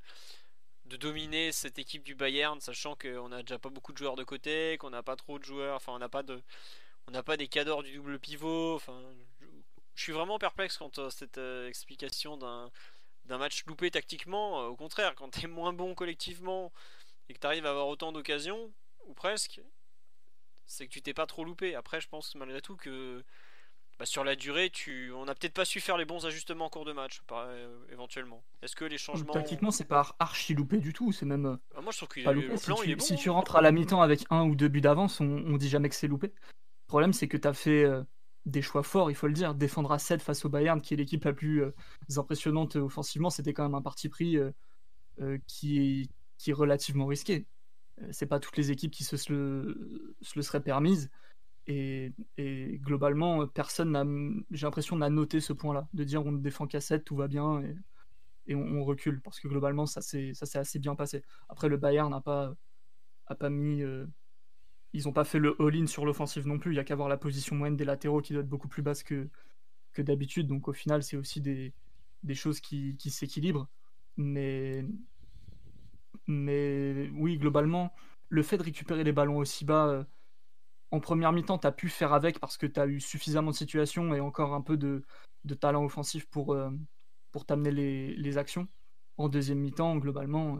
[SPEAKER 1] de dominer cette équipe du Bayern, sachant qu'on a déjà pas beaucoup de joueurs de côté, qu'on n'a pas trop de joueurs, enfin on n'a pas de, on n'a pas des cadors du double pivot. Je, suis vraiment perplexe quant à cette euh, explication d'un d'un match loupé tactiquement. Euh, au contraire, quand tu es moins bon collectivement et que tu arrives à avoir autant d'occasions, ou presque, c'est que tu t'es pas trop loupé. Après, je pense malgré tout que bah, sur la durée, tu... on n'a peut-être pas su faire les bons ajustements en cours de match, euh, éventuellement. Est-ce que les changements.
[SPEAKER 4] Tactiquement, c'est pas archi loupé du tout, c'est même. Euh,
[SPEAKER 1] ah, moi, je trouve que le
[SPEAKER 4] plan,
[SPEAKER 1] si, tu,
[SPEAKER 4] si tu rentres à la mi-temps avec un ou deux buts d'avance, on, on, dit jamais que c'est loupé. Le problème, c'est que tu as fait euh, des choix forts, il faut le dire. Défendre à 7 face au Bayern, qui est l'équipe la plus impressionnante offensivement, c'était quand même un parti pris qui, est, qui est relativement risqué. C'est pas toutes les équipes qui se, le, se le seraient permises. Et, globalement, personne n'a, j'ai l'impression, n'a noté ce point-là, de dire on ne défend qu'à 7, tout va bien, et, on, recule, parce que globalement, ça s'est, ça s'est assez bien passé. Après, le Bayern n'a pas, a pas mis. Euh, ils n'ont pas fait le all-in sur l'offensive non plus, il y a qu'à voir la position moyenne des latéraux qui doit être beaucoup plus basse que, que d'habitude, donc au final, c'est aussi des, des choses qui, qui s'équilibrent. Mais, mais oui, globalement, le fait de récupérer les ballons aussi bas euh, en première mi-temps, tu as pu faire avec parce que tu as eu suffisamment de situations et encore un peu de, talent offensif pour, euh, pour t'amener les, actions. En deuxième mi-temps, globalement,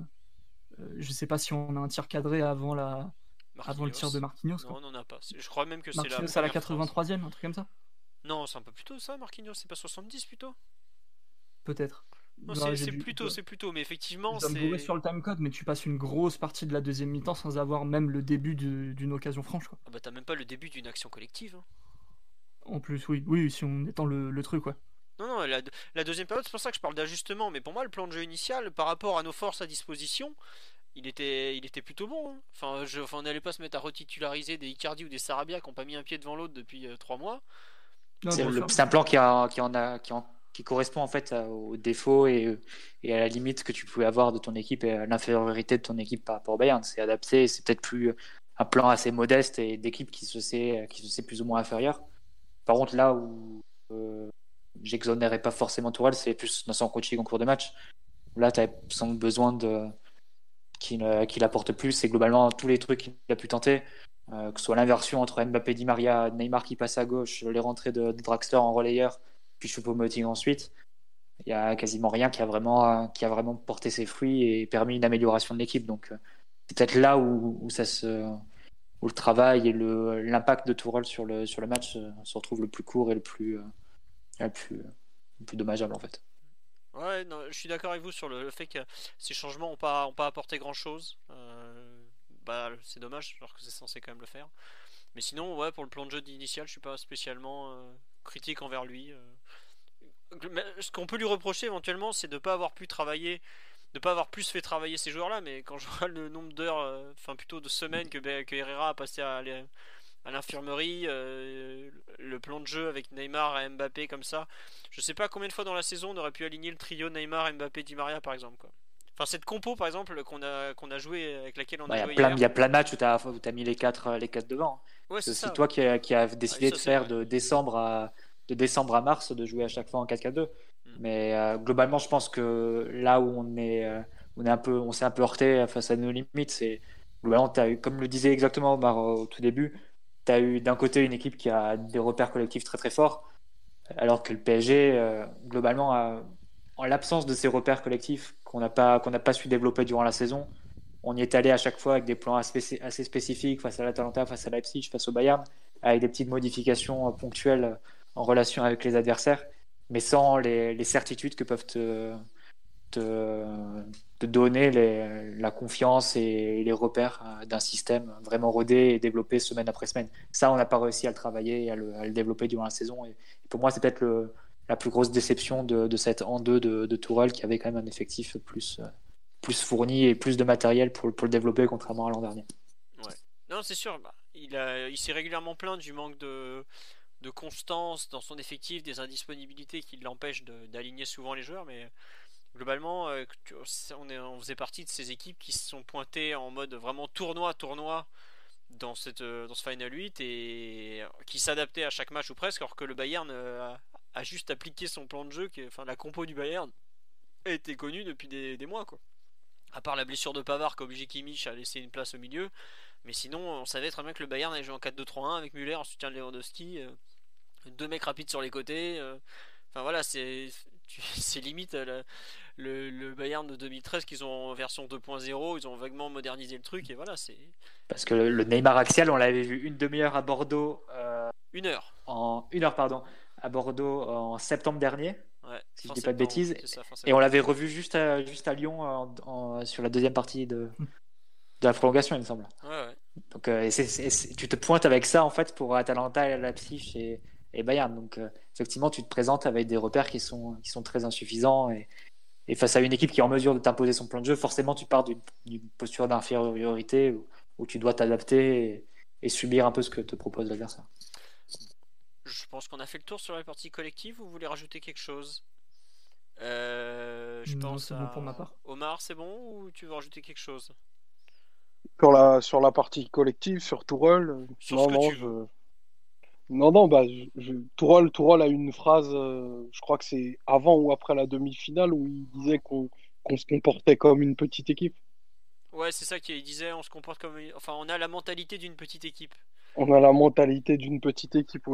[SPEAKER 4] euh, je sais pas si on a un tir cadré avant, la, avant le tir de Marquinhos.
[SPEAKER 1] Non, on n'en a pas. Je crois même que c'est
[SPEAKER 4] la. À la 83e, un truc comme ça
[SPEAKER 1] Non, c'est un peu plus tôt ça, Marquinhos. C'est pas 70 plutôt?
[SPEAKER 4] Peut-être
[SPEAKER 1] c'est plutôt, c'est plutôt, mais effectivement,
[SPEAKER 4] c'est. sur le timecode, mais tu passes une grosse partie de la deuxième mi-temps sans avoir même le début d'une occasion franche. Quoi.
[SPEAKER 1] Ah bah t'as même pas le début d'une action collective. Hein.
[SPEAKER 4] En plus, oui, oui, si on étend le, le truc, ouais.
[SPEAKER 1] Non, non, la, deuxième période, c'est pour ça que je parle d'ajustement. Mais pour moi, le plan de jeu initial, par rapport à nos forces à disposition, il était, il était plutôt bon. Hein. Enfin, je, enfin, on n'allait pas se mettre à retitulariser des Icardi ou des Sarabia qui n'ont pas mis un pied devant l'autre depuis euh, trois mois.
[SPEAKER 2] C'est un plan qui, a, qui en a, qui en qui correspond en fait aux défauts et, à la limite que tu pouvais avoir de ton équipe et à l'infériorité de ton équipe par rapport au Bayern. C'est adapté, c'est peut-être plus un plan assez modeste et d'équipe qui se sait qui se sait plus ou moins inférieur. Par contre, là où euh, j'exonérais pas forcément Tourelle, c'est plus dans son coaching en cours de match. Là, tu as besoin de qu'il apporte plus et globalement tous les trucs qu'il a pu tenter. que ce soit l'inversion entre Mbappé, Di Maria, Neymar qui passe à gauche, les rentrées de, de Draxler en relayeur, puis Choupo-Moting ensuite. Il y a quasiment rien qui a vraiment, qui a vraiment porté ses fruits et permis une amélioration de l'équipe. Donc c'est peut-être là où, où, ça se, où le travail et l'impact de Tourelle sur le, sur le match se retrouve le plus court et le plus, le plus, le plus dommageable en fait.
[SPEAKER 1] Ouais, je suis d'accord avec vous sur le, fait que ces changements n'ont pas, ont pas apporté grand chose. Euh, bah, c'est dommage, alors que c'est censé quand même le faire. Mais sinon, ouais, pour le plan de jeu initial, je suis pas spécialement euh, critique envers lui. Euh. Ce qu'on peut lui reprocher éventuellement, c'est de ne pas avoir pu travailler, de pas avoir plus fait travailler ces joueurs-là. Mais quand je vois le nombre d'heures, enfin plutôt de semaines que, que Herrera a passé à à l'infirmerie, euh, le plan de jeu avec Neymar et Mbappé comme ça. Je sais pas combien de fois dans la saison on aurait pu aligner le trio Neymar, Mbappé, Di Maria par exemple. Quoi. Enfin, cette compo par exemple qu'on a, qu'on a joué avec laquelle on a joué.
[SPEAKER 2] Il y a plein de matchs où tu as, as, mis les quatre, les quatre devant.
[SPEAKER 1] Ouais, c'est
[SPEAKER 2] aussi toi qui a, qui a décidé de faire de décembre, à, de décembre à mars de jouer à chaque fois en 4-4-2. Mm. Mais euh, globalement, je pense que là où on est, euh, on est un peu, on s'est un peu heurté face à nos limites, c'est globalement, as eu, comme le disait exactement Omar au tout début, tu as eu d'un côté une équipe qui a des repères collectifs très très forts, alors que le PSG, euh, globalement, en l'absence de ces repères collectifs qu'on n'a pas, qu'on pas su développer durant la saison, on y est allé à chaque fois avec des plans assez, spécifiques face à l'Atalanta, face à Leipzig, face au Bayern, avec des petites modifications ponctuelles en relation avec les adversaires, mais sans les, certitudes que peuvent te, de, donner la confiance et les repères euh, d'un système vraiment rodé et développé semaine après semaine. Ça, on n'a pas réussi à le travailler et à le, développer durant la saison. Et, pour moi, c'est peut-être la plus grosse déception de, cette en deux de, de Tourelle qui avait quand même un effectif plus, euh, plus fourni et plus de matériel pour, pour le développer, contrairement à l'an dernier.
[SPEAKER 1] Ouais. Non, c'est sûr. Bah, il, s'est régulièrement plaint du manque de, de constance dans son effectif, des indisponibilités qui l'empêchent d'aligner souvent les joueurs, mais globalement, euh, on, faisait partie de ces équipes qui se sont pointées en mode vraiment tournoi, tournoi dans, cette, euh, dans ce Final 8 et qui s'adaptaient à chaque match ou presque, alors que le Bayern euh, a, juste appliqué son plan de jeu, qui, enfin la compo du Bayern était connue depuis des, mois. Quoi. À part la blessure de Pavard qui a obligé Kimmich à laisser une place au milieu, mais sinon on savait très bien que le Bayern allait jouer en 4-2-3-1 avec Müller en soutien de Lewandowski, deux mecs rapides sur les côtés. Enfin voilà, c'est limite le, le, Bayern de 2013 qu'ils ont en version 2.0, ils ont vaguement modernisé le truc et voilà, c'est.
[SPEAKER 2] Parce que le, Neymar axial, on l'avait vu une demi-heure à Bordeaux.
[SPEAKER 1] Euh, une heure.
[SPEAKER 2] En une heure, pardon, à Bordeaux en septembre dernier.
[SPEAKER 1] Ouais,
[SPEAKER 2] si je dis pas de bêtises. et on l'avait revu juste à, juste à Lyon en, sur la deuxième partie de, de la prolongation, il me semble.
[SPEAKER 1] Ouais, ouais.
[SPEAKER 2] Donc, euh, tu te pointes avec ça en fait pour Atalanta Leipzig et, et Bayern. Donc, euh, effectivement, tu te présentes avec des repères qui sont, qui sont très insuffisants. Et, et face à une équipe qui est en mesure de t'imposer son plan de jeu, forcément, tu pars d'une posture d'infériorité où, où, tu dois t'adapter et, subir un peu ce que te propose l'adversaire.
[SPEAKER 1] Je pense qu'on a fait le tour sur la partie collective. Vous voulez rajouter quelque chose? Euh, Je pense
[SPEAKER 4] bon pour ma part.
[SPEAKER 1] Omar, c'est bon ou tu veux rajouter quelque chose?
[SPEAKER 3] Sur la, sur la partie collective, sur Tourelle,
[SPEAKER 1] sur ce que tu veux.
[SPEAKER 3] Non, non, bah, je, Tourol, a une phrase, euh, je crois que c'est avant ou après la demi-finale, où il disait qu'on se comportait comme une petite équipe.
[SPEAKER 1] Ouais, c'est ça qu'il disait, on se comporte comme. Enfin, on a la mentalité d'une petite équipe.
[SPEAKER 3] On a la mentalité d'une petite équipe.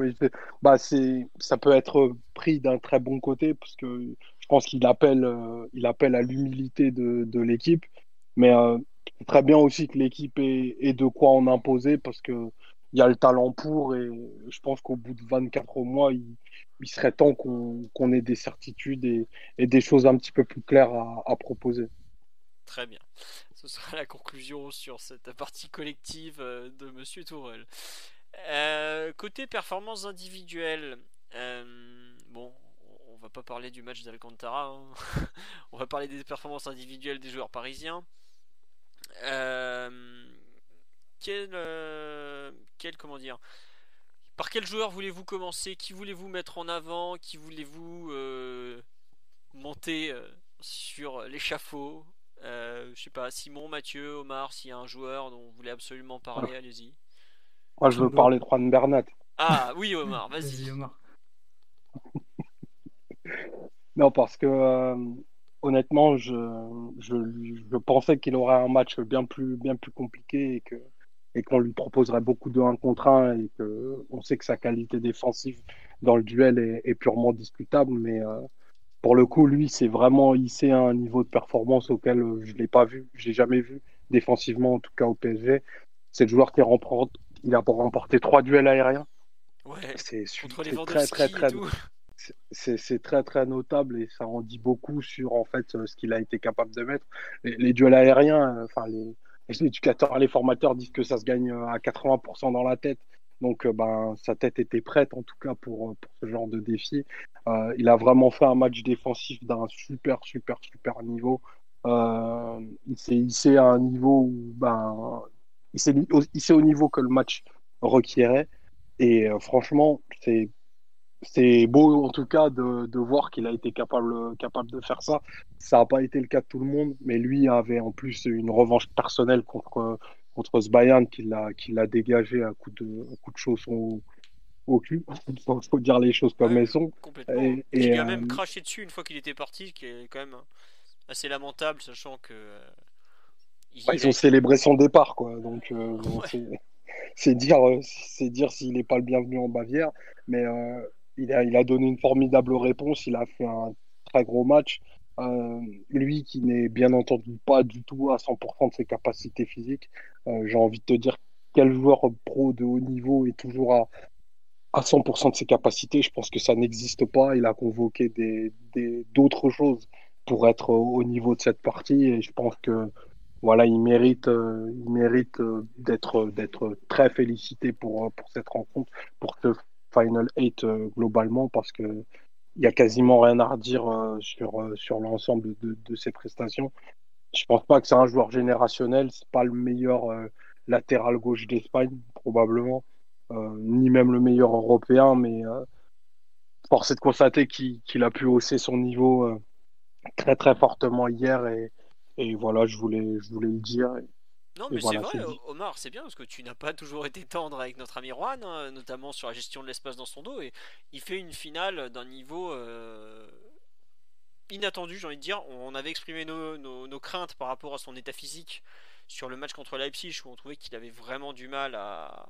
[SPEAKER 3] Bah, ça peut être pris d'un très bon côté, parce que je pense qu'il appelle, euh, il appelle à l'humilité de, l'équipe. Mais euh, très bien aussi que l'équipe ait, de quoi en imposer, parce que il y a le talent pour et je pense qu'au bout de 24 mois, il, serait temps qu'on ait des certitudes et, des choses un petit peu plus claires à, proposer.
[SPEAKER 1] Très bien. Ce sera la conclusion sur cette partie collective euh, de Monsieur Tourelle. Euh, côté performance individuelle, euh, bon, on va pas parler du match d'Alcantara, hein. on va parler des performances individuelles des joueurs parisiens. Euh, quel, quel comment dire par quel joueur voulez-vous commencer? Qui voulez-vous mettre en avant? Qui voulez-vous monter sur l'échafaud? Je sais pas, Simon, Mathieu, Omar, s'il y a un joueur dont vous voulez absolument parler, allez-y.
[SPEAKER 3] Moi, je veux parler de Juan Bernat.
[SPEAKER 1] Ah oui, Omar, vas-y.
[SPEAKER 3] non, parce que honnêtement, je, je, je pensais qu'il aurait un match bien plus, bien plus compliqué et que et qu'on lui proposerait beaucoup de 1 contre 1 et que on sait que sa qualité défensive dans le duel est, purement discutable. Mais euh, pour le coup, lui, c'est vraiment hissé à un niveau de performance auquel je ne l'ai pas vu, je l'ai jamais vu défensivement, en tout cas au PSG. C'est le joueur qui remporte, il a remporté trois duels aériens.
[SPEAKER 1] Ouais,
[SPEAKER 3] c'est
[SPEAKER 1] très, très, très,
[SPEAKER 3] c'est très très notable et ça en dit beaucoup sur en fait ce qu'il a été capable de mettre. Les, duels aériens, euh, enfin les, les éducateurs, les formateurs disent que ça se gagne à 80% dans la tête. Donc, euh, ben, sa tête était prête, en tout cas, pour, euh, pour ce genre de défi. Euh, il a vraiment fait un match défensif d'un super, super, super niveau. il s'est hissé à un niveau où, ben, il s'est hissé au niveau que le match requérait. Et franchement, c'est c'est beau en tout cas de, de voir qu'il a été capable, capable de faire ça. Ça n'a pas été le cas de tout le monde, mais lui avait en plus une revanche personnelle contre, contre ce Bayern qui l'a dégagé à coup de, à coup de chausson au, cul. Il faut, dire les choses comme elles sont.
[SPEAKER 1] Et, il a même euh, craché dessus une fois qu'il était parti, qui est quand même assez lamentable, sachant que. Euh,
[SPEAKER 3] ils ont célébré son départ, quoi. Donc, euh, c'est dire, c'est dire s'il n'est pas le bienvenu en Bavière. Mais il, a, il a donné une formidable réponse. Il a fait un très gros match. Euh, lui qui n'est bien entendu pas du tout à 100% de ses capacités physiques, euh, j'ai envie de te dire quel joueur pro de haut niveau est toujours à, à 100% de ses capacités. Je pense que ça n'existe pas. Il a convoqué d'autres choses pour être au niveau de cette partie et je pense que voilà, il mérite, euh, mérite d'être, d'être très félicité pour, pour cette rencontre, pour ce Final 8 globalement parce que il n'y a quasiment rien à redire euh, sur, euh, sur l'ensemble de, de, ses prestations. Je pense pas que c'est un joueur générationnel, c'est pas le meilleur euh, latéral gauche d'Espagne, probablement, ni même le meilleur européen, mais force est de constater qu'il a pu hausser son niveau très très fortement hier et, et voilà, je voulais, je voulais le dire.
[SPEAKER 1] Non, mais c'est vrai, Omar, c'est bien parce que tu n'as pas toujours été tendre avec notre ami Juan, hein, notamment sur la gestion de l'espace dans son dos. Et il fait une finale d'un niveau euh, inattendu, j'ai envie de dire. On avait exprimé nos, craintes par rapport à son état physique sur le match contre Leipzig, où on trouvait qu'il avait vraiment du mal à,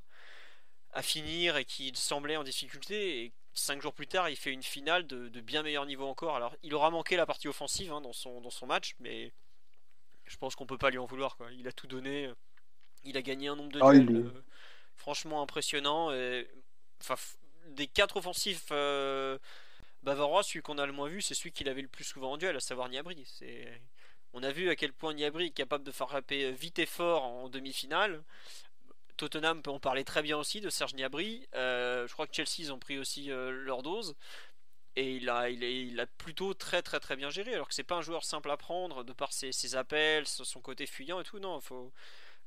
[SPEAKER 1] à finir et qu'il semblait en difficulté. Et cinq jours plus tard, il fait une finale de, bien meilleur niveau encore. Alors, il aura manqué la partie offensive hein, dans, son, dans son match, mais je pense qu'on peut pas lui en vouloir. Quoi. Il a tout donné. Il a gagné un nombre de ah, duels euh, franchement impressionnant. Enfin, des quatre offensifs euh, bavarois, celui qu'on a le moins vu, c'est celui qu'il avait le plus souvent en duel, à savoir Niabri. On a vu à quel point Niabri est capable de faire frapper vite et fort en demi-finale. Tottenham peut en parler très bien aussi de Serge Niabri. Euh, je crois que Chelsea ils ont pris aussi leur dose et il a, il, il a plutôt très très très bien géré alors que c'est pas un joueur simple à prendre de par ses, appels, son côté fuyant et tout. Non, faut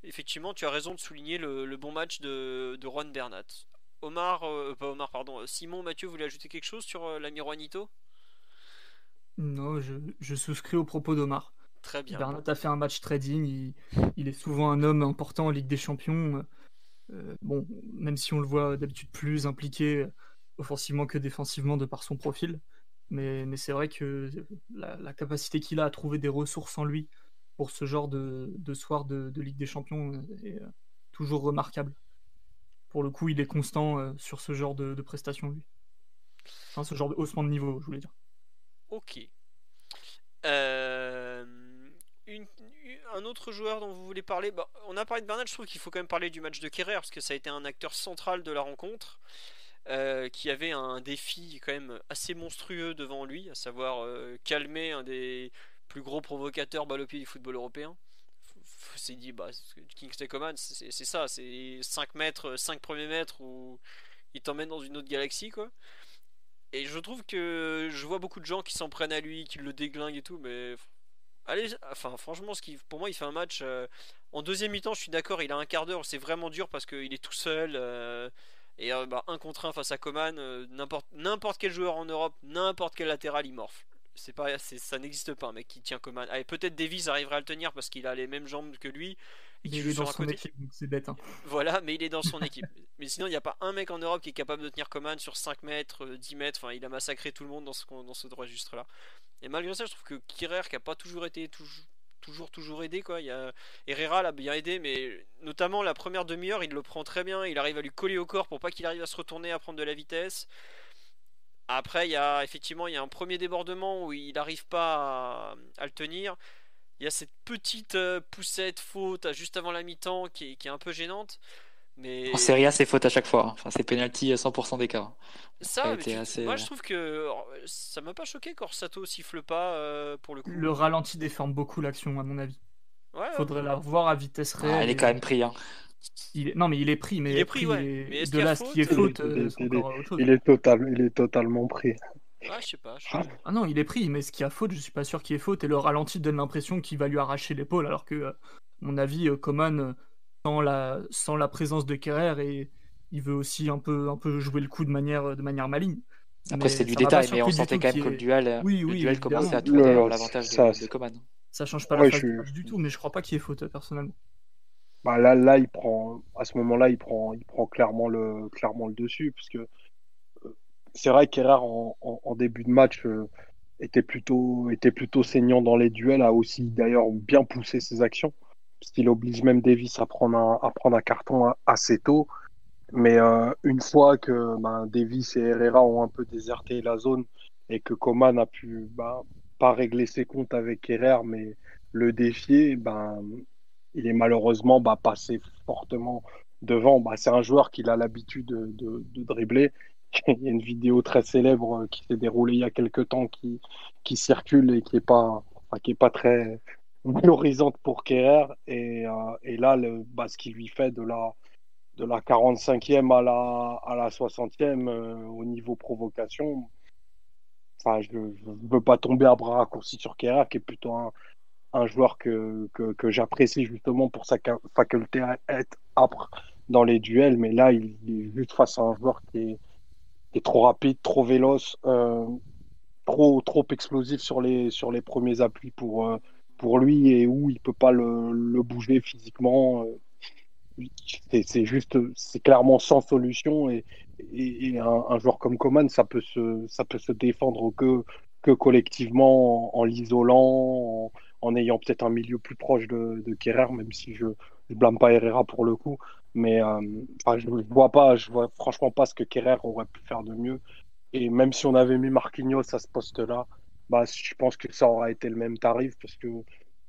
[SPEAKER 1] effectivement tu as raison de souligner le, bon match de, de Juan Bernat. Omar, euh, pas Omar, pardon, Simon, Mathieu, vous voulez ajouter quelque chose sur euh, l'ami Juanito?
[SPEAKER 4] Non, je, souscris au propos d'Omar.
[SPEAKER 1] Très bien.
[SPEAKER 4] Bernat a fait un match très digne, il, est souvent un homme important en Ligue des Champions. Euh, bon, même si on le voit d'habitude plus impliqué offensivement que défensivement de par son profil. Mais, c'est vrai que la, capacité qu'il a à trouver des ressources en lui pour ce genre de, soir de, Ligue des Champions est euh, toujours remarquable. Pour le coup, il est constant euh, sur ce genre de, prestations, lui. Enfin, ce genre de haussement de niveau, je voulais dire.
[SPEAKER 1] Ok. Euh, un autre joueur dont vous voulez parler, bah, on a parlé de Bernal, je trouve qu'il faut quand même parler du match de Kerrer, parce que ça a été un acteur central de la rencontre. Euh, qui avait un défi quand même assez monstrueux devant lui, à savoir euh, calmer un des plus gros provocateurs balle du football européen. C'est dit, bah, Kingsley Coman, c'est ça, c'est 5 mètres, 5 premiers mètres où il t'emmène dans une autre galaxie, quoi. Et je trouve que je vois beaucoup de gens qui s'en prennent à lui, qui le déglinguent et tout, mais allez, enfin franchement, pour moi, il fait un match. Euh, en deuxième mi-temps, je suis d'accord, il a un quart d'heure, c'est vraiment dur parce qu'il est tout seul. Et euh, bah, un contre un face à Coman, euh, n'importe quel joueur en Europe, n'importe quel latéral, il morfle. C'est pas, ça n'existe pas un mec qui tient Coman. Allez, peut-être Davis arriverait à le tenir parce qu'il a les mêmes jambes que lui.
[SPEAKER 4] Et il est dans son équipe, c'est bête. Hein.
[SPEAKER 1] Voilà, mais il est dans son équipe. Mais sinon, il n'y a pas un mec en Europe qui est capable de tenir Coman sur 5 mètres, 10 euh, mètres. Enfin, il a massacré tout le monde dans ce, dans ce registre-là. Et malgré ça, je trouve que Kirer, qui a pas toujours été toujours, toujours aidé. Quoi. Il y a... Herrera l'a bien aidé, mais notamment la première demi-heure, il le prend très bien. Il arrive à lui coller au corps pour pas qu'il arrive à se retourner, à prendre de la vitesse. Après, il y a effectivement il y a un premier débordement où il n'arrive pas à, le tenir. Il y a cette petite euh, poussette faute juste avant la mi-temps qui, est un peu gênante. Mais...
[SPEAKER 2] En Serie A, c'est faute à chaque fois. Hein. Enfin, c'est penalty à 100% d'écart.
[SPEAKER 1] Ça, assez... moi je trouve que ça m'a pas choqué qu'Orsato siffle pas euh, pour le coup.
[SPEAKER 4] Le ralenti déforme beaucoup l'action, à mon avis. Ouais, Faudrait la revoir à vitesse réelle.
[SPEAKER 2] Ah, elle est quand même pris. Hein.
[SPEAKER 4] Il est... Non, mais il est pris. Mais
[SPEAKER 1] il est pris, ouais. Mais
[SPEAKER 4] de là, ce qui est faute,
[SPEAKER 3] euh, il, est, il, est total... il est totalement pris.
[SPEAKER 1] Ah, je sais pas.
[SPEAKER 4] Ah non, il est pris, mais ce qui a faute, je suis pas sûr qu'il est faute. Et le ralenti donne l'impression qu'il va lui arracher l'épaule, alors que, à mon avis, Coman sans la, sans la présence de Kerrer et il veut aussi un peu, un peu jouer le coup de manière, de manière maligne.
[SPEAKER 2] Après, c'est du détail, mais on sentait quand même que le duel, oui, le duel commençait à tourner à l'avantage de, de, Coman.
[SPEAKER 4] Ça change pas la phase du tout, mais je crois pas qu'il y ait faute, personnellement.
[SPEAKER 3] Bah là, là, il prend, à ce moment-là, il prend, il prend clairement le, clairement le dessus, parce que euh, c'est vrai qu'Herrera en, en, début de match euh, était plutôt, était plutôt saignant dans les duels, a aussi d'ailleurs bien poussé ses actions qu'il oblige même Davis à prendre un, carton assez tôt. Mais euh, une fois que ben, Davis et Herrera ont un peu déserté la zone et que Coman n'a pu ben, pas régler ses comptes avec Herrera, mais le défier, ben, il est malheureusement passé fortement devant. C'est un joueur qui a l'habitude de, dribbler. Il y a une vidéo très célèbre qui s'est déroulée il y a quelques temps qui, circule et qui n'est pas très, valorisante pour Kerrer. Et, euh, et là, le, bah, ce qui lui fait de la, de la 45e à la, à la 60e euh, au niveau provocation, enfin, je ne veux pas tomber à bras raccourcis sur Kerrer, qui est plutôt un, un joueur que, que, que j'apprécie justement pour sa faculté à être âpre dans les duels. Mais là, il, est juste face à un joueur qui est, est trop rapide, trop véloce. Euh, trop, trop explosif sur les, sur les premiers appuis pour, pour lui et où il peut pas le, bouger physiquement. Euh, c'est juste, c'est clairement sans solution et, un, joueur comme Coman, ça peut se, ça peut se défendre que, que collectivement en, l'isolant, en, ayant peut-être un milieu plus proche de, de Kerrer, même si je ne blâme pas Herrera pour le coup. Mais euh, je ne vois pas, je vois franchement pas ce que Kerrer aurait pu faire de mieux. Et même si on avait mis Marquinhos à ce poste-là, bah, je pense que ça aura été le même tarif parce que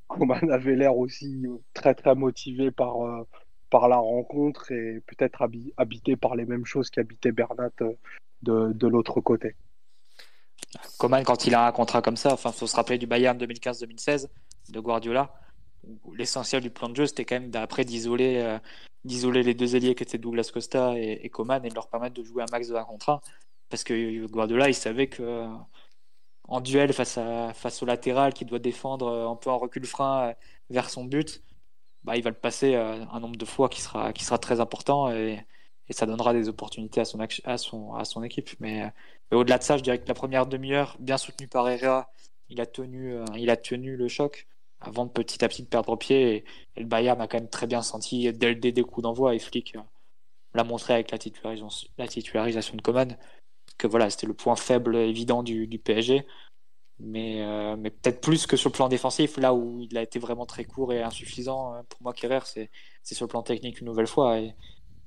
[SPEAKER 3] Coman avait l'air aussi très très motivé par, euh, par la rencontre et peut-être habité par les mêmes choses qu'habitait Bernat euh, de, de l'autre côté.
[SPEAKER 2] Coman, quand il a un contrat comme ça, enfin, faut se rappeler du Bayern 2015-2016 de Guardiola. L'essentiel du plan de jeu, c'était quand même d'après d'isoler, euh, d'isoler les deux ailiers qui étaient Douglas Costa et, et, Coman et de leur permettre de jouer un max de un contrat. Parce que Guardiola, il savait que en duel face, à, face au latéral qui doit défendre euh, un peu en recul frein euh, vers son but, bah, il va le passer euh, un nombre de fois qui sera, très important et, ça donnera des opportunités à son, équipe. Mais, au-delà de ça, je dirais que la première demi-heure, bien soutenue par Herrera, il a tenu, le choc avant de petit à petit perdre pied. Et, le Bayern a quand même très bien senti dès, dès des coups d'envoi. Et Flick l'a montré avec la titularisation, la titularisation de Coman que voilà, c'était le point faible évident du, PSG. Mais, euh, mais peut-être plus que sur le plan défensif, là où il a été vraiment très court et insuffisant euh, pour moi, Kerrer, c'est, sur le plan technique une nouvelle fois. Et,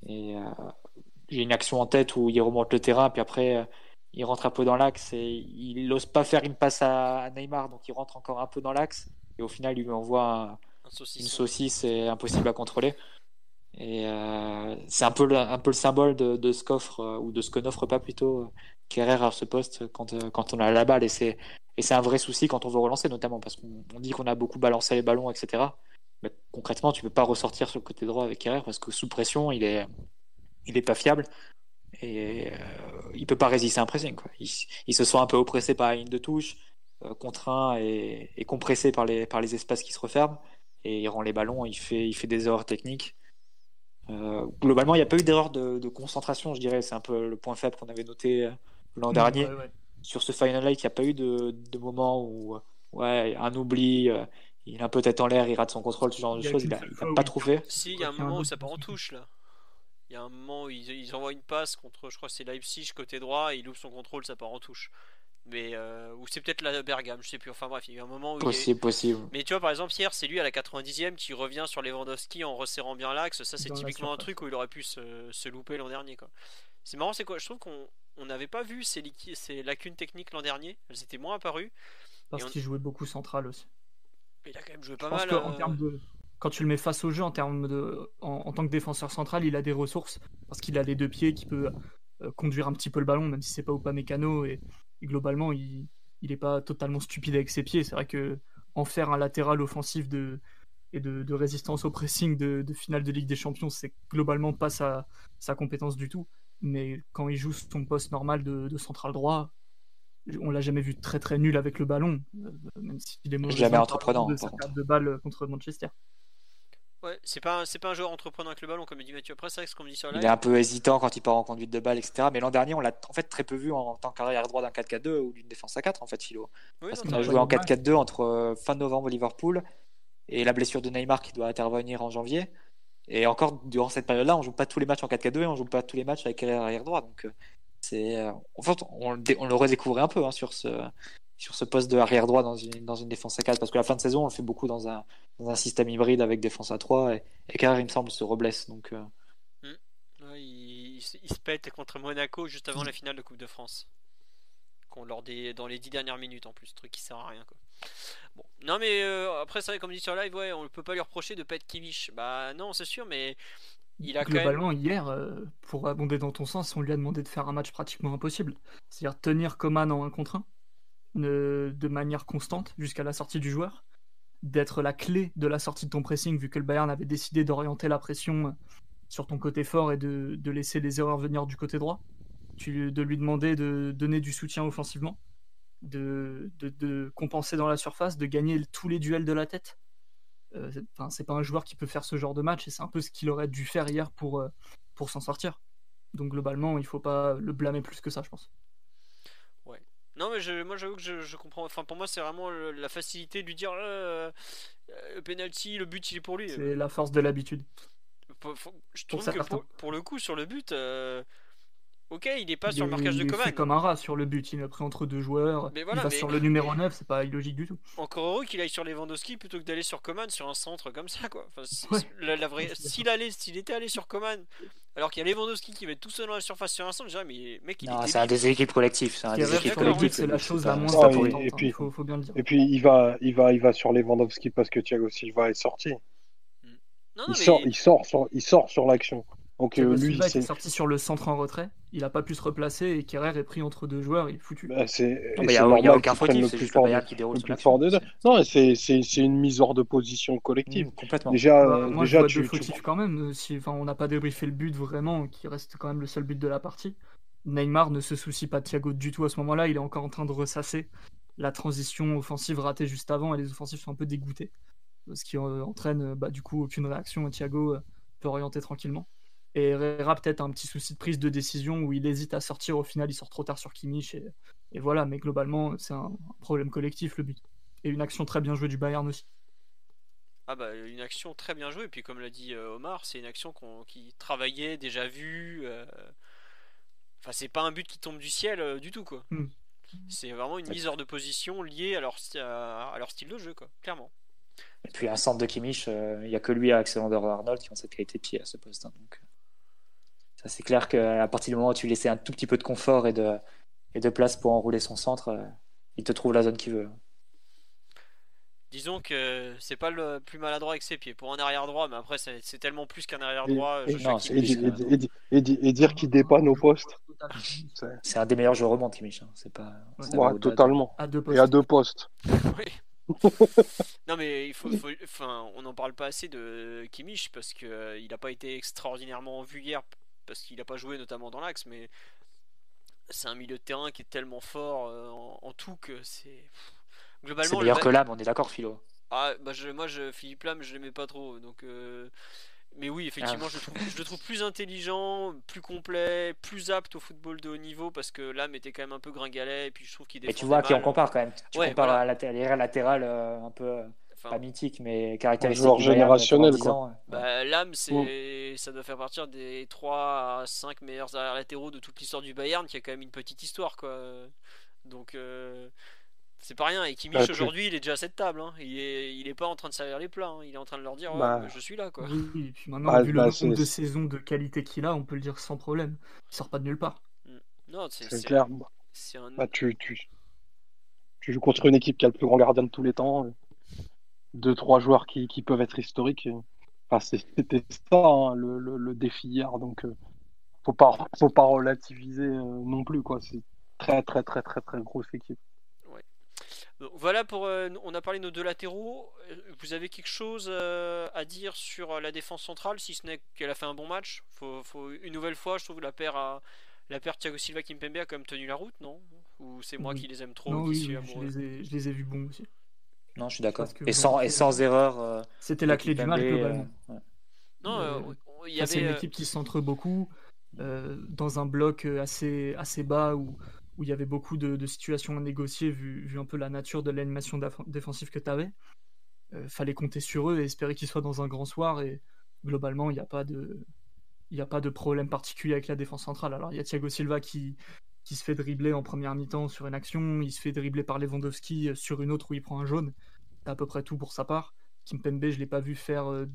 [SPEAKER 2] et euh, j'ai une action en tête où il remonte le terrain, puis après il rentre un peu dans l'axe et il n'ose pas faire une passe à, Neymar, donc il rentre encore un peu dans l'axe. Et au final, il lui envoie une saucisse et impossible à contrôler. Et euh, c'est un peu, le, symbole de, de ce qu'offre, euh, ou de ce que n'offre pas plutôt euh, Kerrer à ce poste quand, on a la balle. Et c'est, un vrai souci quand on veut relancer, notamment parce qu'on dit qu'on a beaucoup balancé les ballons, etc. Mais concrètement, tu peux pas ressortir sur le côté droit avec Kerrer parce que sous pression, il est, il est pas fiable. Et euh, il peut pas résister à un pressing. Il, se sent un peu oppressé par la ligne de touche, contraint et, compressé par les, par les espaces qui se referment. Et il rend les ballons, il fait, il fait des erreurs techniques. Euh, globalement, il n'y a pas eu d'erreur de, concentration, je dirais. C'est un peu le point faible qu'on avait noté euh, l'an mmh, dernier. Sur ce Final Light, il n'y a pas eu de, de moment où ouais, un oubli, euh, il a un peu tête en l'air, il rate son contrôle, ce genre de choses. Il n'a pas trop fait.
[SPEAKER 1] Si, il y a un moment où ça part en touche là. Il y a un moment où ils, envoient une passe contre, je crois que c'est Leipzig côté droit, et il ouvre son contrôle, ça part en touche. Mais euh, ou c'est peut-être la Bergame, je sais plus. Enfin bref, il y a eu un moment où.
[SPEAKER 2] Possible.
[SPEAKER 1] Mais tu vois, par exemple, hier, c'est lui à la 90e qui revient sur Lewandowski en resserrant bien l'axe. Ça, c'est typiquement un truc où il aurait pu se, se louper l'an dernier. quoi. C'est marrant, c'est quoi Je trouve qu'on on n'avait pas vu ces, liqui- ces lacunes techniques l'an dernier. Elles étaient moins apparues.
[SPEAKER 4] Parce
[SPEAKER 1] on-
[SPEAKER 4] qu'il jouait beaucoup central aussi.
[SPEAKER 1] Mais il a quand même joué
[SPEAKER 4] Je
[SPEAKER 1] pas
[SPEAKER 4] pense
[SPEAKER 1] mal.
[SPEAKER 4] qu'en
[SPEAKER 1] euh,
[SPEAKER 4] termes de. Quand tu le mets face au jeu en termes de. En, en tant que défenseur central, il a des ressources. Parce qu'il a les deux pieds qui peut euh, conduire un petit peu le ballon, même si c'est pas ou pas mécano. Et, et globalement, il il est pas totalement stupide avec ses pieds. C'est vrai que en faire un latéral offensif de et de, de résistance au pressing de, de finale de Ligue des Champions, c'est globalement pas sa, sa compétence du tout. Mais quand il joue son poste normal de, de central droit, on l'a jamais vu très très nul avec le ballon, euh, même s'il est mauvais.
[SPEAKER 2] Jamais entreprenant,
[SPEAKER 4] de sa de balle contre Manchester.
[SPEAKER 1] Ouais, c'est pas, un- c'est pas un joueur entreprenant avec le ballon, comme dit Mathieu. Après, c'est vrai que ce qu'on me dit sur
[SPEAKER 2] Il
[SPEAKER 1] live.
[SPEAKER 2] est un peu hésitant quand il part en conduite de balle, etc. Mais l'an dernier, on l'a en fait très peu vu en tant qu'arrière droit d'un 4-4-2 ou d'une défense à 4, en fait, Philo.
[SPEAKER 1] Oui,
[SPEAKER 2] Parce qu'on a joué en
[SPEAKER 4] dommage.
[SPEAKER 2] 4-4-2 entre euh, fin novembre au Liverpool et la blessure de Neymar qui doit intervenir en janvier. Et encore, durant cette période-là, on joue pas tous les matchs en 4-4-2 et on joue pas tous les matchs avec arrière droit. Donc, euh, c'est, euh, en fait, on, on le redécouvrait un peu hein, sur ce sur ce poste de arrière droit dans une, dans une défense à 4 parce que la fin de saison on le fait beaucoup dans un, dans un système hybride avec défense à 3 et, et Carrère il me semble se reblesse donc euh,
[SPEAKER 1] Ouais, il, il se- il se pète contre Monaco juste avant la finale de Coupe de France. Qu'on lors des, dans les 10 dernières minutes en plus, truc qui sert à rien quoi. Bon. Non mais euh, après c'est vrai comme dit sur live, ouais, on ne peut pas lui reprocher de pas être Kimmich. Bah non c'est sûr mais il a quand même...
[SPEAKER 4] Globalement, hier, euh, pour abonder dans ton sens, on lui a demandé de faire un match pratiquement impossible. C'est-à-dire tenir Coman en 1 contre 1 de, de manière constante jusqu'à la sortie du joueur, d'être la clé de la sortie de ton pressing, vu que le Bayern avait décidé d'orienter la pression euh, sur ton côté fort et de, laisser les erreurs venir du côté droit. De lui demander de donner du soutien offensivement, de, compenser dans la surface, de gagner tous les duels de la tête. Euh, c'est- pas un joueur qui peut faire ce genre de match et c'est un peu ce qu'il aurait dû faire hier pour, euh, s'en sortir. Donc globalement, il faut pas le blâmer plus que ça, je pense.
[SPEAKER 1] Non mais je, moi j'avoue que je, je comprends. Enfin pour moi c'est vraiment le- la facilité de lui dire euh, euh, le penalty, le but il est pour lui.
[SPEAKER 4] C'est la force de l'habitude.
[SPEAKER 1] Je trouve que pour, pour le coup sur le but, euh, ok il est pas
[SPEAKER 4] Il
[SPEAKER 1] sur le marquage de Coman.
[SPEAKER 4] fait comme un rat sur le but. Il est pris entre deux joueurs.
[SPEAKER 1] Mais voilà,
[SPEAKER 4] il va
[SPEAKER 1] mais-
[SPEAKER 4] sur le numéro 9, c'est pas illogique du tout.
[SPEAKER 1] Encore heureux qu'il aille sur Lewandowski plutôt que d'aller sur Coman sur un centre comme ça quoi. Enfin,
[SPEAKER 4] Ouais.
[SPEAKER 1] la, la vraie, s'il allait, s'il était allé sur Coman, alors qu'il y a Lewandowski qui va être tout seul dans la surface sur un centre, je dirais mais mec il
[SPEAKER 2] non,
[SPEAKER 1] est
[SPEAKER 2] c'est un déséquilibre collectif c'est un
[SPEAKER 4] c'est la chose la
[SPEAKER 2] c'est
[SPEAKER 4] moins
[SPEAKER 3] Ouais,
[SPEAKER 4] importante.
[SPEAKER 3] et puis-
[SPEAKER 4] il faut, faut bien le dire.
[SPEAKER 3] Et puis il va, il va, il va sur Lewandowski parce que Thiago Silva est sorti.
[SPEAKER 1] Non, non,
[SPEAKER 3] Il
[SPEAKER 1] mais
[SPEAKER 3] sort, il sort sur, il sort sur l'action. Donc euh, lui, c'est,
[SPEAKER 4] sorti sur le centre en retrait. Il a pas pu se replacer et Kerrer est pris entre deux joueurs. Il est foutu.
[SPEAKER 3] bah, c'est,
[SPEAKER 2] il y a, il y a aucun fautif c'est
[SPEAKER 3] plus
[SPEAKER 2] juste le
[SPEAKER 3] fort, de-
[SPEAKER 2] Bayern qui déroule
[SPEAKER 3] le fort
[SPEAKER 2] c'est-
[SPEAKER 3] Non, c'est, c'est, c'est une mise hors de position collective.
[SPEAKER 2] Mm, complètement
[SPEAKER 3] Déjà,
[SPEAKER 4] Bah,
[SPEAKER 3] euh,
[SPEAKER 4] moi, je vois
[SPEAKER 3] tu,
[SPEAKER 4] deux
[SPEAKER 3] tu-
[SPEAKER 4] fautifs quand même. euh, Si, enfin, on n'a pas débriefé le but vraiment, qui reste quand même le seul but de la partie. Neymar ne se soucie pas de Thiago du tout à ce moment-là. Il est encore en train de ressasser la transition offensive ratée juste avant et les offensifs sont un peu dégoûtés. Ce qui euh, entraîne bah, du coup aucune réaction et Thiago peut orienter tranquillement. Et Herrera peut-être un petit souci de prise de décision où il hésite à sortir. Au final, il sort trop tard sur Kimmich et, et voilà. Mais globalement, c'est un, un problème collectif le but. Et une action très bien jouée du Bayern aussi.
[SPEAKER 1] Ah bah une action très bien jouée, puis comme l'a dit euh, Omar, c'est une action qu'on qui travaillait, déjà vue. euh, Enfin c'est pas un but qui tombe du ciel euh, du tout quoi.
[SPEAKER 4] Hmm.
[SPEAKER 1] C'est vraiment une mise hors de position liée à leur, à, leur style de jeu quoi, clairement.
[SPEAKER 2] et puis un centre de Kimmich euh, il y a que lui et Alexander Arnold qui ont cette qualité de pied à ce poste hein, donc euh, ça c'est clair qu'à partir du moment où tu laissais un tout petit peu de confort et de et de place pour enrouler son centre euh, il te trouve la zone qu'il veut
[SPEAKER 1] Disons que c'est pas le plus maladroit avec ses pieds. Pour un arrière droit, mais après c'est tellement plus qu'un arrière
[SPEAKER 3] Et-
[SPEAKER 1] droit.
[SPEAKER 3] et-
[SPEAKER 2] non,
[SPEAKER 3] dire qu'il dépanne au poste. C'est-
[SPEAKER 2] un des meilleurs joueurs au monde Kimmich hein. c'est pas
[SPEAKER 4] Ouais.
[SPEAKER 3] totalement.
[SPEAKER 4] À deux
[SPEAKER 3] Et
[SPEAKER 4] postes.
[SPEAKER 3] à deux postes.
[SPEAKER 1] Oui. non mais il faut, faut- enfin, on n'en parle pas assez de Kimmich parce que euh, il n'a pas été extraordinairement vu hier parce qu'il n'a pas joué notamment dans l'axe, mais c'est un milieu de terrain qui est tellement fort euh, en, en tout que c'est
[SPEAKER 2] c'est
[SPEAKER 1] globalement le
[SPEAKER 2] meilleur que l'âme on est d'accord Philo
[SPEAKER 1] Ah, bah je, moi je Philippe Lam je l'aimais pas trop donc euh, mais oui effectivement
[SPEAKER 2] Ah.
[SPEAKER 1] je, le trouve, je le trouve plus intelligent plus complet plus apte au football de haut niveau parce que Lam était quand même un peu gringalet et puis je trouve qu'il
[SPEAKER 2] mais tu vois qui on
[SPEAKER 1] mal.
[SPEAKER 2] compare quand même tu
[SPEAKER 1] Ouais,
[SPEAKER 2] compares
[SPEAKER 1] voilà.
[SPEAKER 2] à la latéral latéral euh, un peu euh,
[SPEAKER 1] Enfin,
[SPEAKER 2] pas mythique mais caractéristique
[SPEAKER 3] joueur générationnel,
[SPEAKER 2] pendant 10
[SPEAKER 3] quoi.
[SPEAKER 1] Bah, Lam, c'est, ça doit faire partir des 3 à 5 meilleurs arrières latéraux de toute l'histoire du Bayern, qui a quand même une petite histoire, quoi. Donc euh, c'est pas rien. Et Kimmich
[SPEAKER 3] Bah,
[SPEAKER 1] aujourd'hui, il est déjà à cette table. hein. Il, est, il est pas en train de servir les plats. hein. Il est en train de leur dire ouais,
[SPEAKER 3] Bah,
[SPEAKER 1] je suis là quoi.
[SPEAKER 4] Oui, et puis maintenant,
[SPEAKER 3] Bah,
[SPEAKER 4] vu
[SPEAKER 3] bah,
[SPEAKER 4] le
[SPEAKER 3] c'est-
[SPEAKER 4] nombre de saisons de qualité qu'il a, on peut le dire sans problème. Il sort pas de nulle part.
[SPEAKER 1] Non, c'est
[SPEAKER 3] C'est
[SPEAKER 1] c'est-
[SPEAKER 3] clair.
[SPEAKER 1] c'est un.
[SPEAKER 3] Bah, tu, tu, tu joues contre une équipe qui a le plus grand gardien de tous les temps. Deux, trois joueurs qui, qui peuvent être historiques. Enfin, c'était ça hein, le, le, le défi hier. Donc, euh, faut pas, faut pas relativiser euh, non plus. quoi. C'est très, très, très, très, très grosse équipe.
[SPEAKER 1] Donc, Voilà pour. euh, on a parlé de nos deux latéraux. Euh, Vous avez quelque chose euh, à dire sur la défense centrale, si ce n'est qu'elle a fait un bon match? Faut, faut- Une nouvelle fois, je trouve que la paire, a, la paire Thiago Silva Kimpembe a quand même tenu la route, non? Ou c'est moi
[SPEAKER 4] Oui.
[SPEAKER 1] qui les aime trop,
[SPEAKER 4] non,
[SPEAKER 1] qui
[SPEAKER 4] oui,
[SPEAKER 1] suis
[SPEAKER 4] je, les ai, je les ai vus bons aussi.
[SPEAKER 2] Non, je suis d'accord. Et sans, et sans erreur. euh,
[SPEAKER 4] C'était la clé du match,
[SPEAKER 2] Kimpembe,
[SPEAKER 4] globalement.
[SPEAKER 2] euh, ouais.
[SPEAKER 1] Non,
[SPEAKER 4] Euh,
[SPEAKER 1] euh, il y
[SPEAKER 4] Ça, c'est une
[SPEAKER 1] euh,
[SPEAKER 4] équipe qui centre beaucoup euh, dans un bloc euh, assez, assez bas où, où il y avait beaucoup de, de situations à négocier vu, vu un peu la nature de l'animation défensive que tu avais. fallait compter sur eux et espérer qu'ils soient dans un grand soir et globalement il n'y a pas de il n'y a pas de problème particulier avec la défense centrale. Alors il y a Thiago Silva qui, qui se fait dribbler en première mi-temps sur une action, il se fait dribbler par Lewandowski euh, sur une autre où il prend un jaune. C'est à peu près tout pour sa part. Kimpembe, je l'ai pas vu faire euh,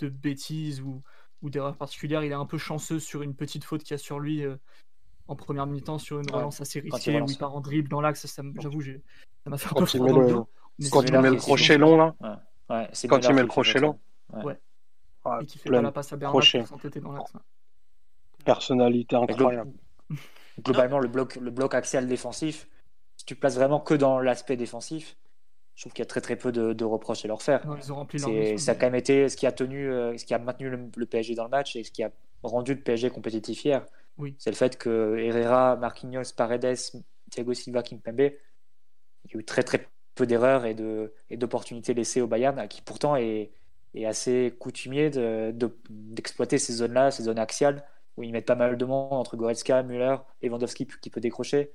[SPEAKER 4] de bêtises ou, ou d'erreurs particulières. Il est un peu chanceux sur une petite faute qu'il y a sur lui euh, en première mi-temps sur une
[SPEAKER 2] Ouais,
[SPEAKER 4] relance assez risquée où il part en dribble dans l'axe. Ça, J'avoue, j'ai- ça m'a fait un peu
[SPEAKER 3] Quand il
[SPEAKER 4] froid
[SPEAKER 3] met
[SPEAKER 4] dans le
[SPEAKER 3] le,
[SPEAKER 4] dos. mais
[SPEAKER 3] quand il met le crochet long, là.
[SPEAKER 2] Ouais, c'est
[SPEAKER 3] Quand il met le crochet long.
[SPEAKER 2] Ouais.
[SPEAKER 4] Et qui fait pas la passe à Bernat
[SPEAKER 3] crochet.
[SPEAKER 4] pour s'entêter dans l'axe.
[SPEAKER 3] personnalité incroyable.
[SPEAKER 2] Globalement, le bloc, le bloc axial défensif, si tu places vraiment que dans l'aspect défensif, je trouve qu'il y a très très peu de, de reproches à leur faire.
[SPEAKER 4] Non, ils ont rempli leur
[SPEAKER 2] C'est,
[SPEAKER 4] mission,
[SPEAKER 2] ça a quand même été ce qui a tenu, euh, ce qui a maintenu le, le PSG dans le match et ce qui a rendu le PSG compétitif hier.
[SPEAKER 4] Oui.
[SPEAKER 2] C'est le fait que Herrera, Marquinhos, Paredes, Thiago Silva, Kimpembe, il y a eu très très peu d'erreurs et, de, et d'opportunités laissées au Bayern, qui pourtant est, est assez coutumier de, de- d'exploiter ces zones-là, ces zones axiales, où ils mettent pas mal de monde entre Goretzka, Müller, Lewandowski qui peut décrocher,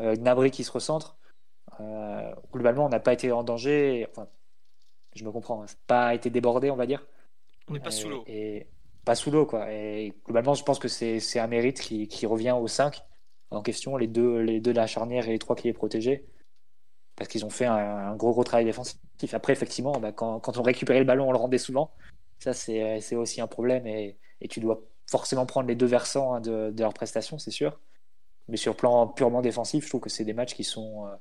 [SPEAKER 2] euh, Gnabry qui se recentre. Euh, globalement, on n'a pas été en danger. et- Enfin, je me comprends, hein, pas été débordé, on va dire.
[SPEAKER 1] On n'est pas sous l'eau.
[SPEAKER 2] Et pas sous l'eau, quoi. Et globalement, je pense que c'est un mérite qui, qui revient aux 5 en question, les deux, les deux de la charnière et les trois qui est protégé. Parce qu'ils ont fait un, un gros, gros travail défensif. Après, effectivement, bah, quand, quand on récupérait le ballon, on le rendait souvent. Ça, c'est c'est aussi un problème. Et, et tu dois forcément prendre les deux versants hein, de, de leur prestation, c'est sûr. Mais sur le plan purement défensif, je trouve que c'est des matchs qui sont, euh,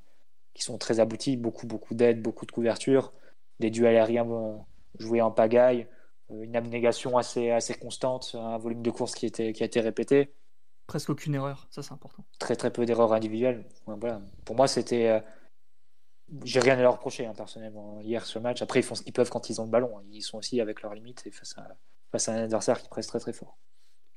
[SPEAKER 2] qui sont très aboutis. Beaucoup, beaucoup d'aide, beaucoup de couverture, des duels aériens euh, joués en pagaille, euh, une abnégation assez, assez constante, un volume de course qui, était, qui a été répété,
[SPEAKER 4] Presque aucune erreur, ça c'est important.
[SPEAKER 2] très très peu d'erreurs individuelles. Ouais, voilà. Pour moi, c'était. J'ai rien à leur reprocher, hein, personnellement, hier sur le match. Après, ils font ce qu'ils peuvent quand ils ont le ballon. Ils sont aussi avec leurs limites et face à, face à un adversaire qui presse très très fort.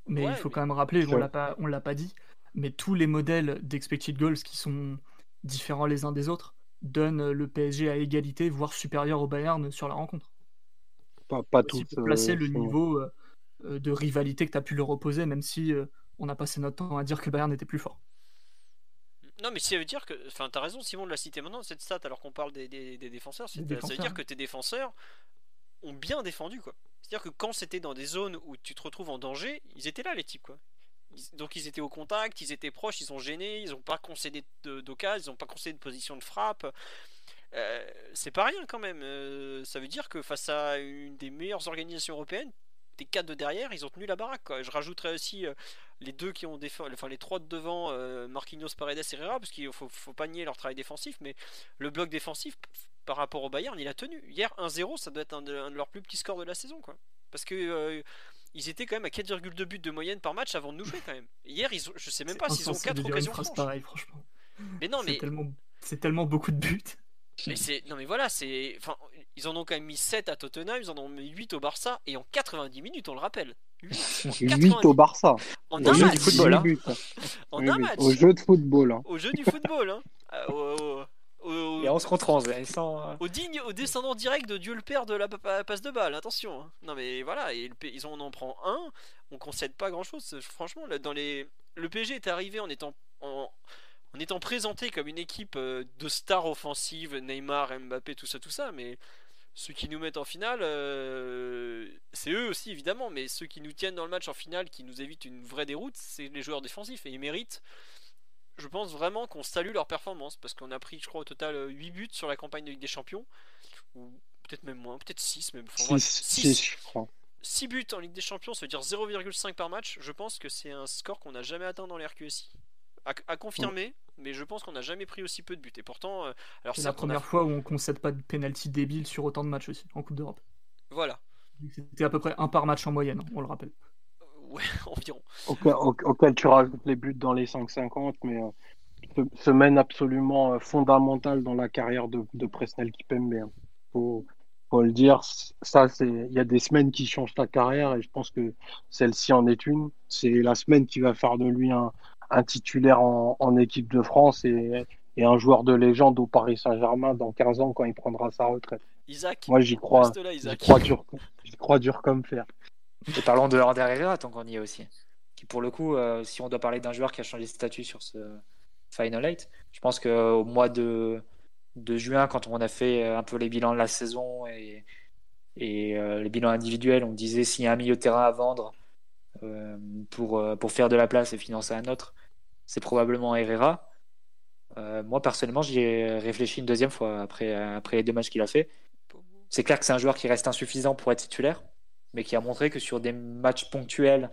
[SPEAKER 4] Mais
[SPEAKER 1] Ouais,
[SPEAKER 4] il faut
[SPEAKER 1] mais-
[SPEAKER 4] quand même rappeler, on l'a pas, on l'a pas dit, mais tous les modèles d'expected goals qui sont différents les uns des autres donnent le PSG à égalité, voire supérieur au Bayern sur la rencontre.
[SPEAKER 3] Pas, pas tous.
[SPEAKER 4] placer
[SPEAKER 3] euh,
[SPEAKER 4] le
[SPEAKER 3] sont-
[SPEAKER 4] niveau euh, euh, de rivalité que tu as pu leur opposer, même si euh, on a passé notre temps à dire que le Bayern était plus fort.
[SPEAKER 1] Non, mais ça veut dire que. Enfin, t'as raison, Simon de la cité maintenant, cette stat, alors qu'on parle des, des- des défenseurs, ça veut
[SPEAKER 4] défenseurs,
[SPEAKER 1] dire que tes défenseurs ont bien défendu, quoi. C'est-à-dire que quand c'était dans des zones où tu te retrouves en danger, ils étaient là, les types, quoi. Donc ils étaient au contact, ils étaient proches, ils ont gêné, ils n'ont pas concédé d'occasion, ils n'ont pas concédé de position de frappe. Euh, c'est pas rien quand même. Euh, ça veut dire que face à une des meilleures organisations européennes, tes quatre de derrière, ils ont tenu la baraque. Je rajouterais aussi euh, les deux qui ont défendu, enfin les trois de devant, Marquinhos, Paredes et Herrera, parce qu'il faut, faut pas nier leur travail défensif, mais le bloc défensif par rapport au Bayern, il a tenu. Hier, 1-0, ça doit être un de, un de leurs plus petits scores de la saison, quoi. Parce que euh, ils étaient quand même à 4,2 buts de moyenne par match avant de nous jouer quand même. Hier, ils ont, je sais même pas
[SPEAKER 4] C'est
[SPEAKER 1] s'ils ont
[SPEAKER 4] insensé de
[SPEAKER 1] 4
[SPEAKER 4] dire une
[SPEAKER 1] occasions franches.
[SPEAKER 4] pareille, franchement.
[SPEAKER 1] Mais non,
[SPEAKER 4] C'est
[SPEAKER 1] mais
[SPEAKER 4] tellement, c'est tellement beaucoup de buts.
[SPEAKER 1] mais c'est non mais voilà, c'est enfin ils en ont quand même mis 7 à Tottenham, ils en ont mis 8 au Barça et en 90 minutes, on le rappelle. 8 en
[SPEAKER 3] 8
[SPEAKER 1] 90
[SPEAKER 3] au Barça.
[SPEAKER 1] en
[SPEAKER 2] Au
[SPEAKER 1] un
[SPEAKER 2] jeu
[SPEAKER 1] match.
[SPEAKER 2] du football, hein.
[SPEAKER 1] En
[SPEAKER 3] Oui,
[SPEAKER 1] un
[SPEAKER 3] oui.
[SPEAKER 1] match.
[SPEAKER 3] Au jeu de football. hein.
[SPEAKER 1] Au jeu du football hein. Euh, au, au-
[SPEAKER 2] Et 11 contre 11, et sans, euh,
[SPEAKER 1] au digne, au descendant direct de Dieu le Père de la pa- pa- passe de balle, attention. hein. Non mais voilà, et le P- ils ont, on en prend un, on concède pas grand chose. Franchement, là, dans les, le PSG est arrivé en étant, en, en étant présenté comme une équipe euh, de stars offensives, Neymar, Mbappé, tout ça, tout ça, mais ceux qui nous mettent en finale, euh, c'est eux aussi évidemment, mais ceux qui nous tiennent dans le match en finale, qui nous évitent une vraie déroute, c'est les joueurs défensifs et ils méritent. Je pense vraiment qu'on salue leur performance parce qu'on a pris, je crois, au total 8 buts sur la campagne de Ligue des Champions, ou peut-être même moins, peut-être 6 même.
[SPEAKER 3] 6, je crois.
[SPEAKER 1] 6 buts en Ligue des Champions, ça veut dire 0,5 par match. Je pense que c'est un score qu'on n'a jamais atteint dans l'RQSI. À, confirmer, mais je pense qu'on n'a jamais pris aussi peu de buts. Et pourtant, euh, alors
[SPEAKER 4] c'est la première fois où on concède pas de penalty débile sur autant de matchs aussi en Coupe d'Europe.
[SPEAKER 1] Voilà.
[SPEAKER 4] C'était à peu près un par match en moyenne, on le rappelle.
[SPEAKER 1] Euh, ouais, environ.
[SPEAKER 3] Auquel, tu rajoutes les buts dans les 5,50, mais euh, semaine absolument fondamentale dans la carrière de, de Presnel Kipembe. Hein. Faut, faut le dire, ça, c'est, il y a des semaines qui changent ta carrière et je pense que celle-ci en est une. C'est la semaine qui va faire de lui un, un titulaire en, en, équipe de France et, et, un joueur de légende au Paris Saint-Germain dans 15 ans quand il prendra sa retraite.
[SPEAKER 1] Isaac.
[SPEAKER 3] Moi, j'y crois. J'y crois dur, j'y crois dur comme fer.
[SPEAKER 2] Et parlons de Ander Herrera, tant qu'on y est aussi. Qui, pour le coup, euh, si on doit parler d'un joueur qui a changé de statut sur ce Final 8, je pense qu'au mois de juin, quand on a fait euh, un peu les bilans de la saison et, euh, les bilans individuels, on disait s'il y a un milieu de terrain à vendre euh, pour, pour faire de la place et financer un autre, c'est probablement Herrera. moi, personnellement, j'y ai réfléchi une deuxième fois après, après les deux matchs qu'il a fait. C'est clair que c'est un joueur qui reste insuffisant pour être titulaire, mais qui a montré que sur des matchs ponctuels,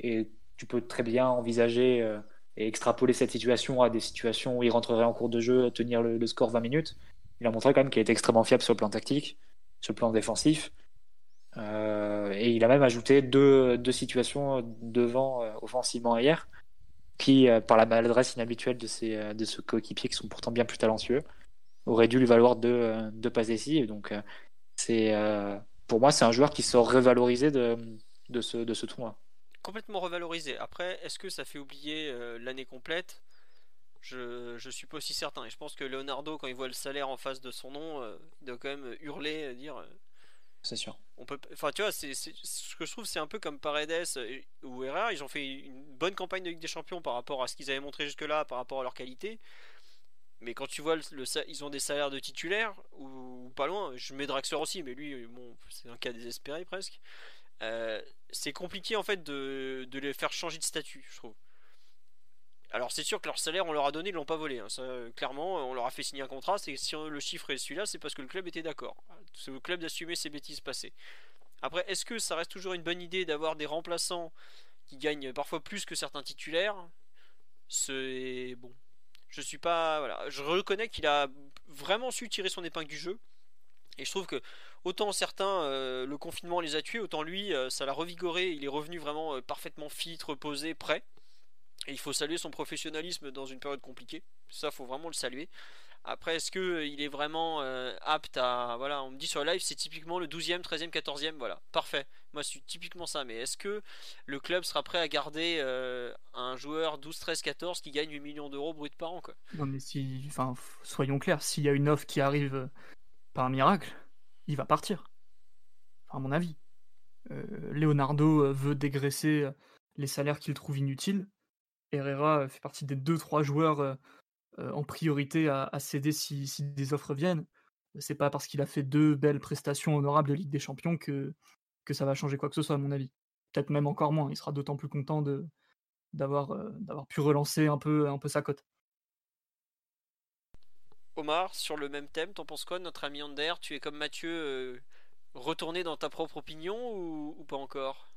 [SPEAKER 2] et tu peux très bien envisager et extrapoler cette situation à des situations où il rentrerait en cours de jeu, tenir le, score 20 minutes, il a montré quand même qu'il est extrêmement fiable sur le plan tactique, sur le plan défensif. Euh, et il a même ajouté deux, deux situations devant euh, offensivement hier, qui, euh, par la maladresse inhabituelle de ses, de ce coéquipiers qui sont pourtant bien plus talentueux, auraient dû lui valoir deux, deux passes décisives. Donc, c'est, pour moi, c'est un joueur qui sort revalorisé de, de, ce, de ce tournoi
[SPEAKER 1] complètement revalorisé. Après, est-ce que ça fait oublier euh, l'année complète? Je, je suis pas aussi certain. Et je pense que Leonardo, quand il voit le salaire en face de son nom, euh, il doit quand même hurler, euh, dire.
[SPEAKER 2] c'est sûr.
[SPEAKER 1] On peut, enfin, tu vois, c'est, ce que je trouve, c'est un peu comme Paredes ou Herrera. Ils ont fait une bonne campagne de Ligue des Champions par rapport à ce qu'ils avaient montré jusque-là, par rapport à leur qualité. Mais quand tu vois, le, ils ont des salaires de titulaires ou, pas loin. Je mets Draxler aussi, mais lui, bon, c'est un cas désespéré presque. Euh, c'est compliqué en fait de, les faire changer de statut, je trouve. Alors c'est sûr que leur salaire on leur a donné, ils l'ont pas volé. Hein. clairement, on leur a fait signer un contrat. C'est si le chiffre est celui-là, c'est parce que le club était d'accord. C'est le club d'assumer ses bêtises passées. Après, est-ce que ça reste toujours une bonne idée d'avoir des remplaçants qui gagnent parfois plus que certains titulaires? C'est bon. Je suis pas. Voilà. Je reconnais qu'il a vraiment su tirer son épingle du jeu. Et je trouve que autant certains, euh, le confinement les a tués, autant lui, euh, ça l'a revigoré. Il est revenu vraiment euh, parfaitement fit, reposé, prêt. Et il faut saluer son professionnalisme dans une période compliquée. Ça, faut vraiment le saluer. Après, est-ce qu'il est vraiment apte à. Voilà, on me dit sur le live, c'est typiquement le 12e, 13e, 14e. Voilà, parfait. Moi, c'est typiquement ça. Mais est-ce que le club sera prêt à garder un joueur 12, 13, 14 qui gagne 8 millions d'euros brut par an quoi?
[SPEAKER 4] Non, mais si. Enfin, soyons clairs, s'il y a une offre qui arrive par un miracle, il va partir. à mon avis. Euh, Leonardo euh, veut dégraisser euh, les salaires qu'il trouve inutiles. Herrera fait partie des 2-3 joueurs en priorité à, céder si, des offres viennent. C'est pas parce qu'il a fait deux belles prestations honorables de Ligue des Champions que, que ça va changer quoi que ce soit, à mon avis. Peut-être même encore moins. Il sera d'autant plus content de, d'avoir, d'avoir pu relancer un peu, un peu sa cote.
[SPEAKER 1] Omar, sur le même thème, t'en penses quoi, notre ami Ander? Tu es comme Mathieu, euh, retourné dans ta propre opinion ou, pas encore?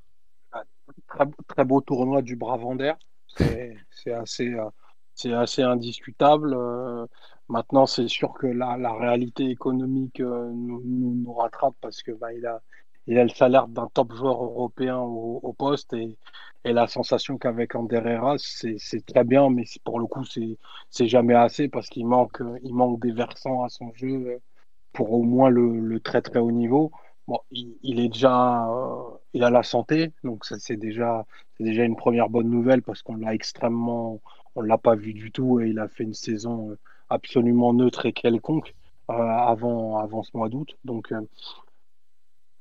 [SPEAKER 3] Très, beau tournoi du Brave Ander. C'est assez, euh, assez indiscutable. Euh, maintenant, c'est sûr que la, la réalité économique nous, nous, rattrape parce que bah, il a il a le salaire d'un top joueur européen au, poste et, et, la sensation qu'avec Herrera, c'est très bien, mais pour le coup, c'est jamais assez parce qu'il manque, il manque des versants à son jeu pour au moins le, le très très haut niveau. Bon, il, il est déjà, euh, il a la santé, donc c'est déjà, déjà une première bonne nouvelle parce qu'on l'a extrêmement, on l'a pas vu du tout et il a fait une saison euh, absolument neutre et quelconque euh, avant, avant ce mois d'août. Donc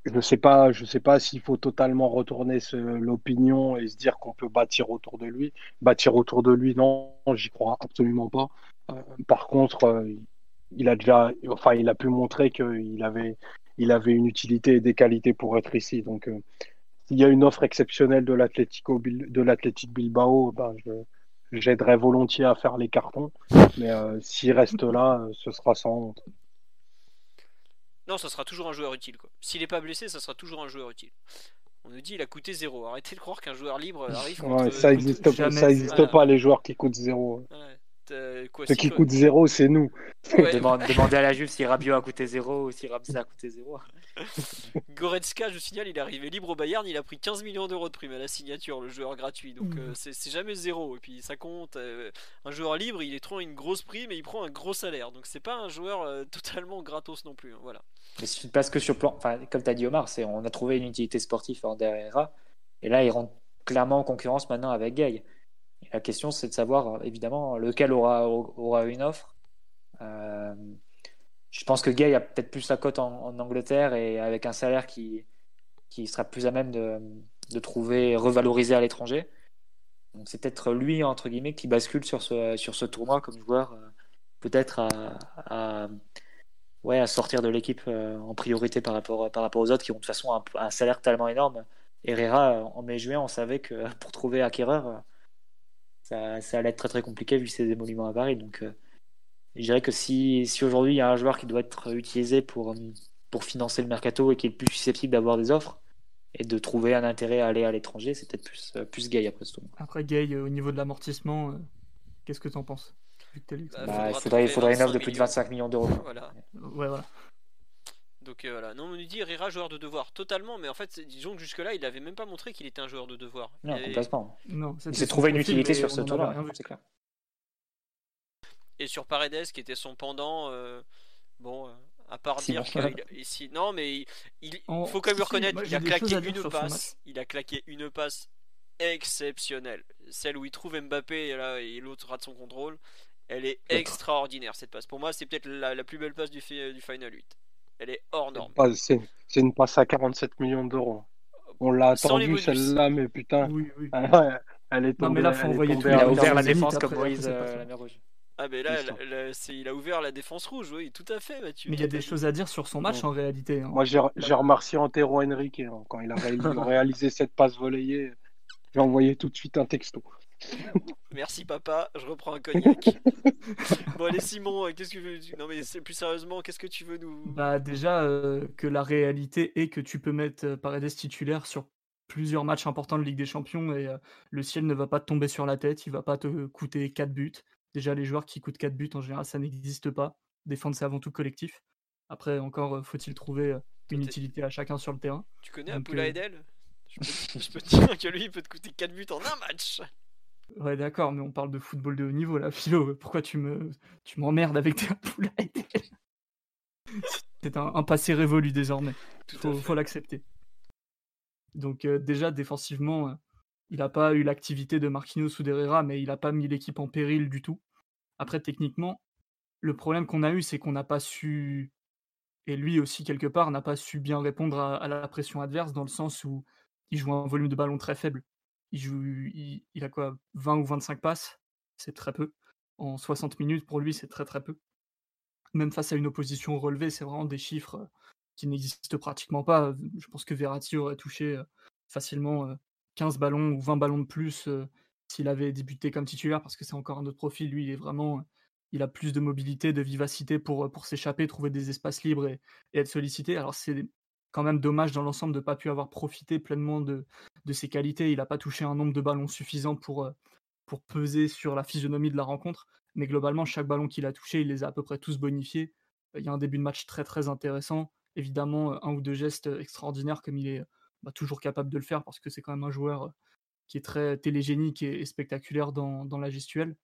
[SPEAKER 3] je ne sais pas, je sais pas s'il faut totalement retourner l'opinion et se dire qu'on peut bâtir autour de lui. Bâtir autour de lui, non, j'y crois absolument pas. Euh, par contre, euh, il a déjà, enfin, il a pu montrer qu'il avait, il avait une utilité et des qualités pour être ici. Donc, euh, s'il y a une offre exceptionnelle de l'Atlético, de l'Athletic Bilbao, ben, j'aiderais volontiers à faire les cartons. Mais s'il reste là, ce sera sans honte.
[SPEAKER 1] Non, ça sera toujours un joueur utile. S'il n'est pas blessé, ça sera toujours un joueur utile. On nous dit il a coûté zéro. Arrêtez de croire qu'un joueur libre arrive. Contre,
[SPEAKER 3] ça n'existe pas, ça existe pas les joueurs qui coûtent zéro. Euh, Ceux qui coûtent zéro, c'est nous.
[SPEAKER 2] Demandez à la Juve si Rabiot a coûté zéro ou si Ramsey a coûté zéro.
[SPEAKER 1] Goretzka, je signale, il est arrivé libre au Bayern, il a pris 15 millions d'euros de prime à la signature, le joueur gratuit. Donc euh, c'est jamais zéro. Et puis ça compte. Euh, un joueur libre, il est trop une grosse prime et il prend un gros salaire. Donc c'est pas un joueur totalement gratos non plus. Hein, voilà.
[SPEAKER 2] Mais parce que sur plan, enfin, comme tu as dit Omar, on a trouvé une utilité sportive en derrière et là il rentre clairement en concurrence maintenant avec Gay. la question c'est de savoir évidemment lequel aura, aura une offre. Je pense que Gay a peut-être plus sa cote en, Angleterre et avec un salaire qui, qui sera plus à même de, de trouver revalorisé à l'étranger. Donc c'est peut-être lui entre guillemets qui bascule sur ce, sur ce tournoi comme joueur euh, peut-être à ouais, à sortir de l'équipe euh, en priorité par rapport, par rapport aux autres qui ont de toute façon un, salaire tellement énorme. Herrera, en mai-juin, on savait que pour trouver acquéreur, euh, ça, ça, allait être très très compliqué vu ses émoluments à Paris. Donc, je dirais que si, si aujourd'hui il y a un joueur qui doit être utilisé pour, pour financer le mercato et qui est le plus susceptible d'avoir des offres et de trouver un intérêt à aller à l'étranger, c'est peut-être plus, plus Gay après tout.
[SPEAKER 4] Après Gay, au niveau de l'amortissement, qu'est-ce que tu en penses
[SPEAKER 2] bah, bah, il faudrait, faudrait une offre de plus de 25 millions d'euros.
[SPEAKER 1] Voilà.
[SPEAKER 4] Ouais, voilà.
[SPEAKER 1] Donc euh, voilà, non, on nous dit Rira joueur de devoir totalement, mais en fait, disons que jusque-là, il n'avait même pas montré qu'il était un joueur de devoir.
[SPEAKER 2] Non, complètement.
[SPEAKER 4] Non,
[SPEAKER 2] il s'est trouvé une utilité sur ce tournoi, c'est clair.
[SPEAKER 1] Et sur Paredes, qui était son pendant, euh, bon, euh, à part dire ici, non, mais il, faut quand même reconnaître, il a claqué une passe, il a claqué une passe exceptionnelle, celle où il trouve Mbappé et là et l'autre rate son contrôle. Elle est extraordinaire cette passe. Pour moi, c'est peut-être la, plus belle passe du, du Final 8. Elle est hors norme.
[SPEAKER 3] C'est une passe à 47 millions d'euros. On l'a attendu celle-là, mais putain.
[SPEAKER 4] Oui, oui.
[SPEAKER 3] elle est tombée.
[SPEAKER 4] mais là, faut envoyer
[SPEAKER 2] Il a ouvert la défense comme Moïse euh, la mer rouge.
[SPEAKER 1] Ah, mais là, il a ouvert la défense rouge, oui, tout à fait, Mathieu.
[SPEAKER 4] Mais il y a des choses à dire sur son match en réalité. Hein.
[SPEAKER 3] Moi, j'ai remercié Antero Henrique hein, quand il a réalisé cette passe volleyée. J'ai envoyé tout de suite un texto.
[SPEAKER 1] Merci papa, je reprends un cognac. bon allez Simon, euh, qu'est-ce que tu veux Non mais plus sérieusement, qu'est-ce que tu veux nous
[SPEAKER 4] Bah déjà euh, que la réalité est que tu peux mettre euh, Paredes titulaire sur plusieurs matchs importants de Ligue des Champions et le ciel ne va pas te tomber sur la tête, il va pas te coûter 4 buts. Déjà les joueurs qui coûtent 4 buts en général ça n'existe pas. Défendre c'est avant tout collectif. Après encore faut-il trouver une utilité à chacun sur le terrain.
[SPEAKER 1] Tu connais un peu la Edel je peux, te dire que lui il peut te coûter 4 buts en un match.
[SPEAKER 4] Ouais, d'accord, mais on parle de football de haut niveau là, Philo. Pourquoi tu me, tu m'emmerdes avec tes poulailles C'est un, passé révolu désormais. Il faut, l'accepter. Donc euh, déjà défensivement, euh, il n'a pas eu l'activité de Marquinhos ou d'Herrera, mais il n'a pas mis l'équipe en péril du tout. Après, techniquement, le problème qu'on a eu, c'est qu'on n'a pas su, et lui aussi quelque part, n'a pas su bien répondre à, la pression adverse, dans le sens où il joue un volume de ballon très faible il, joue, il, a quoi 20 ou 25 passes? C'est très peu. En 60 minutes, pour lui, c'est très très peu. Même face à une opposition relevée, c'est vraiment des chiffres qui n'existent pratiquement pas. Je pense que Verratti aurait touché facilement 15 ballons ou 20 ballons de plus s'il avait débuté comme titulaire, parce que c'est encore un autre profil. Lui, il est vraiment, il a plus de mobilité, de vivacité pour, pour s'échapper, trouver des espaces libres et, être sollicité. Alors c'est quand même dommage dans l'ensemble de ne pas pu avoir profité pleinement de, de ses qualités. Il n'a pas touché un nombre de ballons suffisant pour, pour peser sur la physionomie de la rencontre. Mais globalement, chaque ballon qu'il a touché, il les a à peu près tous bonifiés. Il y a un début de match très très intéressant. Évidemment, un ou deux gestes extraordinaires comme il est bah, toujours capable de le faire parce que c'est quand même un joueur euh, qui est très télégénique et, spectaculaire dans, dans, la gestuelle.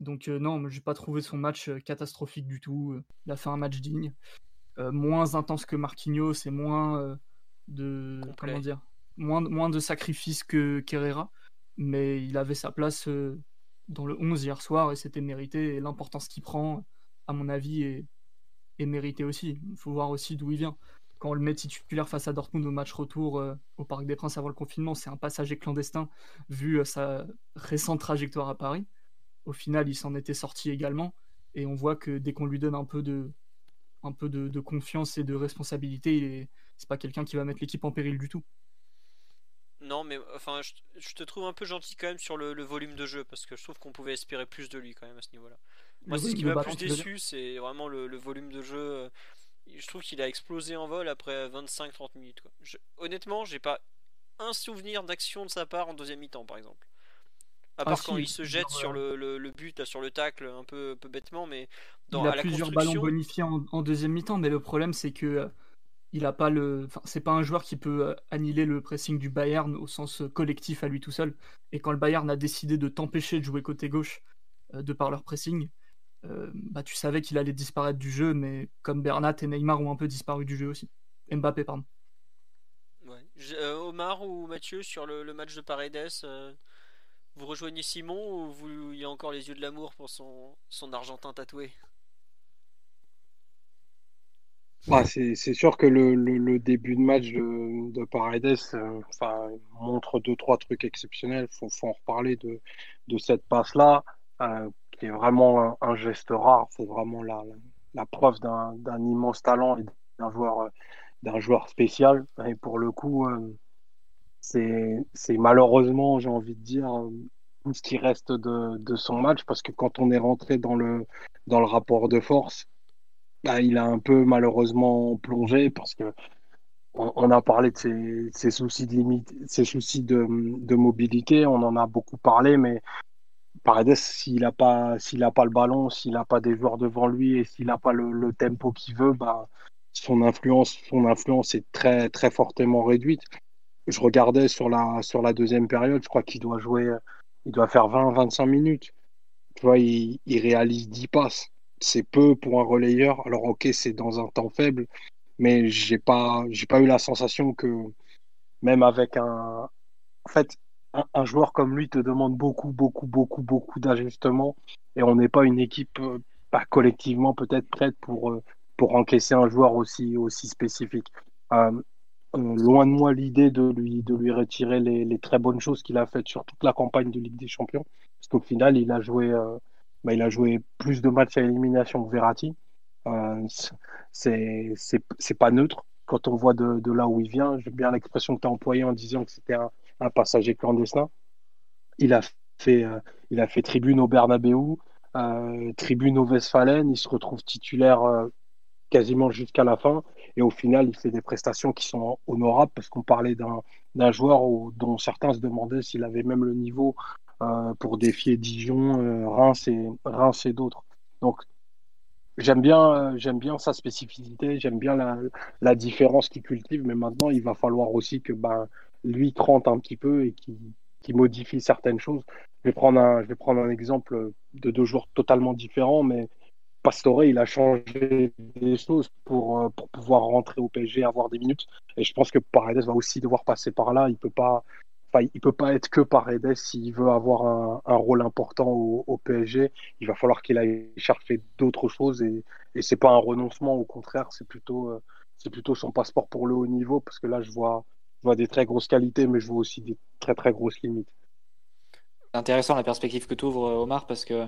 [SPEAKER 4] Donc non, je n'ai pas trouvé son match catastrophique du tout. Il a fait un match digne. Euh, moins intense que Marquinhos et moins euh, de comment dire moins, moins de sacrifices que Kerrera mais il avait sa place euh, dans le 11 hier soir et c'était mérité et l'importance qu'il prend à mon avis est, est mérité aussi il faut voir aussi d'où il vient quand on le met titulaire face à Dortmund au match retour au Parc des Princes avant le confinement, c'est un passager clandestin vu sa récente trajectoire à Paris. Au final, il s'en était sorti également et on voit que dès qu'on lui donne un peu de, un peu de, confiance et de responsabilité. C'est pas quelqu'un qui va mettre l'équipe en péril du tout.
[SPEAKER 1] non, mais enfin, je, te trouve un peu gentil quand même sur le, volume de jeu parce que je trouve qu'on pouvait espérer plus de lui quand même à ce niveau-là. Moi, c'est ce qui m'a plus déçu, c'est vraiment le, volume de jeu. Je trouve qu'il a explosé en vol après 25-30 minutes. Quoi. honnêtement, j'ai pas un souvenir d'action de sa part en deuxième mi-temps, par exemple. À ah, part quand il se jette sur le, le, but, sur le tacle, un peu, peu bêtement, mais
[SPEAKER 4] dans il a plusieurs ballons bonifiés en, deuxième mi-temps, mais le problème c'est que euh, il a pas le, enfin, c'est pas un joueur qui peut euh, annihiler le pressing du Bayern au sens euh, collectif à lui tout seul. Et quand le Bayern a décidé de t'empêcher de jouer côté gauche de par leur pressing, bah tu savais qu'il allait disparaître du jeu, mais comme Bernat et Neymar ont un peu disparu du jeu aussi. Mbappé, pardon.
[SPEAKER 1] Omar ou Mathieu sur le, le match de Paredes, vous rejoignez Simon ou vous, il y a encore les yeux de l'amour pour son, son Argentin tatoué?
[SPEAKER 3] Bah, c'est sûr que le, le, début de match de, de Paredes euh, enfin, montre deux, trois trucs exceptionnels. Il faut, en reparler de, de cette passe-là, euh, qui est vraiment un, geste rare. C'est vraiment la, preuve d'un immense talent et d'un joueur, d'un joueur spécial. Et pour le coup, euh, c'est malheureusement, j'ai envie de dire, tout ce qui reste de, de, son match, parce que quand on est rentré dans le, dans le rapport de force, bah, il a un peu malheureusement plongé, parce que on, a parlé de ses, soucis de, mobilité, on en a beaucoup parlé, mais Paredes, s'il n'a pas, pas le ballon, s'il n'a pas des joueurs devant lui et s'il n'a pas le, tempo qu'il veut, bah, son influence, son influence est très, très fortement réduite je regardais sur la, sur la deuxième période, je crois qu'il doit jouer, il doit faire 20-25 minutes. Tu vois, il, réalise 10 passes. C'est peu pour un relayeur. Alors, ok, c'est dans un temps faible, mais j'ai pas, pas eu la sensation que même avec un, en fait, un, joueur comme lui te demande beaucoup, beaucoup, beaucoup, beaucoup d'ajustements et on n'est pas une équipe, euh, pas collectivement peut-être prête pour, euh, pour encaisser un joueur aussi, aussi spécifique. Euh, loin de moi l'idée de lui, de lui retirer les, très bonnes choses qu'il a faites sur toute la campagne de Ligue des Champions. Parce qu'au final, il a joué, bah, il a joué plus de matchs à élimination que Verratti. Euh, c'est, pas neutre quand on voit de, de là où il vient. J'aime bien l'expression que tu as employée en disant que c'était un, un, passager clandestin. Il a fait, euh, il a fait tribune au Bernabeu, tribune au Westfalen. Il se retrouve titulaire quasiment jusqu'à la fin. Et au final, il fait des prestations qui sont honorables parce qu'on parlait d'un joueur dont certains se demandaient s'il avait même le niveau euh, pour défier Dijon, euh, Reims et, Reims et d'autres. Donc, j'aime bien, euh, j'aime bien sa spécificité, j'aime bien la, la différence qu'il cultive, mais maintenant, il va falloir aussi que ben, lui trente un petit peu et qu'il qui modifie certaines choses. Je vais, prendre un, je vais prendre un exemple de deux joueurs totalement différents, mais Pastore, il a changé des choses pour, euh, pour pouvoir rentrer au PSG, avoir des minutes. Et je pense que Paredes va aussi devoir passer par là. Il peut pas, enfin, peut pas être que Paredes s'il veut avoir un, un rôle important au, au, PSG. Il va falloir qu'il aille chercher d'autres choses et, et c'est pas un renoncement. Au contraire, c'est plutôt, euh, c'est plutôt son passeport pour le haut niveau parce que là, je vois, je vois des très grosses qualités, mais je vois aussi des très très grosses limites.
[SPEAKER 2] C'est intéressant la perspective que tu ouvres, Omar, parce que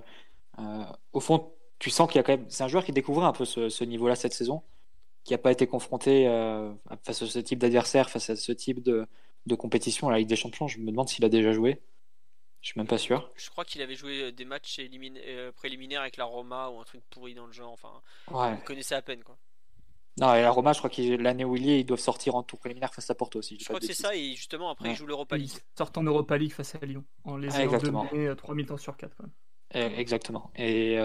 [SPEAKER 2] euh, au fond, tu sens qu'il y a quand même. C'est un joueur qui découvrait un peu ce, niveau-là cette saison, qui n'a pas été confronté euh, face à ce type d'adversaire, face à ce type de, compétition à la Ligue des Champions. Je me demande s'il a déjà joué. Je suis même pas sûr.
[SPEAKER 1] Je crois qu'il avait joué euh, des matchs euh, préliminaires avec la Roma ou un truc pourri dans le genre. Enfin,
[SPEAKER 2] ouais.
[SPEAKER 1] on connaissait à peine quoi.
[SPEAKER 2] Non, et la Roma, je crois que l'année où il est, ils doivent sortir en tour préliminaire face à Porto aussi.
[SPEAKER 1] Je, crois que c'est ça, et justement après, ils jouent l'Europa League. Ils
[SPEAKER 4] sortent en Europa League face à Lyon, en les ah, exactement. 3000 temps sur 4.
[SPEAKER 2] Exactement. Et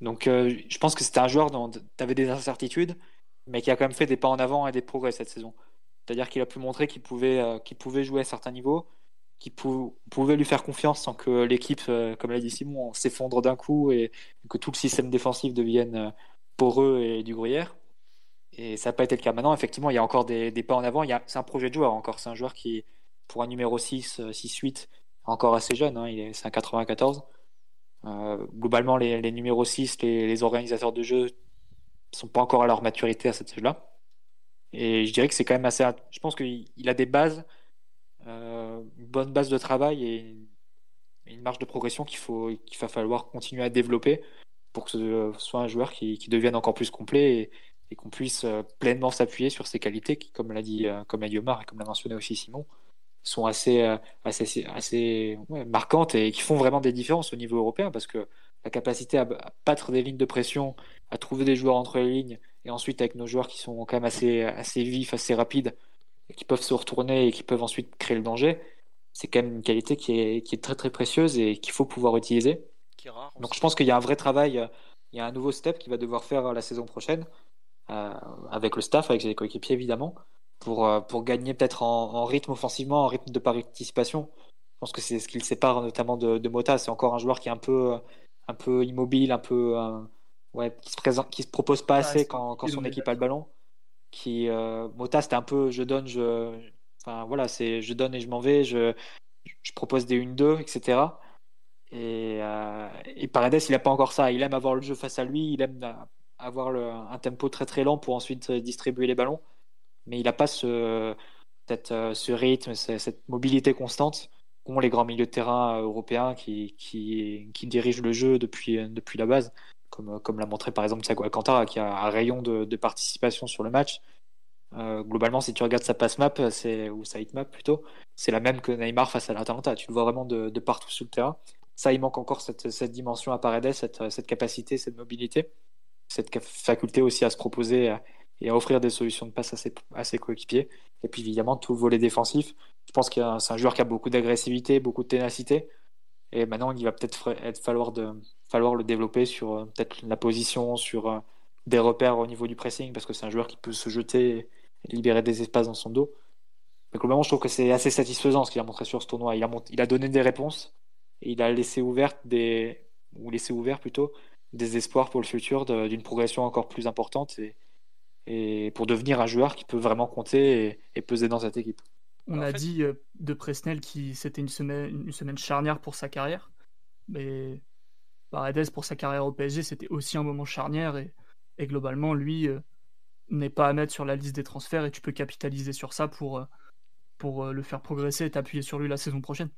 [SPEAKER 2] donc, euh, je pense que c'était un joueur dont tu avais des incertitudes, mais qui a quand même fait des pas en avant et des progrès cette saison. C'est-à-dire qu'il a pu montrer qu'il pouvait, euh, qu'il pouvait jouer à certains niveaux, qu'il pouvait lui faire confiance sans que l'équipe, euh, comme l'a dit Simon, s'effondre d'un coup et que tout le système défensif devienne poreux et du gruyère. Et ça n'a pas été le cas. Maintenant, effectivement, il y a encore des, pas en avant. C'est un projet de joueur encore. C'est un joueur qui, pour un numéro 6, 6-8, encore assez jeune. Hein, c'est un 94. Euh, globalement, les, numéros 6, les, organisateurs de jeu sont pas encore à leur maturité à cette âge-là. Et je dirais que c'est quand même assez. Je pense qu'il a des bases, euh, une bonne base de travail et une marge de progression qu'il faut qu'il va falloir continuer à développer pour que ce soit un joueur qui, devienne encore plus complet et, et qu'on puisse euh, pleinement s'appuyer sur ses qualités qui, comme l'a dit, comme l'a dit Omar et comme l'a mentionné aussi Simon, sont assez, euh, assez, assez marquantes et qui font vraiment des différences au niveau européen parce que la capacité à, battre des lignes de pression, à trouver des joueurs entre les lignes et ensuite avec nos joueurs qui sont quand même assez, assez vifs, assez rapides, et qui peuvent se retourner et qui peuvent ensuite créer le danger, c'est quand même une qualité qui est, qui est très très précieuse et qu'il faut pouvoir utiliser. Donc je pense qu'il y a un vrai travail, il y a un nouveau step qu'il va devoir faire la saison prochaine, euh, avec le staff, avec ses coéquipiers évidemment, pour, euh, pour gagner peut-être en, rythme offensivement, en rythme de participation. Je pense que c'est ce qui le sépare notamment de, de Mota. C'est encore un joueur qui est un peu, un peu immobile, un peu euh, ouais, qui se présente, qui se propose pas assez quand, quand son équipe a le ballon. Qui Mota c'était un peu je donne, je enfin voilà c'est je donne et je m'en vais, je, je propose des 1-2, etc. Et, euh, et Paredes, il n'a pas encore ça. Il aime avoir le jeu face à lui, il aime avoir un tempo très très lent pour ensuite distribuer les ballons. Mais il n'a pas ce, cette, euh, ce rythme, cette mobilité constante qu'ont les grands milieux de terrain européens qui, qui, qui dirigent le jeu depuis, depuis la base, comme, comme l'a montré par exemple Thiago Alcantara, qui a un rayon de, de participation sur le match. Euh, globalement, si tu regardes sa passe map, ou sa hit map plutôt, c'est la même que Neymar face à l'Atalanta. Tu le vois vraiment de, de, partout sur le terrain ça, il manque encore cette, cette dimension à Paredes, cette, cette, capacité, cette mobilité, cette faculté aussi à se proposer et à offrir des solutions de passe à ses, coéquipiers. Et puis évidemment, tout le volet défensif. Je pense que c'est un joueur qui a beaucoup d'agressivité, beaucoup de ténacité. Et maintenant, il va peut-être falloir, de, falloir le développer sur euh, peut-être la position, sur euh, des repères au niveau du pressing, parce que c'est un joueur qui peut se jeter et libérer des espaces dans son dos. Mais globalement, je trouve que c'est assez satisfaisant ce qu'il a montré sur ce tournoi. Il a, il a donné des réponses il a laissé ouvert des ou laissé ouvert plutôt des espoirs pour le futur d'une progression encore plus importante et, et, pour devenir un joueur qui peut vraiment compter et, peser dans cette équipe.
[SPEAKER 4] On a dit euh, de Presnel qui c'était une semaine, une semaine charnière pour sa carrière, mais Paredes pour sa carrière au PSG c'était aussi un moment charnière et, et globalement lui euh, n'est pas à mettre sur la liste des transferts et tu peux capitaliser sur ça pour, euh, pour le faire progresser et t'appuyer sur lui la saison prochaine.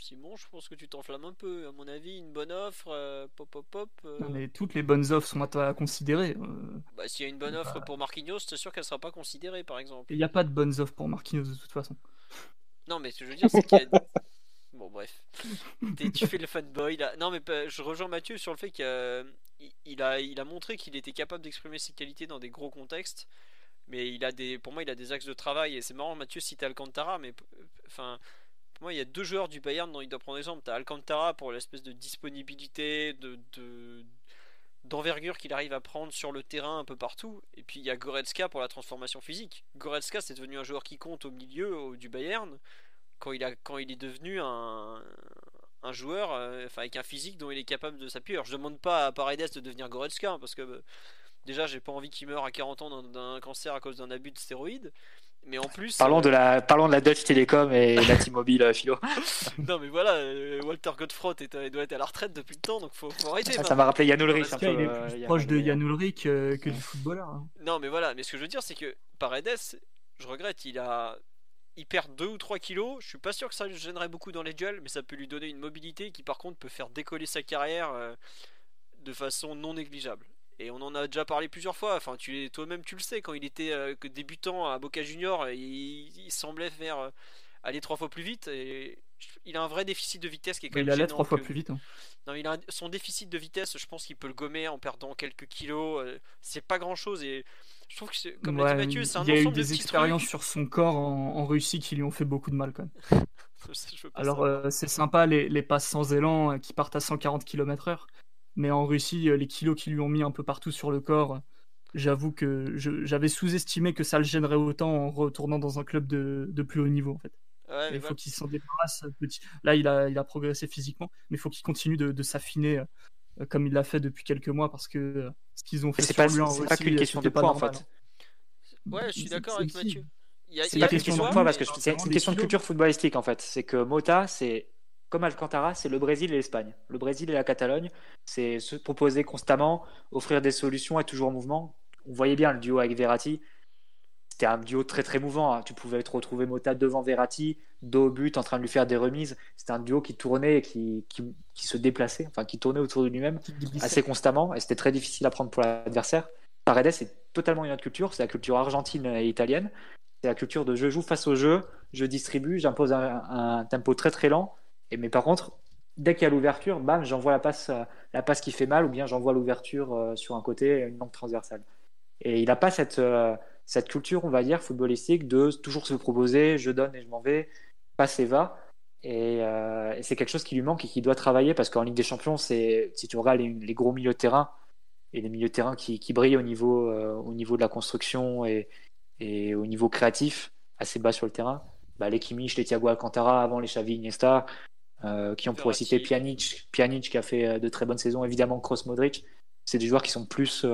[SPEAKER 1] Simon, je pense que tu t'enflammes un peu. À mon avis, une bonne offre, euh, pop, pop, pop. Euh.
[SPEAKER 4] mais toutes les bonnes offres sont à considérer.
[SPEAKER 1] Euh. Bah, s'il y a une bonne offre bah. pour Marquinhos, c'est sûr qu'elle sera pas considérée, par exemple.
[SPEAKER 4] Il n'y a pas de bonnes offres pour Marquinhos de toute façon.
[SPEAKER 1] Non, mais ce que je veux dire, c'est qu'il y a. Bon, bref. tu fais le fanboy là. Non, mais je rejoins Mathieu sur le fait qu'il a, il a, il a montré qu'il était capable d'exprimer ses qualités dans des gros contextes. Mais il a des, pour moi, il a des axes de travail. Et c'est marrant, Mathieu, cite Alcantara, mais enfin, moi, il y a deux joueurs du Bayern dont il doit prendre exemple. Tu as Alcantara pour l'espèce de disponibilité, de, d'envergure qu'il arrive à prendre sur le terrain un peu partout. Et puis il y a Goretzka pour la transformation physique. Goretzka, c'est devenu un joueur qui compte au milieu du Bayern quand il, a, quand il est devenu un, joueur euh, enfin, avec un physique dont il est capable de s'appuyer. Alors je demande pas à Paredes de devenir Goretzka hein, parce que euh, déjà j'ai pas envie qu'il meure à 40 ans d'un cancer à cause d'un abus de stéroïdes. Mais en plus.
[SPEAKER 2] Parlons, de, la, parlons de la Dutch Telecom et la T-Mobile, euh, Philo.
[SPEAKER 1] non, mais voilà, euh, Walter Godefroy doit être à la retraite depuis le temps, donc faut, faut arrêter.
[SPEAKER 2] ça m'a rappelé Yann Ulrich.
[SPEAKER 4] Il est euh, plus proche de Yann Ulrich que, du footballeur. Hein.
[SPEAKER 1] Non, mais voilà, mais ce que je veux dire, c'est que Paredes, je regrette, il a. Il perd 2 ou 3 kilos. Je suis pas sûr que ça lui gênerait beaucoup dans les duels, mais ça peut lui donner une mobilité qui, par contre, peut faire décoller sa carrière de façon non négligeable. Et on en a déjà parlé plusieurs fois. Enfin, tu toi-même tu le sais quand il était euh, débutant à Boca Junior, il, semblait faire euh, aller trois fois plus vite. Et il a un vrai déficit de vitesse qui est quand
[SPEAKER 4] Il
[SPEAKER 1] allait
[SPEAKER 4] trois fois plus vite. Hein.
[SPEAKER 1] Non, il a son déficit de vitesse. Je pense qu'il peut le gommer en perdant quelques kilos. Euh, c'est pas grand-chose et je trouve que comme l'a dit Mathieu, c'est un
[SPEAKER 4] Il y
[SPEAKER 1] a
[SPEAKER 4] eu des expériences sur son corps en, Russie qui lui ont fait beaucoup de mal quand même. Alors c'est sympa les, les passes sans élan qui partent à 140 km/h. Mais en Russie, euh, les kilos qu'ils lui ont mis un peu partout sur le corps, j'avoue que j'avais sous-estimé que ça le gênerait autant en retournant dans un club de, plus haut niveau en fait. il faut qu'il s'en débarrasse petit. Là, il a, il a progressé physiquement, mais il faut qu'il continue de, s'affiner euh, comme il l'a fait depuis quelques mois parce que euh, ce qu'ils ont fait sur lui en Russie,
[SPEAKER 2] c'est pas qu'une question de poids en fait.
[SPEAKER 1] Ouais, je suis d'accord avec Mathieu.
[SPEAKER 2] C'est pas une question de poids parce que c'est une question de culture footballistique en fait. C'est que Mota, c'est comme Alcantara, c'est le Brésil et l'Espagne. Le Brésil et la Catalogne, c'est se proposer constamment, offrir des solutions, être toujours en mouvement. On voyait bien le duo avec Verratti. C'était un duo très très mouvant. Hein. Tu pouvais te retrouver Mota devant Verratti, dos au but, en train de lui faire des remises. C'était un duo qui tournait et qui, qui, se déplaçait, enfin qui tournait autour de lui-même assez constamment. Et c'était très difficile à prendre pour l'adversaire. Paredes, c'est totalement une autre culture. C'est la culture argentine et italienne. C'est la culture de je joue face au jeu, je distribue, j'impose un, tempo très très lent. Mais par contre, dès qu'il y a l'ouverture, bam, j'envoie la passe, la passe qui fait mal, ou bien j'envoie l'ouverture sur un côté, une langue transversale. Et il n'a pas cette, cette culture, on va dire, footballistique de toujours se proposer, je donne et je m'en vais, passe et va. Euh, et, c'est quelque chose qui lui manque et qui doit travailler parce qu'en Ligue des Champions, c'est si tu regardes les, gros milieux de terrain et les milieux de terrain qui, brillent au niveau, euh, au niveau de la construction et, et, au niveau créatif, assez bas sur le terrain, bah, les Kimmich, les Thiago Alcantara, avant les Xavi Iniesta, euh, qui ont pourrait citer Pjanic, Pjanic qui a fait de très bonnes saisons, évidemment Kroos Modric, c'est des joueurs qui sont plus,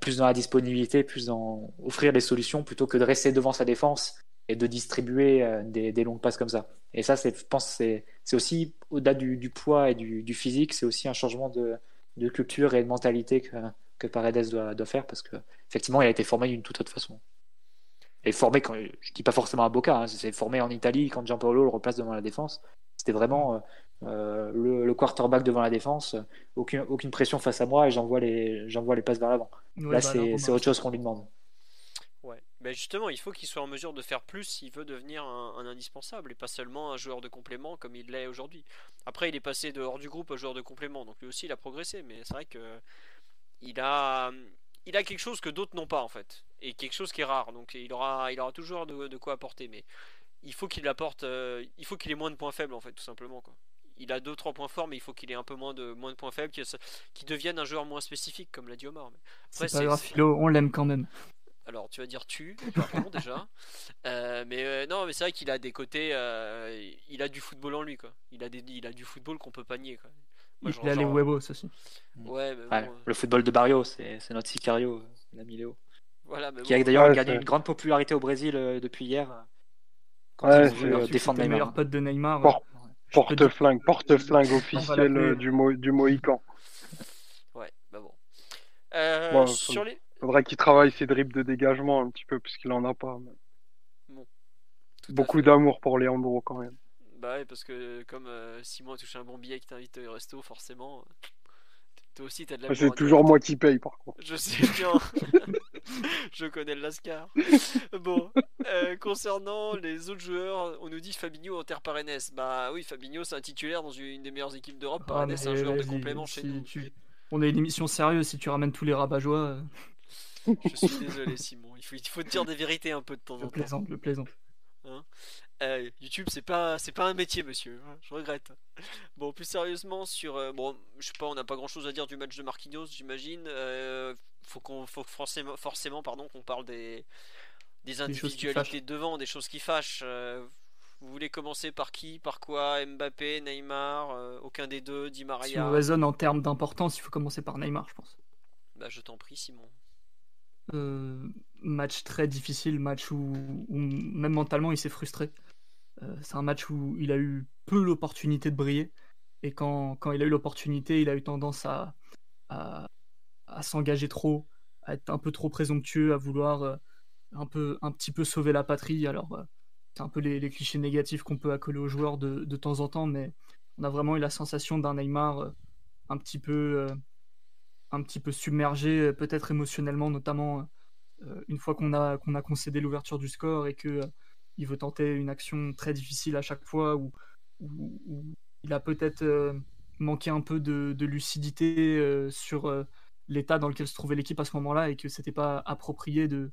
[SPEAKER 2] plus dans la disponibilité, plus dans offrir des solutions plutôt que de rester devant sa défense et de distribuer euh, des, des, longues passes comme ça. Et ça, je pense c'est aussi, au-delà du, du, poids et du, du physique, c'est aussi un changement de, de, culture et de mentalité que, que Paredes doit, doit faire parce qu'effectivement, il a été formé d'une toute autre façon. Et formé, quand, je dis pas forcément à Boca, hein, c'est formé en Italie quand Gianpaolo le replace devant la défense. C'était vraiment euh, euh, le, le, quarterback devant la défense, aucune, aucune pression face à moi et j'envoie les, les passes vers l'avant. Là, bah, c'est autre chose qu'on lui demande.
[SPEAKER 1] Ouais. Mais justement, il faut qu'il soit en mesure de faire plus s'il veut devenir un, indispensable et pas seulement un joueur de complément comme il l'est aujourd'hui. Après, il est passé de hors du groupe à joueur de complément, donc lui aussi il a progressé, mais c'est vrai que il a, il a quelque chose que d'autres n'ont pas en fait, et quelque chose qui est rare, donc il aura, il aura toujours de, quoi apporter, mais il faut qu'il apporte, euh, il faut qu'il ait moins de points faibles en fait, tout simplement quoi. Il a 2-3 points forts, mais il faut qu'il ait un peu moins de, moins de points faibles, qu'il devienne un joueur moins spécifique, comme l'a dit Omar.
[SPEAKER 4] C'est pas grave, Philo, on l'aime quand même.
[SPEAKER 1] Alors tu vas dire tu, pardon déjà. Euh, mais euh, non, mais c'est vrai qu'il a des côtés, euh, il a du football en lui quoi. Il a des, il a du football qu'on peut pas nier quoi.
[SPEAKER 4] il a les huevos aussi.
[SPEAKER 1] Ouais,
[SPEAKER 2] Le football de Barrio, c'est notre Sicario, l'ami Léo. Voilà, qui a d'ailleurs gagné une grande popularité au Brésil depuis hier.
[SPEAKER 4] Quand ouais, il défendre Neymar. meilleur pote de Neymar.
[SPEAKER 3] porte-flingue, porte-flingue officiel du, Mo du Mohican.
[SPEAKER 1] Ouais, bah bon. sur les
[SPEAKER 3] Faudrait qu'il travaille ses dribbles de dégagement un petit peu, puisqu'il en a pas. Beaucoup d'amour pour Leandro quand même.
[SPEAKER 1] Bah ouais, parce que comme euh, Simon a touché un bon billet qui t'invite au resto, forcément, toi aussi t'as de la
[SPEAKER 3] C'est toujours moi qui paye par contre.
[SPEAKER 1] Je sais bien. Je connais le Lascar. bon, euh, concernant les autres joueurs, on nous dit Fabinho en terre Parenes. Bah oui, Fabinho c'est un titulaire dans une des meilleures équipes d'Europe. Ah, c'est un joueur de complément chez nous.
[SPEAKER 4] On a une émission sérieuse si tu ramènes tous les rabat euh.
[SPEAKER 1] Je suis désolé, Simon. Il faut, il faut te dire des vérités un peu de temps en temps.
[SPEAKER 4] Plaisante, le plaisant.
[SPEAKER 1] Hein? Euh, YouTube, c'est pas, c'est pas un métier, monsieur. Hein, je regrette. Bon, plus sérieusement sur, euh, bon, je sais pas, on n'a pas grand-chose à dire du match de Marquinhos, j'imagine. Euh, faut qu'on, faut forcément, forcément, pardon, qu'on parle des, des individualités devant, des choses qui fâchent. vous voulez commencer par qui, par quoi? Mbappé, Neymar, aucun des deux, Di Maria?
[SPEAKER 4] Si on raisonne en termes d'importance, il faut commencer par Neymar, je pense.
[SPEAKER 1] Bah, je t'en prie, Simon.
[SPEAKER 4] Euh, match très difficile, match où, même mentalement il s'est frustré. Euh, c'est un match où il a eu peu l'opportunité de briller. Et quand, quand il a eu l'opportunité, il a eu tendance à, à, s'engager trop, à être un peu trop présomptueux, à vouloir euh, un, peu, un petit peu sauver la patrie. Alors, c'est un peu les, clichés négatifs qu'on peut accoler aux joueurs de, de, temps en temps, mais on a vraiment eu la sensation d'un Neymar un petit peu un petit peu submergé, euh, peut-être émotionnellement, notamment euh, une fois qu'on a, qu'on a concédé l'ouverture du score et euh, il veut tenter une action très difficile à chaque fois, où, il a peut-être manqué un peu de, lucidité sur l'état dans lequel se trouvait l'équipe à ce moment-là et que c'était pas approprié de,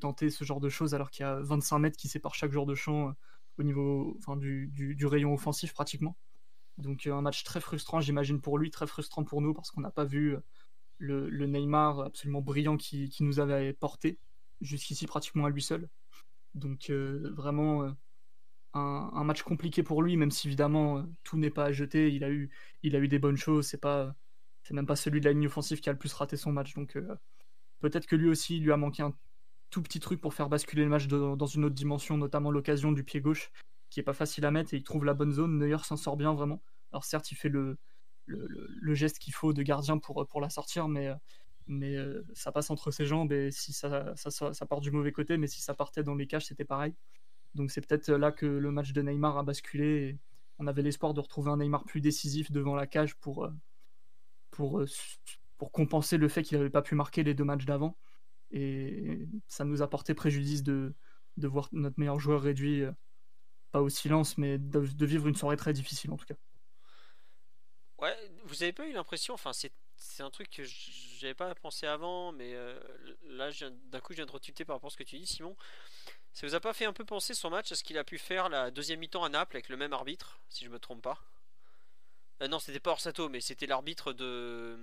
[SPEAKER 4] tenter ce genre de choses alors qu'il y a 25 mètres qui séparent chaque joueur de champ au niveau du, du, rayon offensif pratiquement. Donc un match très frustrant, j'imagine pour lui, très frustrant pour nous parce qu'on n'a pas vu le, Neymar absolument brillant qui, nous avait porté jusqu'ici pratiquement à lui seul. Donc euh, vraiment euh, un, match compliqué pour lui, même si évidemment euh, tout n'est pas à jeter. Il a eu, il a eu des bonnes choses. C'est pas, c'est même pas celui de la ligne offensive qui a le plus raté son match. Donc peut-être que lui aussi il lui a manqué un tout petit truc pour faire basculer le match dans une autre dimension, notamment l'occasion du pied gauche qui est pas facile à mettre et il trouve la bonne zone. Neuer s'en sort bien vraiment. Alors certes il fait le, le, geste qu'il faut de gardien pour, pour la sortir, mais, mais euh, ça passe entre ses jambes et si ça, ça, part du mauvais côté, mais si ça partait dans les cages, c'était pareil. Donc c'est peut-être là que le match de Neymar a basculé. Et on avait l'espoir de retrouver un Neymar plus décisif devant la cage pour, euh, pour, euh, pour compenser le fait qu'il n'avait pas pu marquer les deux matchs d'avant. Et ça nous a porté préjudice de, de voir notre meilleur joueur réduit, pas au silence, mais de, vivre une soirée très difficile en tout cas.
[SPEAKER 1] Ouais, vous avez pas eu l'impression, enfin c'est c'est un truc que j'avais pas pensé avant, mais là d'un coup je viens de retuiter par rapport à ce que tu dis Simon. Ça vous a pas fait un peu penser son match à ce qu'il a pu faire la deuxième mi-temps à Naples avec le même arbitre, si je me trompe pas? Euh, Non, c'était pas Orsato, mais c'était l'arbitre de,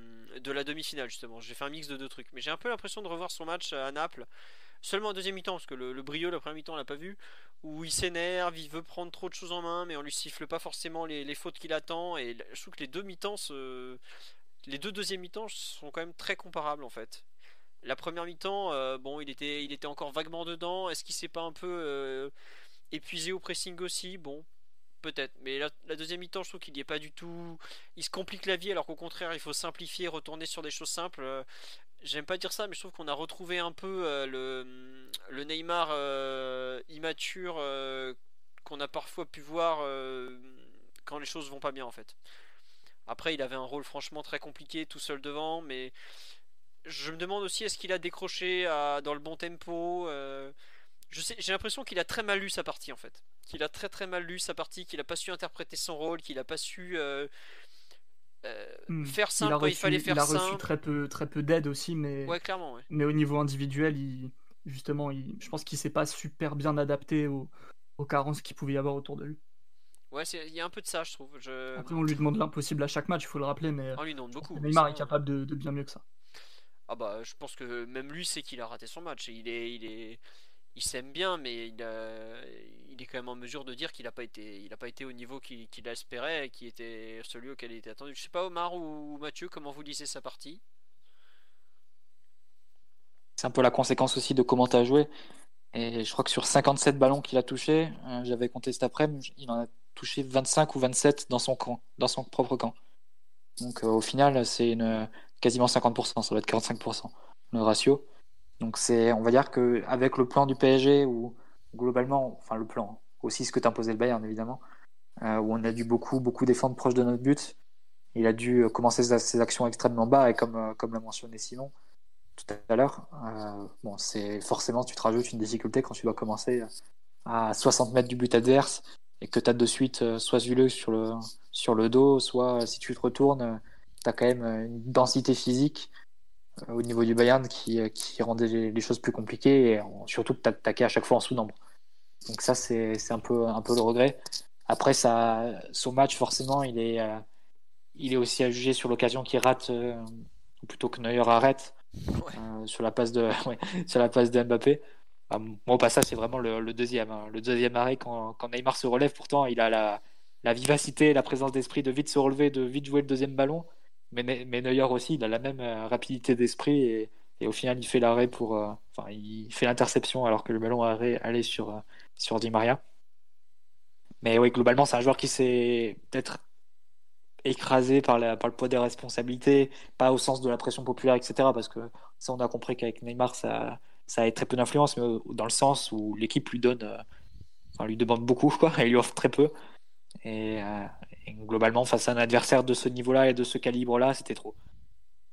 [SPEAKER 1] la demi-finale justement. J'ai fait un mix de deux trucs. Mais j'ai un peu l'impression de revoir son match à Naples, seulement en deuxième mi-temps, parce que le, brio, la première mi-temps, on l'a pas vu, où il s'énerve, il veut prendre trop de choses en main, mais on lui siffle pas forcément les, fautes qu'il attend. Et je trouve que les deux mi-temps, les deux deuxièmes mi-temps sont quand même très comparables en fait. La première mi-temps, euh, bon, il était, il était encore vaguement dedans. Est-ce qu'il s'est pas un peu euh, épuisé au pressing aussi? Bon, peut-être. Mais la, deuxième mi-temps, je trouve qu'il n'y est pas du tout. Il se complique la vie, alors qu'au contraire, il faut simplifier, retourner sur des choses simples. Euh, j'aime pas dire ça, mais je trouve qu'on a retrouvé un peu le, le, Neymar immature qu'on a parfois pu voir quand les choses vont pas bien en fait. Après, il avait un rôle franchement très compliqué tout seul devant, mais je me demande aussi est-ce qu'il a décroché dans le bon tempo. Euh, j'ai l'impression qu'il a très mal lu sa partie en fait. Qu'il a très très mal lu sa partie, qu'il a pas su interpréter son rôle, qu'il a pas su euh, euh, hmm. faire simple il, il fallait faire simple. Il a reçu
[SPEAKER 4] très peu très peu d'aide aussi, mais
[SPEAKER 1] ouais, clairement.
[SPEAKER 4] Mais au niveau individuel, il, justement, il, je pense qu'il s'est pas super bien adapté aux, aux carences qu'il pouvait y avoir autour de lui.
[SPEAKER 1] Ouais, il y a un peu de ça, je trouve.
[SPEAKER 4] Après, on lui demande l'impossible à chaque match, il faut le rappeler, mais
[SPEAKER 1] on lui demande beaucoup.
[SPEAKER 4] Neymar est capable de bien mieux que ça.
[SPEAKER 1] Ah bah je pense que même lui sait qu'il a raté son match. Il est, il est, il s'aime bien, mais il, il est quand même en mesure de dire qu'il n'a pas été, il a pas été au niveau qu'il espérait et qui était celui auquel il était attendu. Je sais pas Omar ou Mathieu comment vous lisez sa partie?
[SPEAKER 2] C'est un peu la conséquence aussi de comment tu as joué. Et je crois que sur 57 ballons qu'il a touché, euh, j'avais compté cet après-midi, il en a touché 25 ou 27 dans son camp, dans son propre camp. Donc euh, au final, c'est une quasiment 50%, ça doit être 45% le ratio. Donc c'est, on va dire que avec le plan du PSG ou globalement, enfin le plan, aussi ce que t'imposait le Bayern évidemment, euh, où on a dû beaucoup beaucoup défendre proche de notre but. Il a dû euh, commencer ses, actions extrêmement bas et comme comme l'a mentionné Simon tout à l'heure, bon c'est forcément tu te rajoutes une difficulté quand tu dois commencer à 60 mètres du but adverse et que tu as de suite soit Zuleux sur le sur le dos, soit si tu te retournes tu as quand même euh, une densité physique euh, au niveau du Bayern qui, euh, qui rendait les, choses plus compliquées et surtout de t'attaquer à chaque fois en sous-nombre. Donc ça, c'est un peu, un peu le regret. Après, ça, son match, forcément, il est, il est aussi à juger sur l'occasion qu'il rate, plutôt que Neuer arrête, sur, la passe de, sur la passe de Mbappé. Bon, pas ça, c'est vraiment le, deuxième. Hein. Le deuxième arrêt, quand, quand, Neymar se relève, pourtant, il a la, vivacité, la présence d'esprit de vite se relever, de vite jouer le deuxième ballon. Mais, mais Neuer aussi, il a la même euh, rapidité d'esprit et, au final, il fait l'arrêt pour. Euh, enfin, il fait l'interception alors que le ballon allait sur, euh, sur Di Maria. Mais oui, globalement, c'est un joueur qui s'est peut-être écrasé par, la, par le poids des responsabilités, pas au sens de la pression populaire, etc. Parce que ça, on a compris qu'avec Neymar, ça, ça a très peu d'influence, mais dans le sens où l'équipe lui donne, enfin, lui demande beaucoup, quoi, et lui offre très peu. Et, globalement, face à un adversaire de ce niveau-là et de ce calibre-là, c'était trop.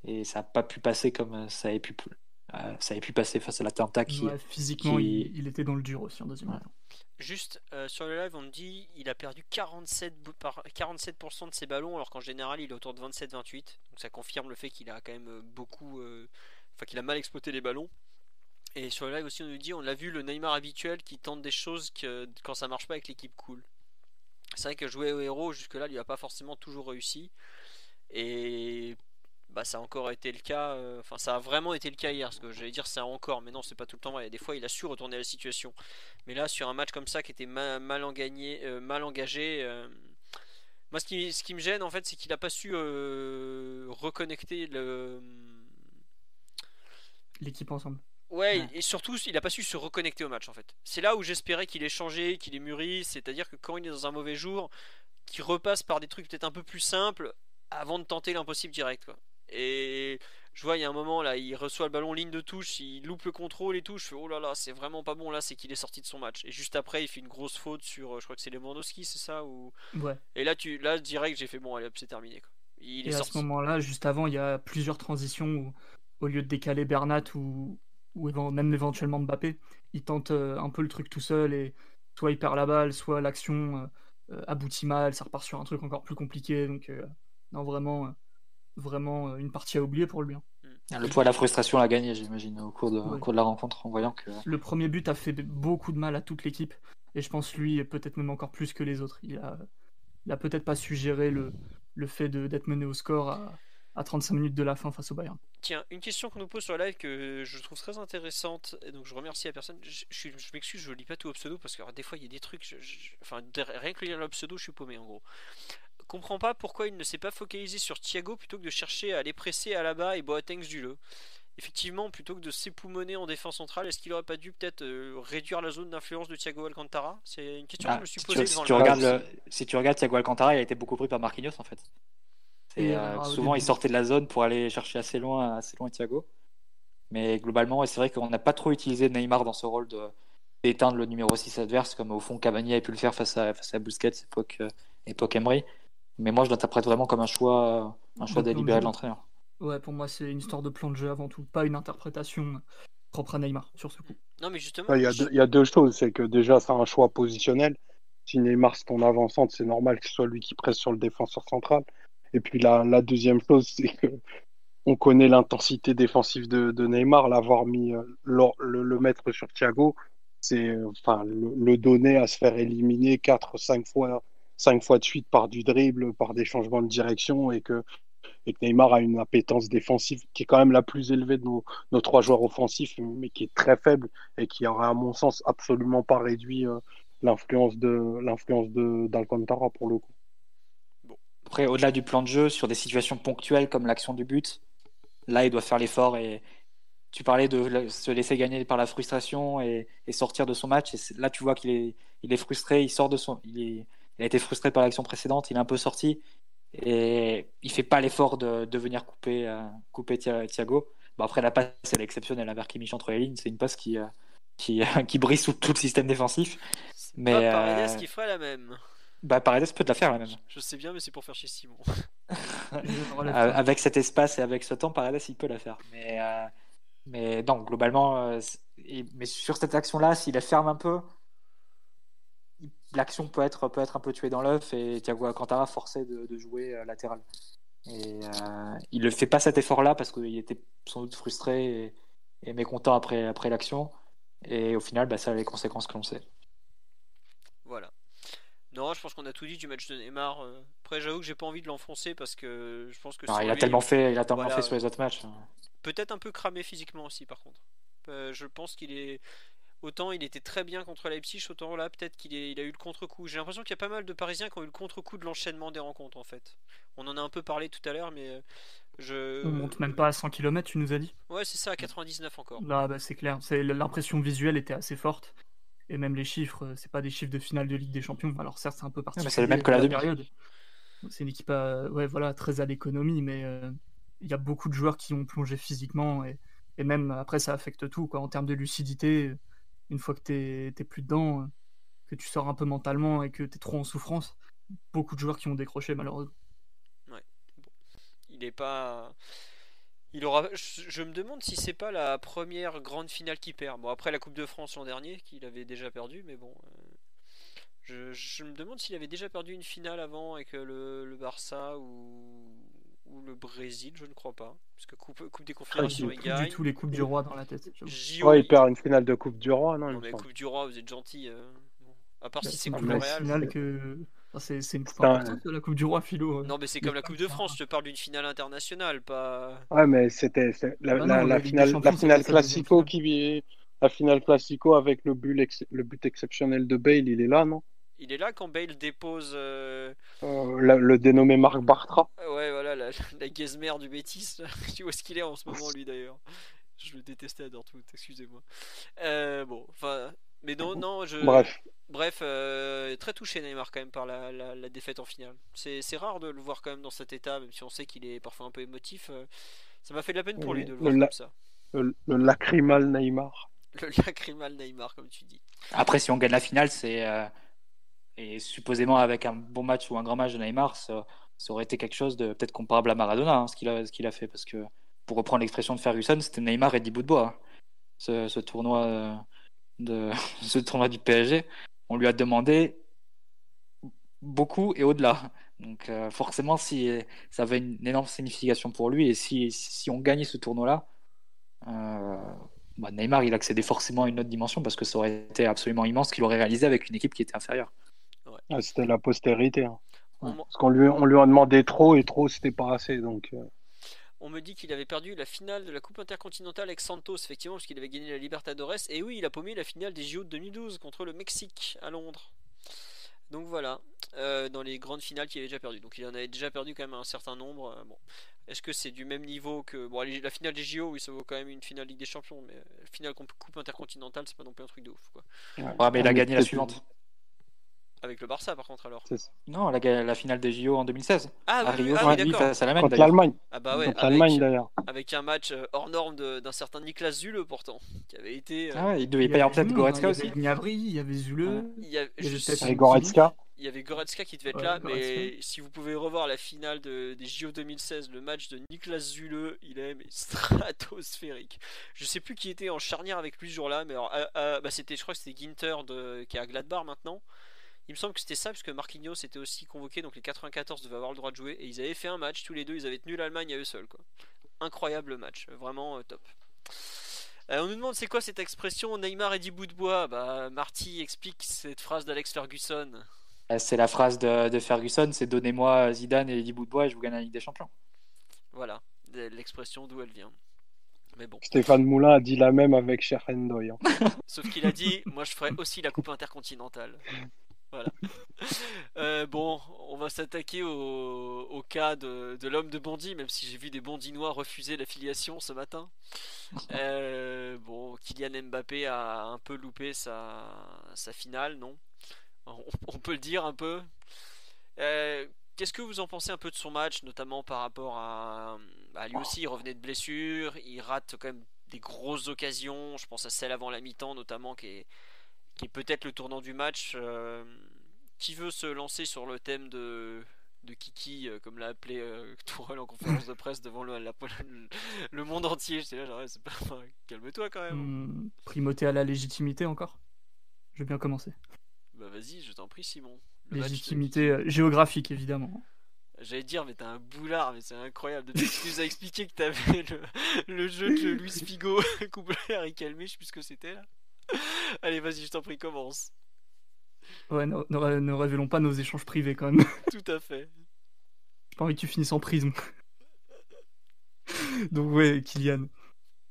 [SPEAKER 2] Et ça n'a pas pu passer comme ça avait pu, euh, ça avait pu passer face à l'attentat qui.
[SPEAKER 4] physiquement, Il, était dans le dur aussi en deuxième ouais.
[SPEAKER 1] Juste euh, sur le live, on me dit il a perdu 47, par, 47% de ses ballons, alors qu'en général il est autour de 27-28. Donc ça confirme le fait qu'il a quand même euh, beaucoup. Enfin, qu'il a mal exploité les ballons. Et sur le live aussi, on nous dit on a vu le Neymar habituel qui tente des choses que, quand ça marche pas avec l'équipe cool. C'est vrai que jouer au héros jusque-là lui a pas forcément toujours réussi. Et bah, ça a encore été le cas. Euh, enfin, ça a vraiment été le cas hier. Ce que j'allais dire, c'est encore, mais non, c'est pas tout le temps vrai. Des fois, il a su retourner la situation. Mais là, sur un match comme ça qui était mal, mal, euh, mal engagé. Euh, moi, ce qui, ce qui, me gêne en fait, c'est qu'il a pas su reconnecter le
[SPEAKER 4] l'équipe ensemble.
[SPEAKER 1] Ouais, et surtout, il a pas su se reconnecter au match en fait. C'est là où j'espérais qu'il ait changé, qu'il ait mûri. C'est-à-dire que quand il est dans un mauvais jour, qu'il repasse par des trucs peut-être un peu plus simples avant de tenter l'impossible direct. Quoi. Et je vois, il y a un moment là, il reçoit le ballon ligne de touche, il loupe le contrôle et tout. Je fais oh là là, c'est vraiment pas bon là, c'est qu'il est sorti de son match. Et juste après, il fait une grosse faute sur, je crois que c'est Lewandowski, c'est ça ou...
[SPEAKER 4] Ouais.
[SPEAKER 1] Et là, tu, là direct, j'ai fait bon, allez, c'est terminé. Quoi.
[SPEAKER 4] Il et à ce moment-là, juste avant, il y a plusieurs transitions où, au lieu de décaler Bernat ou, ou même éventuellement Mbappé, il tente un peu le truc tout seul et soit il perd la balle, soit l'action aboutit mal, ça repart sur un truc encore plus compliqué. Donc, non, vraiment, vraiment une partie à oublier pour lui. Hein.
[SPEAKER 2] Mm. Le poids de la frustration l'a gagné, j'imagine, au, cours de, au cours de la rencontre, en voyant que.
[SPEAKER 4] Le premier but a fait beaucoup de mal à toute l'équipe. Et je pense lui, peut-être même encore plus que les autres. Il a, il a peut-être pas su gérer le, le fait d'être mené au score à, à 35 minutes de la fin face au Bayern.
[SPEAKER 1] Tiens, une question qu'on nous pose sur la live que je trouve très intéressante, et donc je remercie la personne. Je, je, m'excuse, je lis pas tout au pseudo parce que des fois il y a des trucs, enfin rien que lire le pseudo, je suis paumé en gros. Comprends pas pourquoi il ne s'est pas focalisé sur Thiago plutôt que de chercher à aller presser à la bas et Boateng du le. Effectivement, plutôt que de s'époumoner en défense centrale, est-ce qu'il aurait pas dû peut-être euh, réduire la zone d'influence de Thiago Alcantara? C'est une question que je me suis posée.
[SPEAKER 2] Si, tu, regardes si tu regardes Thiago Alcantara, il a été beaucoup pris par Marquinhos en fait. Et, euh, ah, souvent, il sortait de la zone pour aller chercher assez loin, assez loin Thiago. Mais globalement, c'est vrai qu'on n'a pas trop utilisé Neymar dans ce rôle de d'éteindre le numéro 6 adverse, comme au fond Cavani avait pu le faire face à, face à Busquets, époque, euh, époque Emery. Mais moi, je l'interprète vraiment comme un choix, un choix délibéré de l'entraîneur.
[SPEAKER 4] Ouais, pour moi, c'est une histoire de plan de jeu avant tout, pas une interprétation propre à Neymar sur ce coup.
[SPEAKER 1] Non, mais justement.
[SPEAKER 3] Il y, y, a deux choses. C'est que déjà, c'est un choix positionnel. Si Neymar c'est ton avant-centre, c'est normal que ce soit lui qui presse sur le défenseur central. Et puis la, deuxième chose, c'est que on connaît l'intensité défensive de, Neymar, l'avoir mis, euh, le, le, mettre sur Thiago, c'est enfin le, donner à se faire éliminer 4-5 fois, 5 fois de suite par du dribble, par des changements de direction et que, Neymar a une appétence défensive qui est quand même la plus élevée de nos, trois joueurs offensifs, mais qui est très faible et qui aurait, à mon sens, absolument pas réduit euh, l'influence d'Alcantara pour le coup.
[SPEAKER 2] Après, au-delà du plan de jeu, sur des situations ponctuelles comme l'action du but, là, il doit faire l'effort. Et tu parlais de se laisser gagner par la frustration et, sortir de son match. Et là, tu vois qu'il est, il est frustré. Il sort de son, il, a été frustré par l'action précédente. Il est un peu sorti et il fait pas l'effort de, venir couper, euh, couper Thiago. Bon, après, la passe, elle est exceptionnelle vers Kimmich entre les lignes. C'est une passe qui, euh, qui, qui, brise tout, tout, le système défensif.
[SPEAKER 1] Mais pas euh... qui ferait la même.
[SPEAKER 2] Bah, Paredes peut te la faire la même.
[SPEAKER 1] Je sais bien, mais c'est pour faire chez Simon.
[SPEAKER 2] avec cet espace et avec ce temps, Paredes, il peut la faire. Mais, euh, mais non, globalement, euh, mais sur cette action-là, s'il la ferme un peu, l'action peut être, peut être un peu tuée dans l'œuf et Thiago Alcantara forcé de, de jouer euh, latéral. Et il ne fait pas cet effort-là parce qu'il était sans doute frustré et, et mécontent après, après l'action. Et au final, bah, ça a les conséquences que l'on sait.
[SPEAKER 1] Voilà. Non, je pense qu'on a tout dit du match de Neymar. Euh. Après, j'avoue que j'ai pas envie de l'enfoncer parce que je pense que.
[SPEAKER 2] il a tellement fait, il a tellement fait sur les autres matchs.
[SPEAKER 1] Peut-être un peu cramé physiquement aussi, par contre. Euh, je pense qu'il est. Autant il était très bien contre Leipzig, autant là peut-être qu'il il a eu le contre-coup. J'ai l'impression qu'il y a pas mal de Parisiens qui ont eu le contre-coup de l'enchaînement des rencontres en fait. On en a un peu parlé tout à l'heure, mais euh, je.
[SPEAKER 4] On monte même pas à 100 km, tu nous as dit?
[SPEAKER 1] Ouais, c'est ça, à 99 encore.
[SPEAKER 4] Là, bah, c'est clair. L'impression visuelle était assez forte. Et même les chiffres, euh, c'est pas des chiffres de finale de Ligue des Champions. Alors certes, c'est un peu particulier.
[SPEAKER 2] c'est le même que la,
[SPEAKER 4] période. C'est une équipe ouais, voilà, très à l'économie, mais euh, il y a beaucoup de joueurs qui ont plongé physiquement et, et, même après, ça affecte tout. Quoi. En termes de lucidité, une fois que tu n'es plus dedans, euh, que tu sors un peu mentalement et que tu es trop en souffrance, beaucoup de joueurs qui ont décroché malheureusement.
[SPEAKER 1] Ouais. Il n'est pas il aura, je, me demande si c'est pas la première grande finale qu'il perd. Bon, après la Coupe de France l'an dernier, qu'il avait déjà perdu, mais bon. Euh, je, me demande s'il avait déjà perdu une finale avant avec le, le Barça ou, ou, le Brésil, je ne crois pas. Parce que Coupe, coupe des Confédérations,
[SPEAKER 4] il gagne. du tout les Coupes du Roi dans la tête.
[SPEAKER 3] ouais, il perd une finale de Coupe du Roi, non,
[SPEAKER 1] non mais Coupe du Roi, vous êtes gentil. Euh, à part bah, si c'est Coupe Royale.
[SPEAKER 4] que c'est une coupe importante, la Coupe du Roi, Philo.
[SPEAKER 1] Non, mais c'est comme la Coupe de France, je te parle d'une finale internationale, pas.
[SPEAKER 3] Ouais, mais c'était la, ah la, finale, la finale classico qui la finale classico avec le but, le but exceptionnel de Bale, il est là, non?
[SPEAKER 1] Il est là quand Bale dépose. Euh...
[SPEAKER 3] Euh, le dénommé Marc Bartra.
[SPEAKER 1] Ouais, voilà, la, la du Bétis. tu vois ce qu'il est en ce moment, lui d'ailleurs? Je le détestais à Dortmund, excusez-moi. Euh, bon, enfin, mais non, non, je.
[SPEAKER 3] Bref.
[SPEAKER 1] Bref, euh, très touché Neymar quand même par la, la, défaite en finale. C'est rare de le voir quand même dans cet état, même si on sait qu'il est parfois un peu émotif. Euh, ça m'a fait de la peine pour lui de le, voir comme ça.
[SPEAKER 3] Le, lacrymal Neymar.
[SPEAKER 1] Le lacrymal Neymar, comme tu dis.
[SPEAKER 2] Après, si on gagne la finale, c'est. Euh, et supposément avec un bon match ou un grand match de Neymar, ça, aurait été quelque chose de peut-être comparable à Maradona, hein, ce qu'il a, qu'il a fait. Parce que, pour reprendre l'expression de Ferguson, c'était Neymar et 10 bouts de bois. Hein ce, tournoi de ce tournoi du PSG, on lui a demandé beaucoup et au-delà. Donc forcément, si ça avait une énorme signification pour lui et si, si on gagnait ce tournoi-là, bah, Neymar il accédait forcément à une autre dimension parce que ça aurait été absolument immense qu'il aurait réalisé avec une équipe qui était inférieure.
[SPEAKER 3] Ah, c'était la postérité. Hein. Parce qu'on lui, on lui a demandé trop et trop c'était pas assez. Donc, euh.
[SPEAKER 1] On me dit qu'il avait perdu la finale de la Coupe intercontinentale avec Santos, effectivement, parce qu'il avait gagné la Libertadores. Et oui, il a paumé la finale des JO de 2012 contre le Mexique à Londres. Donc voilà, euh, dans les grandes finales qu'il avait déjà perdu. Donc il en avait déjà perdu quand même un certain nombre. Euh, bon. Est-ce que c'est du même niveau que. Bon, la finale des JO, oui, ça vaut quand même une finale Ligue des Champions, mais la finale Coupe intercontinentale, c'est pas non plus un truc de ouf. Quoi.
[SPEAKER 2] Ouais, mais il a gagné la suivante.
[SPEAKER 1] Avec le Barça, par contre, alors
[SPEAKER 2] Non, la, la, finale des JO en 2016.
[SPEAKER 1] Ah,
[SPEAKER 2] à
[SPEAKER 1] Rio, ah, oui,
[SPEAKER 2] face à
[SPEAKER 3] Contre l'Allemagne.
[SPEAKER 1] Ah, bah ouais.
[SPEAKER 3] l'Allemagne, d'ailleurs.
[SPEAKER 1] Avec un match euh, hors norme d'un certain Niklas Zule, pourtant. Qui avait été.
[SPEAKER 2] Euh, ah ouais, il devait pas y avoir peut-être Goretzka aussi.
[SPEAKER 4] Il y avait il y avait Zule.
[SPEAKER 1] Il y
[SPEAKER 3] avait Goretzka
[SPEAKER 1] il y avait Goretzka qui devait être là, mais si vous pouvez revoir la finale de, des JO 2016, le match de Niklas Zule, il est stratosphérique. Je sais plus qui était en charnière avec lui ce jour-là, mais bah, c'était, je crois que c'était Ginter de, qui est à Gladbach maintenant. Il me semble que c'était ça, parce que Marquinhos était aussi convoqué, donc les 94 devaient avoir le droit de jouer, et ils avaient fait un match tous les deux, ils avaient tenu l'Allemagne à eux seuls. Quoi. Incroyable match, vraiment euh, top. Euh, on nous demande c'est quoi cette expression Neymar et 10 bouts de bois Bah Marty explique cette phrase d'Alex Ferguson.
[SPEAKER 2] Euh, c'est la phrase de, Ferguson, c'est donnez-moi Zidane et 10 bouts de bois et je vous gagne la Ligue des Champions.
[SPEAKER 1] Voilà, l'expression d'où elle vient. Mais bon.
[SPEAKER 3] Stéphane Moulin a dit la même avec Cher hein.
[SPEAKER 1] Sauf qu'il a dit, moi je ferai aussi la coupe intercontinentale. Voilà. Euh, bon, on va s'attaquer au, cas de, l'homme de Bondy, même si j'ai vu des Bondinois refuser l'affiliation ce matin. Euh, bon, Kylian Mbappé a un peu loupé sa, sa finale, non? On, peut le dire un peu. Euh, qu'est-ce que vous en pensez un peu de son match, notamment par rapport à, à lui aussi, il revenait de blessure, il rate quand même des grosses occasions, je pense à celle avant la mi-temps notamment qui est, qui est peut-être le tournant du match. Euh, qui veut se lancer sur le thème de, de Kiki, euh, comme l'a appelé euh, Tourelle en conférence de presse devant le, le, monde entier J'étais là, genre, pas... calme-toi quand même.
[SPEAKER 4] Hmm, primauté à la légitimité encore? Je vais bien commencer.
[SPEAKER 1] Bah vas-y, je t'en prie Simon.
[SPEAKER 4] légitimité géographique évidemment.
[SPEAKER 1] J'allais dire, mais t'as un boulard, mais c'est incroyable. Depuis que tu nous as expliqué que t'avais le, le jeu de Luis Figo couplé à Rick je sais plus ce que c'était là. Allez, vas-y, je t'en prie, commence.
[SPEAKER 4] Ouais, ne, révélons pas nos échanges privés quand même.
[SPEAKER 1] Tout à fait.
[SPEAKER 4] J'ai pas envie que tu finisses en prison. Donc ouais, Kylian.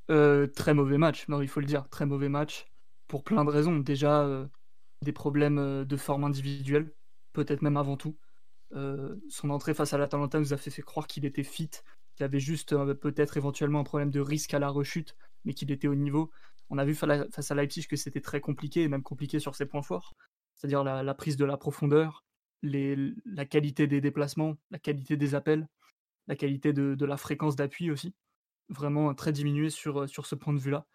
[SPEAKER 4] Euh, très mauvais match, non, il faut le dire, très mauvais match. Pour plein de raisons. Déjà, euh, des problèmes euh, de forme individuelle, peut-être même avant tout. son entrée face à l'Atalanta nous a fait, fait croire qu'il était fit, qu'il avait juste peut-être éventuellement un problème de risque à la rechute, mais qu'il était au niveau. On a vu face à Leipzig que c'était très compliqué, et même compliqué sur ses points forts, c'est-à-dire la, prise de la profondeur, la qualité des déplacements, la qualité des appels, la qualité de, la fréquence d'appui aussi. Vraiment très diminué sur, ce point de vue-là.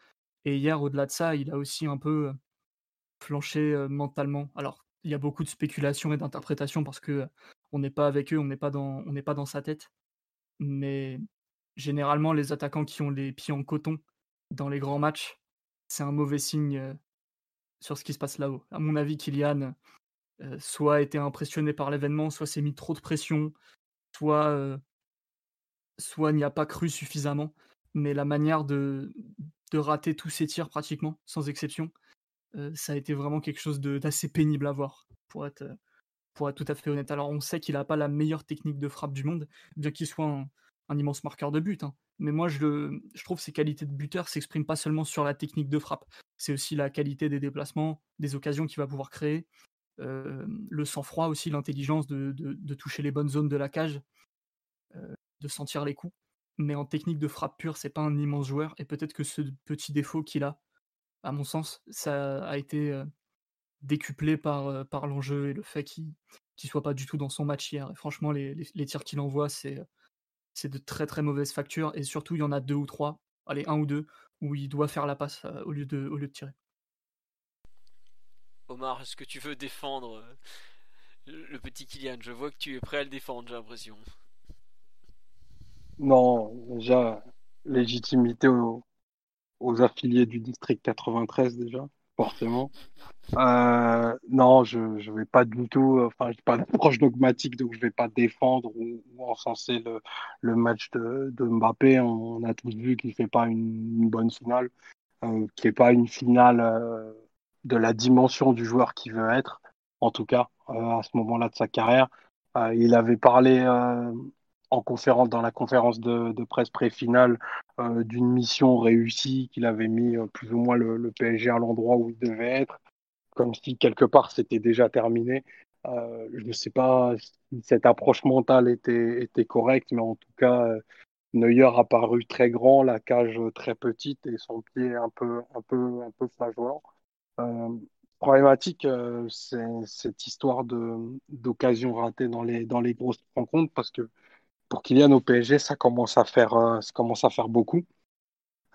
[SPEAKER 4] Et hier, au-delà de ça, il a aussi un peu flanché mentalement. Alors, il y a beaucoup de spéculation et d'interprétation parce que on n'est pas avec eux, on n'est pas dans sa tête. Mais généralement, les attaquants qui ont les pieds en coton dans les grands matchs, c'est un mauvais signe sur ce qui se passe là-haut. À mon avis, Kylian soit a été impressionné par l'événement, soit s'est mis trop de pression, soit, soit n'y a pas cru suffisamment. Mais la manière de, de rater tous ses tirs pratiquement, sans exception, ça a été vraiment quelque chose d'assez pénible à voir, pour être, pour être tout à fait honnête. Alors on sait qu'il n'a pas la meilleure technique de frappe du monde, bien qu'il soit un, un immense marqueur de but. Hein. Mais moi, je, je trouve ses qualités de buteur s'expriment pas seulement sur la technique de frappe. C'est aussi la qualité des déplacements, des occasions qu'il va pouvoir créer, euh, le sang-froid aussi, l'intelligence de, toucher les bonnes zones de la cage, euh, de sentir les coups. Mais en technique de frappe pure, c'est pas un immense joueur. Et peut-être que ce petit défaut qu'il a, à mon sens, ça a été euh, décuplé par, l'enjeu et le fait qu'il ne soit pas du tout dans son match hier. Et franchement, les tirs qu'il envoie, c'est c'est de très très mauvaises factures et surtout il y en a deux ou trois, allez un ou deux, où il doit faire la passe euh, au, lieu de, au lieu de tirer.
[SPEAKER 1] Omar, est-ce que tu veux défendre euh, le petit Kylian? Je vois que tu es prêt à le défendre, j'ai l'impression.
[SPEAKER 3] Non, déjà, légitimité au, aux affiliés du district 93 déjà, forcément. Euh, non, je ne vais pas du tout, enfin, je pas d'approche dogmatique, donc je vais pas défendre ou, encenser le, le match de, Mbappé. On, a tous vu qu'il fait pas une, bonne finale, euh, qui est pas une finale euh, de la dimension du joueur qui veut être, en tout cas, euh, à ce moment-là de sa carrière. Euh, il avait parlé en conférence, dans la conférence de, presse pré-finale d'une mission réussie, qu'il avait mis plus ou moins le, PSG à l'endroit où il devait être comme si quelque part c'était déjà terminé. Euh, je ne sais pas si cette approche mentale était, correcte, mais en tout cas, euh, Neuer a paru très grand, la cage très petite et son pied un peu, un peu, un peu flageolant. Euh, problématique, euh, c'est cette histoire d'occasion ratée dans les, dans les grosses rencontres parce que pour Kylian au PSG, ça commence à faire, ça commence à faire beaucoup.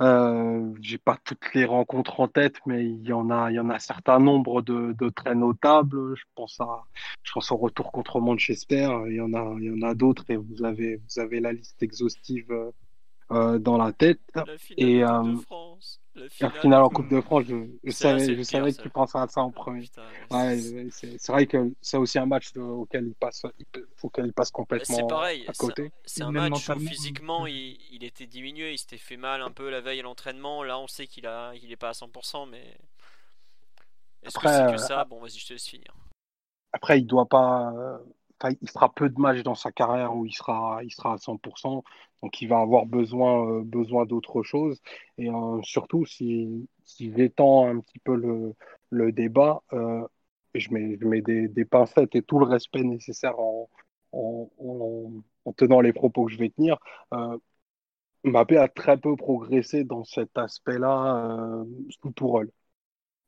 [SPEAKER 3] Euh, j'ai pas toutes les rencontres en tête, mais il y en a, il y en a un certain nombre de, de très notables. Je pense à, je pense au retour contre Manchester. Il y en a, il y en a d'autres et vous avez, vous avez la liste exhaustive euh, dans la tête.
[SPEAKER 1] La et euh, France.
[SPEAKER 3] La finale, en Coupe de France, je, je savais, je savais que tu pensais à ça en premier. ouais, c'est vrai que c'est aussi un match auquel il passe, auquel il passe complètement pareil, à côté.
[SPEAKER 1] C'est un, match où physiquement il, il, était diminué, il s'était fait mal un peu la veille à l'entraînement. Là, on sait qu'il a, il est pas à 100%, mais est-ce que c'est que ça? Euh, Bon, vas-y, je te laisse finir.
[SPEAKER 3] Après, il doit pas il fera peu de matchs dans sa carrière où il sera, il sera à 100%, donc il va avoir besoin, euh, besoin d'autre chose. Et euh, surtout, si, si j'étends un petit peu le, débat, euh, je mets, des, pincettes et tout le respect nécessaire en, tenant les propos que je vais tenir. Mbappé a très peu progressé dans cet aspect-là sous Tourelle.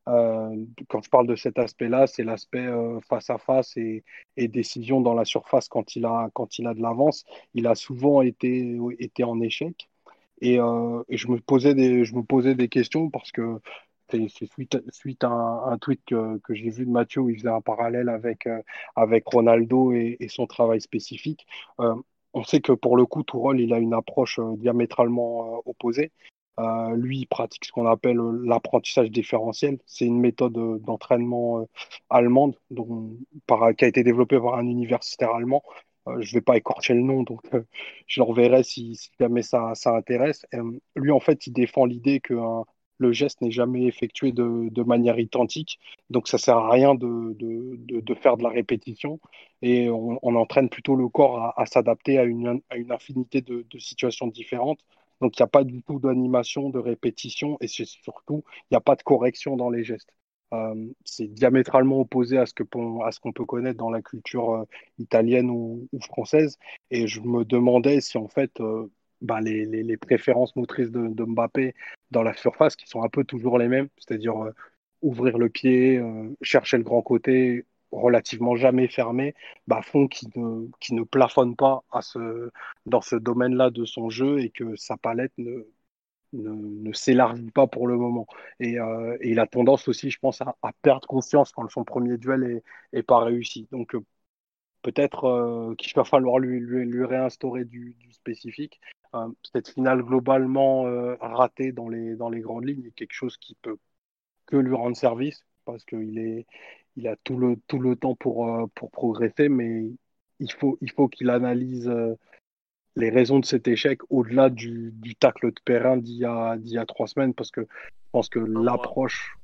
[SPEAKER 3] Euh, quand je parle de cet aspect-là, c'est l'aspect euh, face à face et, décision dans la surface quand il a, quand il a de l'avance. Il a souvent été, été en échec. Et, euh, je, me posais des, je me posais des questions parce que c'est suite, suite à un, tweet que, j'ai vu de Mathieu où il faisait un parallèle avec, avec Ronaldo et, et, son travail spécifique. On sait que pour le coup, Tourol, il a une approche diamétralement opposée. Euh, lui, il pratique ce qu'on appelle euh, l'apprentissage différentiel. C'est une méthode euh, d'entraînement allemande dont, qui a été développée par un universitaire allemand. je ne vais pas écorcher le nom, donc je l'enverrai si, si, jamais ça, intéresse. lui, en fait, il défend l'idée que le geste n'est jamais effectué de, manière identique, donc ça sert à rien de, faire de la répétition et on, entraîne plutôt le corps à, s'adapter à une infinité de, situations différentes donc, il n'y a pas du tout d'animation, de répétition et surtout, il n'y a pas de correction dans les gestes. Euh, c'est diamétralement opposé à ce qu'on peut connaître dans la culture euh, italienne ou, française. Et je me demandais si en fait euh, les, les, les, préférences motrices de, de, Mbappé dans la surface, qui sont un peu toujours les mêmes, c'est-à-dire ouvrir le pied, chercher le grand côté, relativement jamais fermé, font qu'il ne, ne plafonne pas à ce, dans ce domaine-là de son jeu et que sa palette ne, ne, s'élargit pas pour le moment. Et, euh, et, il a tendance aussi, je pense, à, perdre confiance quand son premier duel est, est pas réussi. Donc euh, peut-être euh, qu'il va falloir lui, lui, réinstaurer du, spécifique. Cette finale globalement ratée dans les, dans les grandes lignes est quelque chose qui peut que lui rendre service parce qu'il est, il a tout le, tout le temps pour, euh, pour progresser, mais il faut, il faut qu'il analyse euh, les raisons de cet échec au-delà du, du tacle de Perrin d'il y, a, d'il y a trois semaines, parce que je pense que l'approche,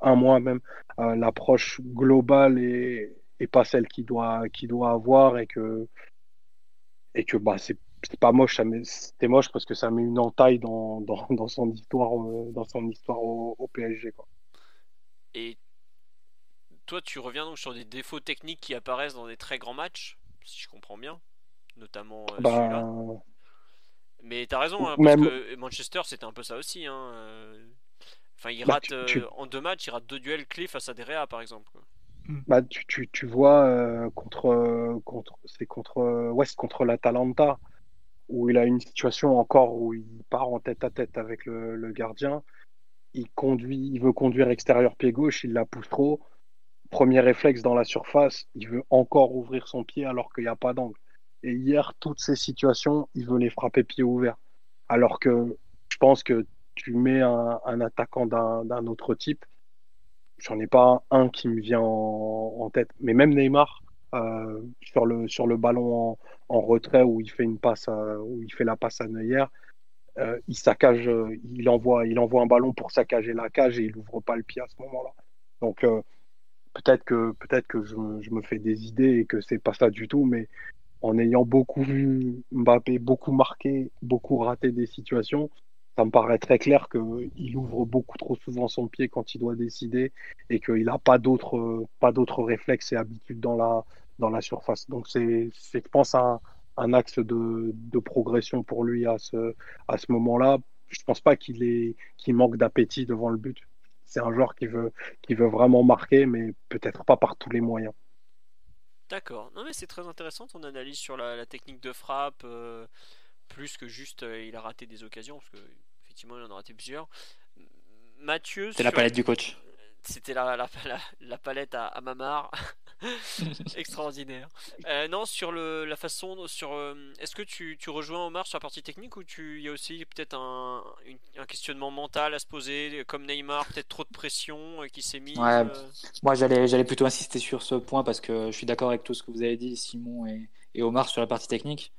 [SPEAKER 3] un mois même, euh, l'approche globale est, est pas celle qu'il doit, qu'il doit avoir et que, et que bah, c'est, pas moche, c'était moche parce que ça met une entaille dans, dans, dans son histoire, dans son histoire au, au PSG. Quoi.
[SPEAKER 1] Et toi, tu reviens donc sur des défauts techniques qui apparaissent dans des très grands matchs, si je comprends bien, notamment euh, bah... celui-là. Mais t'as raison, hein, parce Même... que Manchester, c'était un peu ça aussi. Hein. Euh. Enfin, il bah, rate tu, tu... Euh, en deux matchs, il rate deux duels clés face à Derea, par exemple.
[SPEAKER 3] Hmm. Bah, tu, tu, tu vois euh, contre, contre c'est contre West contre l'Atalanta où il a une situation encore où il part en tête à tête avec le, le gardien. Il conduit, il veut conduire extérieur pied gauche, il la pousse trop premier réflexe dans la surface, il veut encore ouvrir son pied alors qu'il n'y a pas d'angle. Et hier, toutes ces situations, il veut les frapper pied ouvert. Alors que je pense que tu mets un, attaquant d'un autre type, j'en ai pas un qui me vient en, tête. Mais même Neymar, euh, sur, le, ballon en, retrait où il fait une passe, où il fait la passe à Neuer, euh, il saccage, il envoie, il envoie un ballon pour saccager la cage et il ouvre pas le pied à ce moment-là. Donc peut-être que peut-être que je, me fais des idées et que c'est pas ça du tout, mais en ayant beaucoup vu Mbappé, beaucoup marqué, beaucoup raté des situations, ça me paraît très clair qu'il ouvre beaucoup trop souvent son pied quand il doit décider et qu'il n'a pas d'autres pas d'autres réflexes et habitudes dans la dans la surface. Donc c'est je pense un, un axe de, de, progression pour lui à ce à ce moment-là. Je pense pas qu'il est qu'il manque d'appétit devant le but. C'est un joueur qui veut qui veut vraiment marquer, mais peut-être pas par tous les moyens.
[SPEAKER 1] D'accord. Non mais c'est très intéressant ton analyse sur la, technique de frappe, euh, plus que juste euh, il a raté des occasions, parce que effectivement il en a raté plusieurs. Mathieu.
[SPEAKER 2] C'est la palette du coach.
[SPEAKER 1] C'était la, la, la, palette à, à Mamar. Extraordinaire. Euh, non, sur le, la façon, sur, est-ce que tu, tu, rejoins Omar sur la partie technique ou il y a aussi peut-être un, un, questionnement mental à se poser, comme Neymar, peut-être trop de pression qui s'est mis
[SPEAKER 2] Moi, j'allais, plutôt insister sur ce point parce que je suis d'accord avec tout ce que vous avez dit, Simon et, et Omar, sur la partie technique.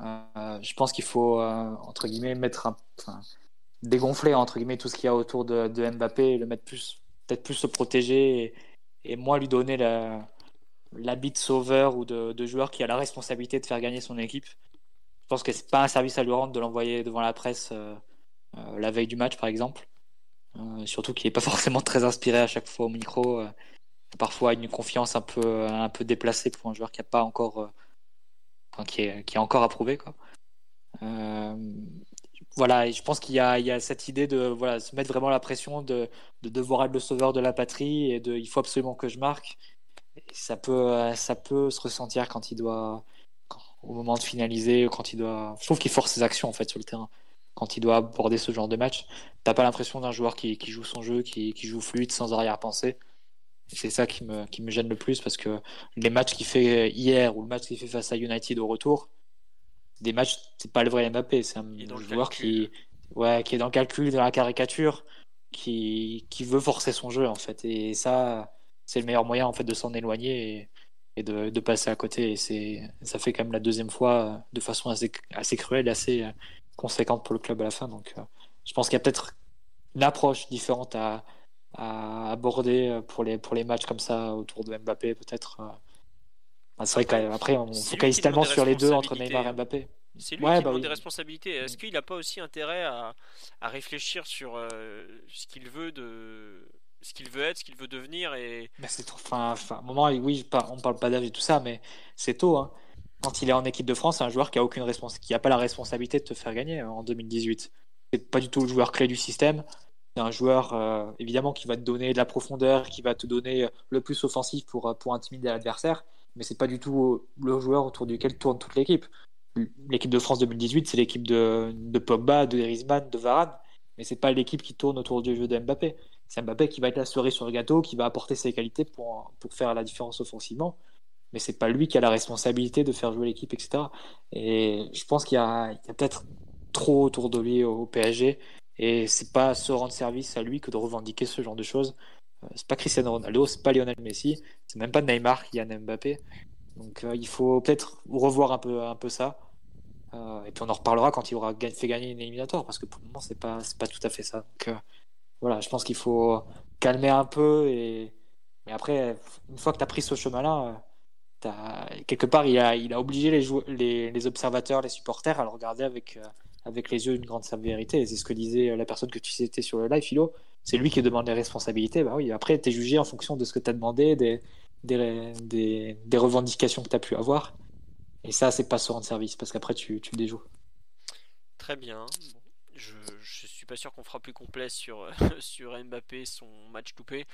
[SPEAKER 2] Euh, je pense qu'il faut, euh, entre guillemets, mettre un, dégonfler entre guillemets tout ce qu'il y a autour de, de Mbappé, le mettre plus, peut-être plus se protéger et, et moi lui donner la, l'habit de sauveur ou de, de, joueur qui a la responsabilité de faire gagner son équipe. Je pense que c'est pas un service à lui rendre de l'envoyer devant la presse euh, euh, la veille du match, par exemple. Euh, surtout qu'il n'est pas forcément très inspiré à chaque fois au micro. parfois une confiance un peu, un peu déplacée pour un joueur qui a pas encore, qui, est, qui est encore approuvé. Quoi. Voilà, et je pense qu'il y a, cette idée de se mettre vraiment la pression de, de devoir être le sauveur de la patrie et de il faut absolument que je marque ça peut, euh, ça peut se ressentir quand il doit, au moment de finaliser, quand il doit. Je trouve qu'il force ses actions en fait sur le terrain. Quand il doit aborder ce genre de match, t'as pas l'impression d'un joueur qui, joue son jeu, qui, qui joue fluide, sans arrière-pensée. C'est ça qui me, qui me gêne le plus parce que les matchs qu'il fait hier ou le match qu'il fait face à United au retour, des matchs, c'est pas le vrai Mbappé, c'est un joueur qui, ouais, qui est dans le calcul, dans la caricature, qui, qui veut forcer son jeu en fait. Et ça, c'est le meilleur moyen en fait de s'en éloigner et, de, passer à côté. Et c'est, ça fait quand même la deuxième fois euh, de façon assez, assez cruelle assez euh, conséquente pour le club à la fin. Donc euh, je pense qu'il y a peut-être une approche différente à, aborder pour les, pour les matchs comme ça autour de Mbappé peut-être. C'est vrai qu'après on focalise tellement sur les deux entre Neymar et Mbappé.
[SPEAKER 1] C'est lui qui bah demande des responsabilités. Est-ce qu'il n'a pas aussi intérêt à, réfléchir sur ce qu'il veut de, ce qu'il veut être, ce qu'il veut devenir. Et...
[SPEAKER 2] c'est trop. Enfin, enfin, moment, oui, on parle pas d'âge et tout ça, mais c'est tôt. Hein. Quand il est en équipe de France, c'est un joueur qui a aucune respons... qui a pas la responsabilité de te faire gagner hein, en 2018. C'est pas du tout le joueur clé du système. C'est un joueur euh, évidemment qui va te donner de la profondeur, qui va te donner le plus offensif pour, euh, pour intimider l'adversaire, mais c'est pas du tout le joueur autour duquel tourne toute l'équipe. L'équipe de France 2018, c'est l'équipe de, de de Griezmann, de Varane, mais c'est pas l'équipe qui tourne autour du jeu de Mbappé c'est Mbappé qui va être la sur le gâteau, qui va apporter ses qualités pour, pour faire la différence offensivement. Mais c'est pas lui qui a la responsabilité de faire jouer l'équipe, etc. Et je pense qu'il y a, peut-être trop autour de lui au PSG. Et c'est pas se rendre service à lui que de revendiquer ce genre de choses. Euh, c'est pas Cristiano Ronaldo, c'est pas Lionel Messi, c'est même pas Neymar a Mbappé. Donc euh, il faut peut-être revoir un peu, un peu ça. Euh, et puis on en reparlera quand il aura fait gagner une éliminatoire, parce que pour le moment c'est pas, pas tout à fait ça. Donc, voilà, je pense qu'il faut calmer un peu. Et, mais après, une fois que tu as pris ce chemin-là, quelque part, il a, il a obligé les, les, les, observateurs, les supporters à le regarder avec, euh, avec les yeux d'une grande sévérité. C'est ce que disait la personne que tu citais sur le live, Philo. C'est lui qui demande les responsabilités. Bah oui, après, tu es jugé en fonction de ce que tu as demandé, des, des, revendications que tu as pu avoir. Et ça, c'est pas se rendre service, parce qu'après, tu, tu déjoues.
[SPEAKER 1] Très bien je, suis pas sûr qu'on fera plus complet sur, sur Mbappé, son match loupé.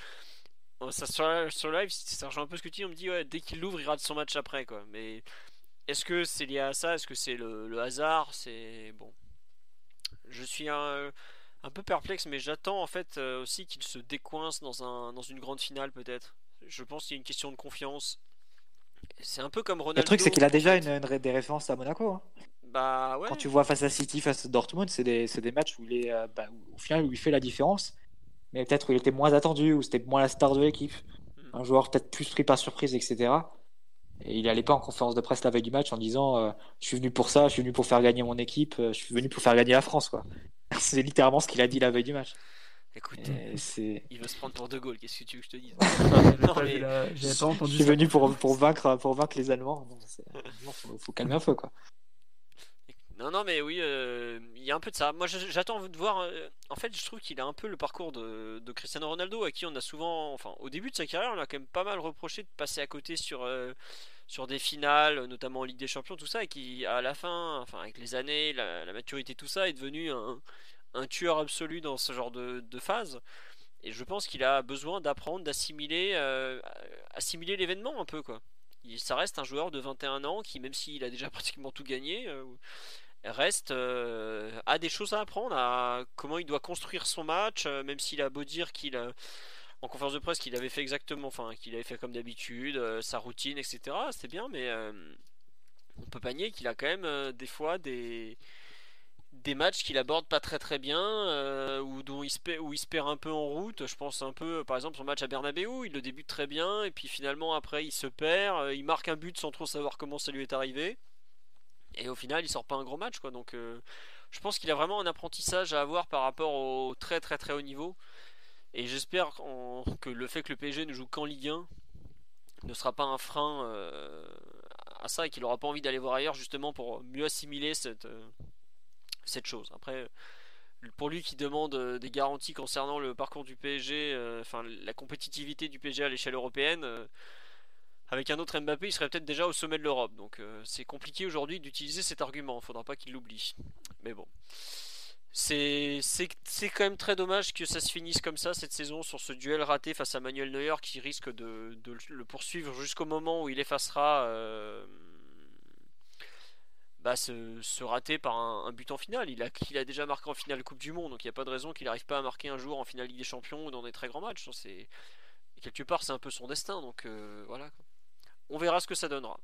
[SPEAKER 1] Ça, sur, sur live, ça rejoint un peu ce que tu dis. On me dit, ouais, dès qu'il l'ouvre, il rate son match après. Quoi. Mais est-ce que c'est lié à ça? Est-ce que c'est le, hasard? C'est bon. Je suis un, un peu perplexe, mais j'attends en fait euh, aussi qu'il se décoince dans, un, dans une grande finale, peut-être. Je pense qu'il y a une question de confiance. C'est un peu comme Ronaldo.
[SPEAKER 2] Le truc, c'est qu'il a déjà une, une- des références à Monaco. hein.
[SPEAKER 1] Bah ouais.
[SPEAKER 2] Quand tu vois face à City, face à Dortmund, c'est des, des matchs où il est, euh, bah, au final, où il fait la différence. Mais peut-être où il était moins attendu, où c'était moins la star de l'équipe.
[SPEAKER 1] Hmm.
[SPEAKER 2] Un joueur peut-être plus pris par surprise, etc. Et il n'allait pas en conférence de presse la veille du match en disant euh, Je suis venu pour ça, je suis venu pour faire gagner mon équipe, je suis venu pour faire gagner la France. quoi. C'est littéralement ce qu'il a dit la veille du match.
[SPEAKER 1] Écoute, il veut se prendre pour De Gaulle, qu'est-ce que tu veux que je te dise mais-
[SPEAKER 4] j'avais pas
[SPEAKER 2] Je
[SPEAKER 4] entendu
[SPEAKER 2] suis venu pour, pour, vaincre, pour vaincre les Allemands. Non, faut, faut calmer un peu. Quoi.
[SPEAKER 1] Non, non, mais oui, euh, il y a un peu de ça. Moi, j'attends de voir. euh, en fait, je trouve qu'il a un peu le parcours de, de Cristiano Ronaldo, à qui on a souvent, enfin, au début de sa carrière, on a quand même pas mal reproché de passer à côté sur, euh, sur des finales, notamment en Ligue des Champions, tout ça, et qui, à la fin, enfin, avec les années, la, maturité, tout ça, est devenu un, tueur absolu dans ce genre de, phase. Et je pense qu'il a besoin d'apprendre, d'assimiler, euh, assimiler l'événement un peu, quoi. Ça reste un joueur de 21 ans qui, même s'il a déjà pratiquement tout gagné, euh, reste euh, a des choses à apprendre à comment il doit construire son match même s'il a beau dire qu'il en conférence de presse qu'il avait fait exactement enfin qu'il avait fait comme d'habitude euh, sa routine etc c'est bien mais euh, on peut pas nier qu'il a quand même euh, des fois des des matchs qu'il aborde pas très très bien euh, ou dont il se perd, un peu en route je pense un peu par exemple son match à Bernabeu il le débute très bien et puis finalement après il se perd il marque un but sans trop savoir comment ça lui est arrivé et au final, il sort pas un gros match, quoi. Donc, je pense qu'il a vraiment un apprentissage à avoir par rapport au très très très haut niveau. Et j'espère que le fait que le PSG ne joue qu'en Ligue 1 ne sera pas un frein euh, à ça et qu'il aura pas envie d'aller voir ailleurs justement pour mieux assimiler cette, euh, chose. Après, pour lui qui demande euh, des garanties concernant le parcours du PSG, enfin la compétitivité du PSG à l'échelle européenne, avec un autre Mbappé, il serait peut-être déjà au sommet de l'Europe. Donc c'est compliqué aujourd'hui d'utiliser cet argument. Faudra pas qu'il l'oublie. Mais bon. C'est quand même très dommage que ça se finisse comme ça cette saison sur ce duel raté face à Manuel Neuer qui risque de, de le poursuivre jusqu'au moment où il effacera euh, bah, ce, ce raté par un, but en finale. Il a, il a déjà marqué en finale Coupe du Monde, donc il n'y a pas de raison qu'il n'arrive pas à marquer un jour en finale Ligue des Champions ou dans des très grands matchs. C'est quelque part c'est un peu son destin, donc euh, voilà. On verra ce que ça donnera.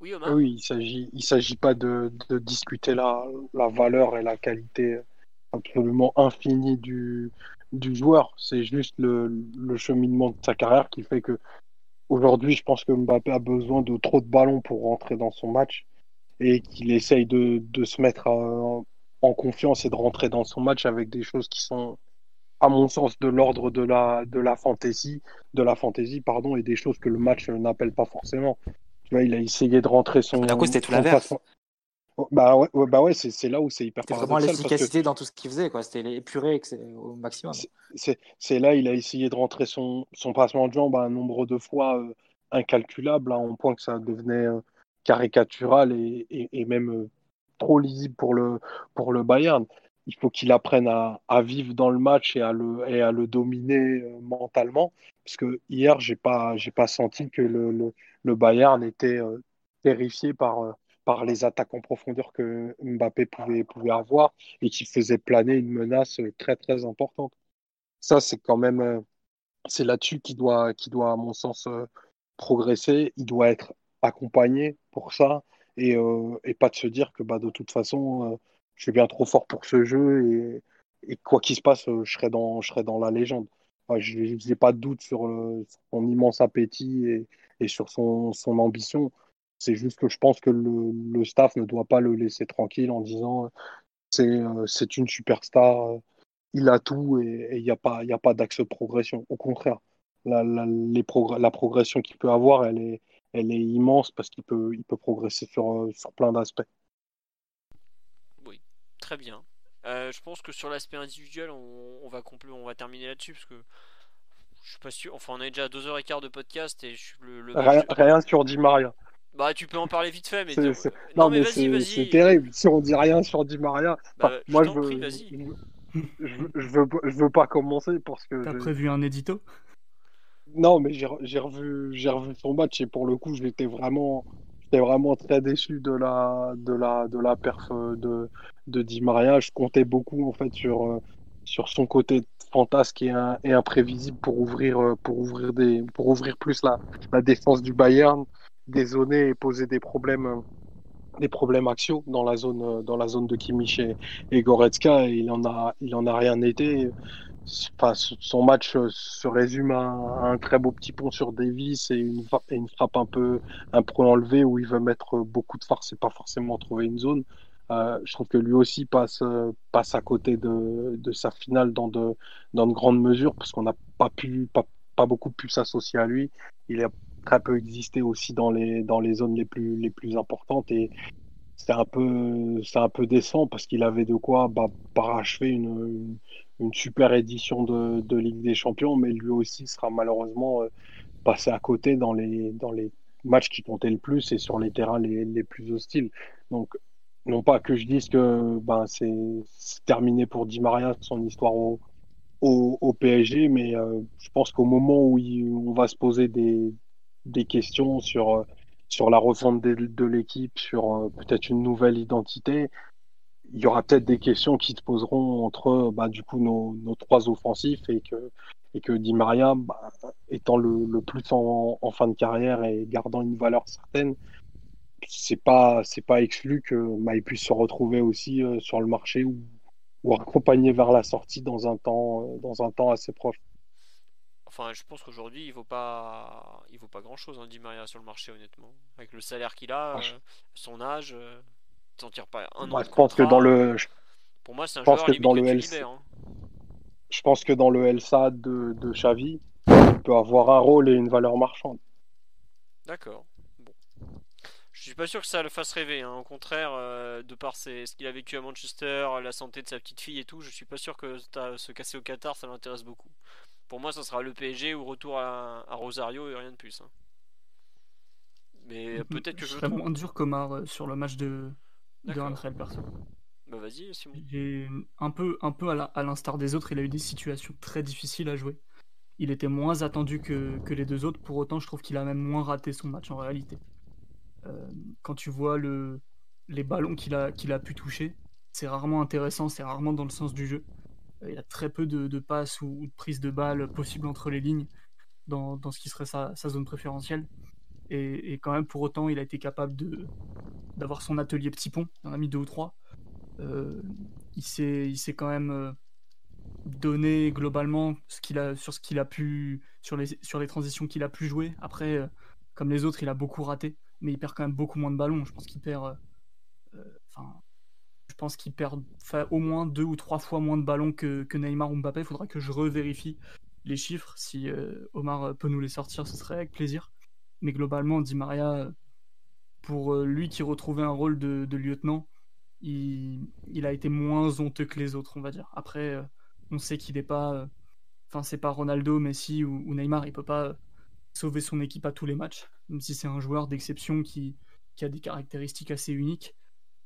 [SPEAKER 1] Oui, Omar?
[SPEAKER 3] Oui, il il s'agit pas de, de discuter la, la valeur et la qualité absolument infinie du, du joueur. C'est juste le, le cheminement de sa carrière qui fait que aujourd'hui, je pense que Mbappé a besoin de trop de ballons pour rentrer dans son match et qu'il essaye de, de se mettre en confiance et de rentrer dans son match avec des choses qui sont, à mon sens, de l'ordre de la, de la fantaisie, de la fantaisie, pardon, et des choses que le match n'appelle pas forcément. Tu vois, il a essayé de rentrer son.
[SPEAKER 2] Monaco, c'était tout l'inverse.
[SPEAKER 3] Bah ouais, bah ouais c'est là où c'est hyper
[SPEAKER 2] C'était vraiment l'efficacité dans tout ce qu'il faisait. quoi. C'était épuré au maximum.
[SPEAKER 3] c'est- là il a essayé de rentrer son, son passement de jambe à un nombre de fois euh, incalculable, à un point que ça devenait euh, caricatural et, et, et même euh, trop lisible pour le, pour le Bayern. Il faut qu'il apprenne à, à vivre dans le match et à le, et à le dominer mentalement. Parce que hier, j'ai pas, pas senti que le, le, le Bayern était terrifié par, par les attaques en profondeur que Mbappé pouvait, pouvait avoir et qui faisait planer une menace très très importante. Ça, c'est quand même, euh, c'est là-dessus qu'il doit, qu'il doit, à mon sens, euh, progresser. Il doit être accompagné pour ça et, euh, et pas de se dire que bah, de toute façon, je suis bien trop fort pour ce jeu et, quoi qu'il se passe, je serai dans, je serai dans la légende. Je n'ai pas de doute sur, sur son immense appétit et, et sur son, son ambition. C'est juste que je pense que le, le staff ne doit pas le laisser tranquille en disant euh, c'est euh, c'est une superstar, euh, il a tout et il n'y a pas, y a pas d'axe de progression. Au contraire, la, la, les progr- la progression qu'il peut avoir, elle est, elle est immense parce qu'il peut, il peut progresser sur, sur plein d'aspects.
[SPEAKER 1] Oui, très bien. Euh, je pense que sur l'aspect individuel, on, on va compl- on va terminer là-dessus parce que je suis pas sûr. Enfin, on est déjà à 2h15 de podcast et je suis le, le match
[SPEAKER 3] Rien, rien sur Di Maria.
[SPEAKER 1] Bah, tu peux en parler vite fait, mais
[SPEAKER 3] C'est-
[SPEAKER 1] de-
[SPEAKER 3] c'est-
[SPEAKER 1] non,
[SPEAKER 3] Non,
[SPEAKER 1] mais
[SPEAKER 3] c'est terrible. Si on dit rien sur Di Maria,
[SPEAKER 1] Bah,
[SPEAKER 3] enfin,
[SPEAKER 1] je
[SPEAKER 3] moi je veux,
[SPEAKER 1] prie,
[SPEAKER 3] je, veux- je veux, pas- je veux pas commencer parce que
[SPEAKER 4] T'as prévu un édito?
[SPEAKER 3] Non, mais j'ai j'ai revu, j'ai revu son match et pour le coup, j'étais vraiment, j'étais vraiment très déçu de la, de la, de la perf de, de Di Maria. Je comptais beaucoup en fait sur, euh, sur son côté fantasque et, un- et imprévisible pour ouvrir, euh, pour ouvrir des, pour ouvrir plus la, la défense du Bayern. Dézonner et poser des problèmes des problèmes axiaux dans la zone dans la zone de Kimmich et, Goretzka. Et il en a il en a rien été. Enfin, son match se résume à, un très beau petit pont sur Davis et une, frappe un peu un peu enlevée où il veut mettre beaucoup de force et pas forcément trouver une zone. Euh, je trouve que lui aussi passe, passe à côté de, sa finale dans de, dans de grandes mesures parce qu'on n'a pas pu, pas, pas beaucoup pu s'associer à lui. Il a très peu existé aussi dans les, dans les zones les plus, les plus importantes et c'est un peu, un peu décent parce qu'il avait de quoi bah, parachever une, une, super édition de, de Ligue des Champions, mais lui aussi sera malheureusement euh, passé à côté dans les, dans les matchs qui comptaient le plus et sur les terrains les, les plus hostiles. Donc non pas que je dise que ben, c'est terminé pour Di Maria son histoire au, au, PSG, mais euh, je pense qu'au moment où on va se poser des, des questions sur, euh, la refonte de, l'équipe, sur euh, peut-être une nouvelle identité, il y aura peut-être des questions qui se poseront entre bah, du coup nos, trois offensifs et que, et Maria, bah, étant le, plus en, fin de carrière et gardant une valeur certaine, c'est pas pas exclu que puisse se retrouver aussi euh, sur le marché ou, ou accompagner vers la sortie euh, dans un temps assez proche.
[SPEAKER 1] Enfin, je pense qu'aujourd'hui, il vaut pas, il vaut pas grand chose, hein, Di Maria sur le marché, honnêtement. Avec le salaire qu'il a, euh, son âge, euh, t'en tires pas un
[SPEAKER 3] an. je pense que dans le,
[SPEAKER 1] pour moi, c'est un joueur que dans le hein.
[SPEAKER 3] Je pense que dans le LSA de, de Xavi, il peut avoir un rôle et une valeur marchande.
[SPEAKER 1] D'accord. Je suis pas sûr que ça le fasse rêver. Hein. Au contraire, euh, de par ce qu'il a vécu à Manchester, la santé de sa petite fille et tout, je suis pas sûr que se casser au Qatar, ça l'intéresse beaucoup. Pour moi, ça sera le PSG ou retour à, Rosario et rien de plus. Hein. Mais peut-être que je,
[SPEAKER 4] serais moins dur qu'Omar euh, sur le match de, de perso.
[SPEAKER 1] Bah vas-y, Simon.
[SPEAKER 4] Un peu, un peu à l'instar des autres, il a eu des situations très difficiles à jouer. Il était moins attendu que, que les deux autres, pour autant, je trouve qu'il a même moins raté son match en réalité. Euh, quand tu vois le, les ballons qu'il a, qu'il a pu toucher, c'est rarement intéressant, c'est rarement dans le sens du jeu. Euh, il y a très peu de, passes ou, de prises de balles possibles entre les lignes dans, ce qui serait sa, zone préférentielle. Et, quand même, pour autant, il a été capable de, d'avoir son atelier petit pont. Il en a mis deux ou trois. Euh, il, s'est, quand même donné globalement ce qu'il a, sur ce qu'il a pu, sur les, sur les transitions qu'il a pu jouer. Après, comme les autres, il a beaucoup raté mais il perd quand même beaucoup moins de ballons. Je pense qu'il perd, euh, euh, enfin, je pense qu'il perd au moins deux ou trois fois moins de ballons que, Neymar ou Mbappé. Il faudra que je revérifie les chiffres. Si euh, Omar peut nous les sortir, ce serait avec plaisir. Mais globalement, Di Maria, pour lui qui retrouvait un rôle de, lieutenant, il, a été moins honteux que les autres, on va dire. Après, on sait qu'il n'est pas, enfin, c'est pas Ronaldo, Messi ou, ou, Neymar. Il peut pas sauver son équipe à tous les matchs même si c'est un joueur d'exception qui, a des caractéristiques assez uniques.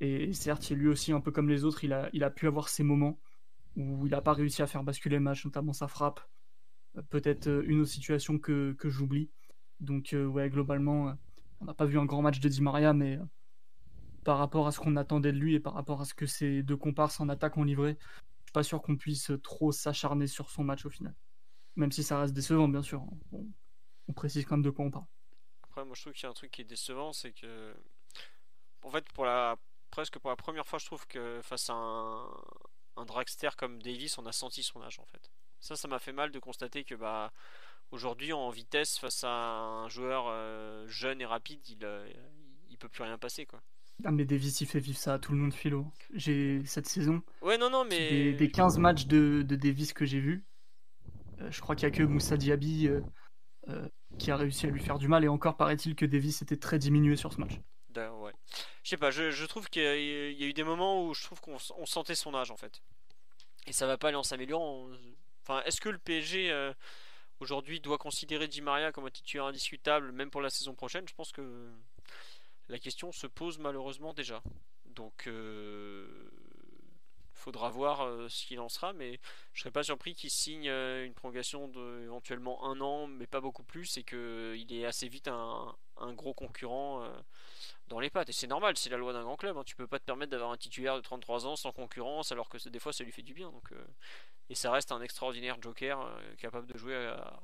[SPEAKER 4] Et certes, lui aussi, un peu comme les autres, il a, pu avoir ses moments où il n'a pas réussi à faire basculer le match, notamment sa frappe. Euh, peut-être euh, une autre situation que, j'oublie. Donc, euh, ouais, globalement, on n'a pas vu un grand match de Di Maria, mais par rapport à ce qu'on attendait de lui et par rapport à ce que ses deux comparses en attaque ont livré, je suis pas sûr qu'on puisse trop s'acharner sur son match au final. Même si ça reste décevant, bien sûr. on précise quand même de quoi on parle.
[SPEAKER 1] Après, moi je trouve qu'il y a un truc qui est décevant, c'est que. En fait, pour la presque pour la première fois, je trouve que face à un, un dragster comme Davis, on a senti son âge en fait. Ça, ça m'a fait mal de constater que bah aujourd'hui en vitesse face à un joueur euh, jeune et rapide, il, euh, il peut plus rien passer quoi.
[SPEAKER 4] Ah mais Davis il fait vivre ça à tout le monde philo. J'ai cette saison.
[SPEAKER 1] Ouais non non mais
[SPEAKER 4] des, 15 matchs de, de Davis que j'ai vu, euh, je crois qu'il y a que Moussa Diaby qui a réussi à lui faire du mal. Et encore, paraît-il que Davis était très diminué sur ce match.
[SPEAKER 1] Ouais. Je sais pas, je, trouve qu'il y, a eu des moments où je trouve qu'on sentait son âge en fait. Et ça va pas aller en s'améliorant. Enfin, est-ce que le PSG euh, aujourd'hui doit considérer Di Maria comme un titulaire indiscutable, même pour la saison prochaine? Je pense que la question se pose malheureusement déjà. Donc, euh, faudra voir euh, ce qu'il en sera, mais je serais pas surpris qu'il signe euh, une prolongation de éventuellement un an, mais pas beaucoup plus, et qu'il est assez vite un, gros concurrent euh, dans les pattes. Et c'est normal, c'est la loi d'un grand club. Hein. Tu peux pas te permettre d'avoir un titulaire de 33 ans sans concurrence, alors que des fois ça lui fait du bien. Donc, et ça reste un extraordinaire joker capable de jouer à,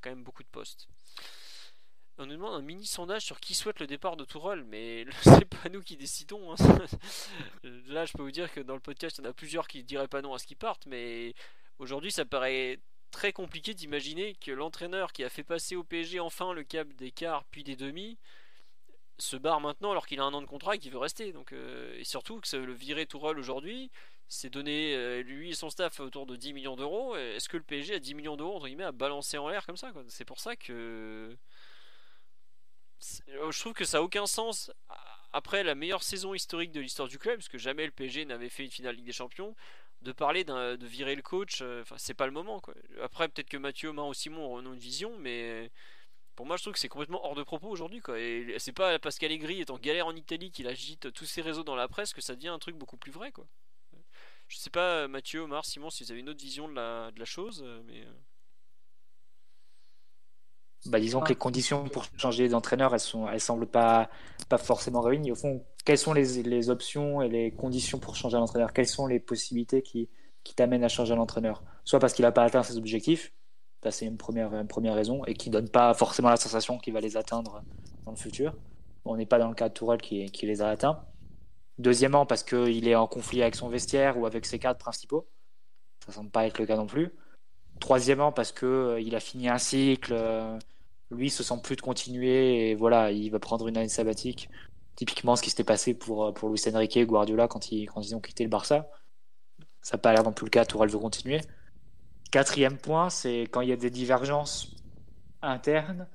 [SPEAKER 1] quand même beaucoup de postes. On nous demande un mini sondage sur qui souhaite le départ de Tourelle, mais c'est pas nous qui décidons. Hein. Là, je peux vous dire que dans le podcast, il y en a plusieurs qui diraient pas non à ce qu'ils partent, mais aujourd'hui, ça paraît très compliqué d'imaginer que l'entraîneur qui a fait passer au PSG enfin le cap des quarts puis des demi se barre maintenant alors qu'il a un an de contrat et qu'il veut rester. Donc, euh, et surtout que le virer Tourelle aujourd'hui, c'est donner euh, lui et son staff autour de 10 millions d'euros. Est-ce que le PSG a 10 millions d'euros entre guillemets à balancer en l'air comme ça C'est pour ça que je trouve que ça a aucun sens après la meilleure saison historique de l'histoire du club, parce que jamais le PSG n'avait fait une finale Ligue des Champions, de parler de virer le coach. Enfin, c'est pas le moment. Après, peut-être que Mathieu, Main ou Simon ont une vision, mais pour moi, je trouve que c'est complètement hors de propos aujourd'hui. Quoi. Et c'est pas parce qu'Allegri est en galère en Italie qu'il agite tous ses réseaux dans la presse que ça devient un truc beaucoup plus vrai. Quoi. Je sais pas, Mathieu, Omar, Simon, si vous avez une autre vision de la, de la chose, mais.
[SPEAKER 2] Bah, disons que les conditions pour changer d'entraîneur, elles sont, elles semblent pas, pas forcément réunies. Au fond, quelles sont les, les options et les conditions pour changer d'entraîneur Quelles sont les possibilités qui, qui t'amènent à changer d'entraîneur Soit parce qu'il n'a pas atteint ses objectifs, c'est une première, une première raison, et qui donne pas forcément la sensation qu'il va les atteindre dans le futur. On n'est pas dans le cas de Tourelle qui, qui les a atteints. Deuxièmement, parce qu'il est en conflit avec son vestiaire ou avec ses cadres principaux. Ça semble pas être le cas non plus. Troisièmement, parce que euh, il a fini un cycle, euh, lui se sent plus de continuer et voilà, il va prendre une année sabbatique. Typiquement, ce qui s'était passé pour, euh, pour Luis Enrique et Guardiola quand ils, ont quitté le Barça. Ça n'a pas l'air non plus le cas, Tourelle veut continuer. Quatrième point, c'est quand il y a des divergences internes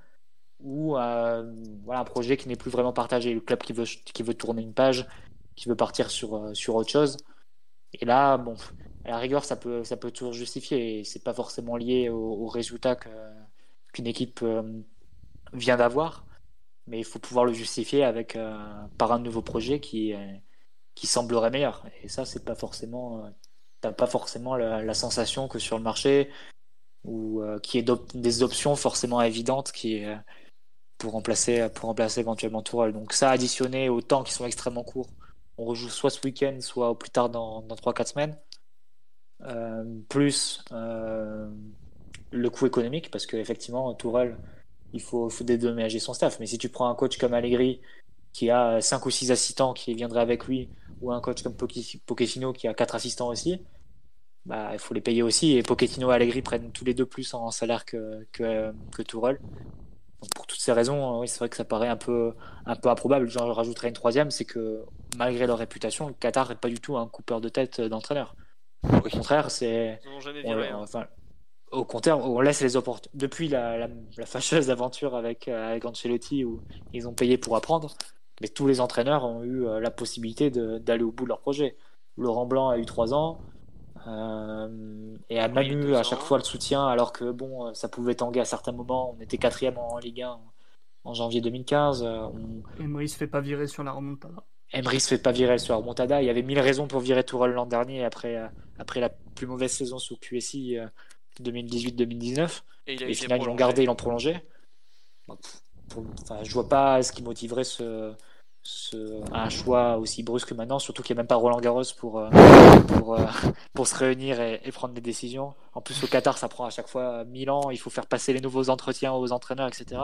[SPEAKER 2] ou voilà, un projet qui n'est plus vraiment partagé, le club qui veut, qui veut tourner une page, qui veut partir sur, sur autre chose. Et là, bon, à la rigueur, ça peut, ça peut toujours justifier. C'est pas forcément lié au, résultat qu'une équipe euh, vient d'avoir, mais il faut pouvoir le justifier avec par un nouveau projet qui, qui semblerait meilleur. Et ça, c'est pas forcément pas forcément la, sensation que sur le marché ou euh, qui est des options forcément évidentes qui euh, pour remplacer pour remplacer éventuellement Tourelle. Donc ça additionné aux temps qui sont extrêmement courts. On rejoue soit ce week-end, soit au plus tard dans, dans 3-4 semaines. Euh, plus le coût économique, parce qu'effectivement, Tourelle, il faut, dédommager son staff. Mais si tu prends un coach comme Allegri, qui a 5 ou 6 assistants qui viendraient avec lui, ou un coach comme Pochettino qui a 4 assistants aussi, bah, il faut les payer aussi. Et Pochettino et Allegri prennent tous les deux plus en salaire que, que, Tourelle. Pour toutes ces raisons, oui, c'est vrai que ça paraît un peu, un peu improbable. J'en rajouterai une troisième, c'est que malgré leur réputation, le Qatar n'est pas du tout un coupeur de tête d'entraîneur. Au contraire, c'est. Enfin, au contraire, on laisse les opportunités. Depuis la, la, fâcheuse aventure avec, euh, avec Ancelotti où ils ont payé pour apprendre, mais tous les entraîneurs ont eu euh, la possibilité d'aller au bout de leur projet. Laurent Blanc a eu trois ans, euh, et a même eu à chaque fois le soutien, alors que bon, ça pouvait tanguer à certains moments. On était quatrième en Ligue 1 en janvier 2015. Euh, on...
[SPEAKER 4] Emery se fait pas virer sur la remontada.
[SPEAKER 2] Emery se fait pas virer sur la remontada. Il y avait mille raisons pour virer Tourelle l'an dernier après, euh, après la plus mauvaise saison sous QSI 2018-2019. Et, finalement, ils l'ont gardé, ils l'ont prolongé. Enfin, je vois pas ce qui motiverait ce, un choix aussi brusque maintenant, surtout qu'il n'y a même pas Roland Garros pour, euh, pour, euh, pour, se réunir et, prendre des décisions. En plus, au Qatar, ça prend à chaque fois mille ans, il faut faire passer les nouveaux entretiens aux entraîneurs, etc.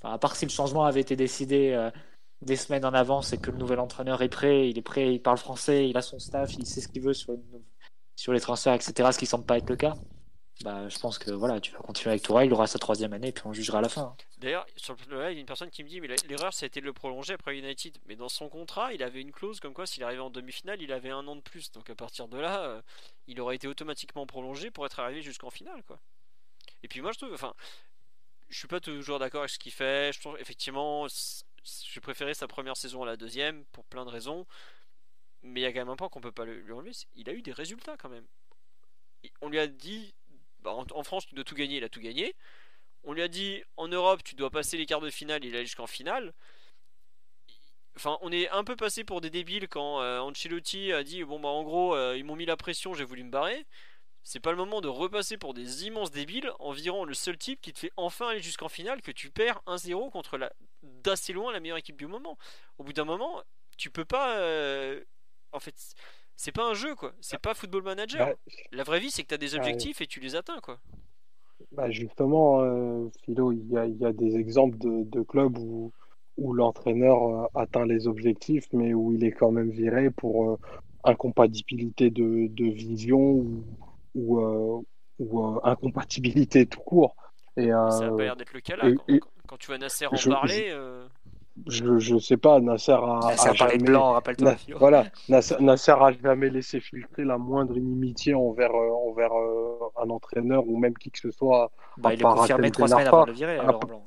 [SPEAKER 2] Enfin, à part si le changement avait été décidé euh, des semaines en avance et que le nouvel entraîneur est prêt, il est prêt, il parle français, il a son staff, il sait ce qu'il veut sur, sur les transferts, etc., ce qui semble pas être le cas bah, je pense que voilà, tu vas continuer avec Tourelle, il aura sa troisième année, puis on jugera à la fin. Hein.
[SPEAKER 1] D'ailleurs, il y a une personne qui me dit, mais l'erreur, été de le prolonger après United. Mais dans son contrat, il avait une clause comme quoi, s'il arrivait en demi-finale, il avait un an de plus. Donc à partir de là, euh, il aurait été automatiquement prolongé pour être arrivé jusqu'en finale, quoi. Et puis moi, je trouve, enfin, je suis pas toujours d'accord avec ce qu'il fait. Effectivement, je préférais sa première saison à la deuxième pour plein de raisons. Mais il y a quand même un point qu'on peut pas lui enlever. Il a eu des résultats quand même. On lui a dit bah, en, France, tu dois tout gagner, il a tout gagné. On lui a dit en Europe, tu dois passer les quarts de finale, il est jusqu'en finale. Enfin, on est un peu passé pour des débiles quand euh, Ancelotti a dit bon bah en gros euh, ils m'ont mis la pression, j'ai voulu me barrer. C'est pas le moment de repasser pour des immenses débiles environ le seul type qui te fait enfin aller jusqu'en finale que tu perds 1-0 contre la d'assez loin la meilleure équipe du moment. Au bout d'un moment, tu peux pas euh, en fait c'est pas un jeu quoi, c'est pas football manager. La vraie vie c'est que tu as des objectifs et tu les atteins quoi.
[SPEAKER 3] Bah justement, euh, Philo, il y a, y a des exemples de, de clubs où, où l'entraîneur euh, atteint les objectifs, mais où il est quand même viré pour euh, incompatibilité de, de vision ou, ou, euh, ou, incompatibilité tout court. Et,
[SPEAKER 1] Ça
[SPEAKER 3] euh,
[SPEAKER 1] pas l'air d'être le cas là.
[SPEAKER 3] et-
[SPEAKER 1] Quand,
[SPEAKER 3] et-
[SPEAKER 1] quand tu vois Nasser en
[SPEAKER 3] je-
[SPEAKER 1] parler,
[SPEAKER 3] je, je sais pas, Nasser a,
[SPEAKER 2] de
[SPEAKER 3] jamais-
[SPEAKER 2] blanc.
[SPEAKER 3] Na- voilà, Nasser, Nasser a jamais laissé filtrer la moindre inimitié envers, euh, envers euh, un entraîneur ou même qui que ce soit
[SPEAKER 2] Bah, il est confirmé trois semaines avant de le virer, Blanc.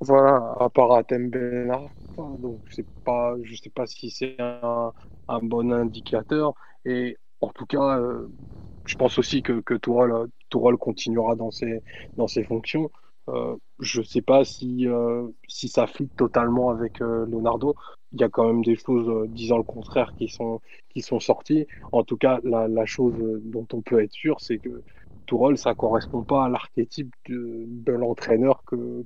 [SPEAKER 3] Voilà, à part Atem Ben Arfa. Donc, pas, je sais pas si c'est un, un bon indicateur. Et en tout cas, euh, je pense aussi que, que Tourelle continuera dans ses, dans ses fonctions. Euh, je sais pas si, euh, si ça fit totalement avec euh, Leonardo. Il y a quand même des choses euh, disant le contraire qui sont, qui sont sorties. En tout cas, la, la chose euh, dont on peut être sûr, c'est que Tourelle, ça correspond pas à l'archétype de, de l'entraîneur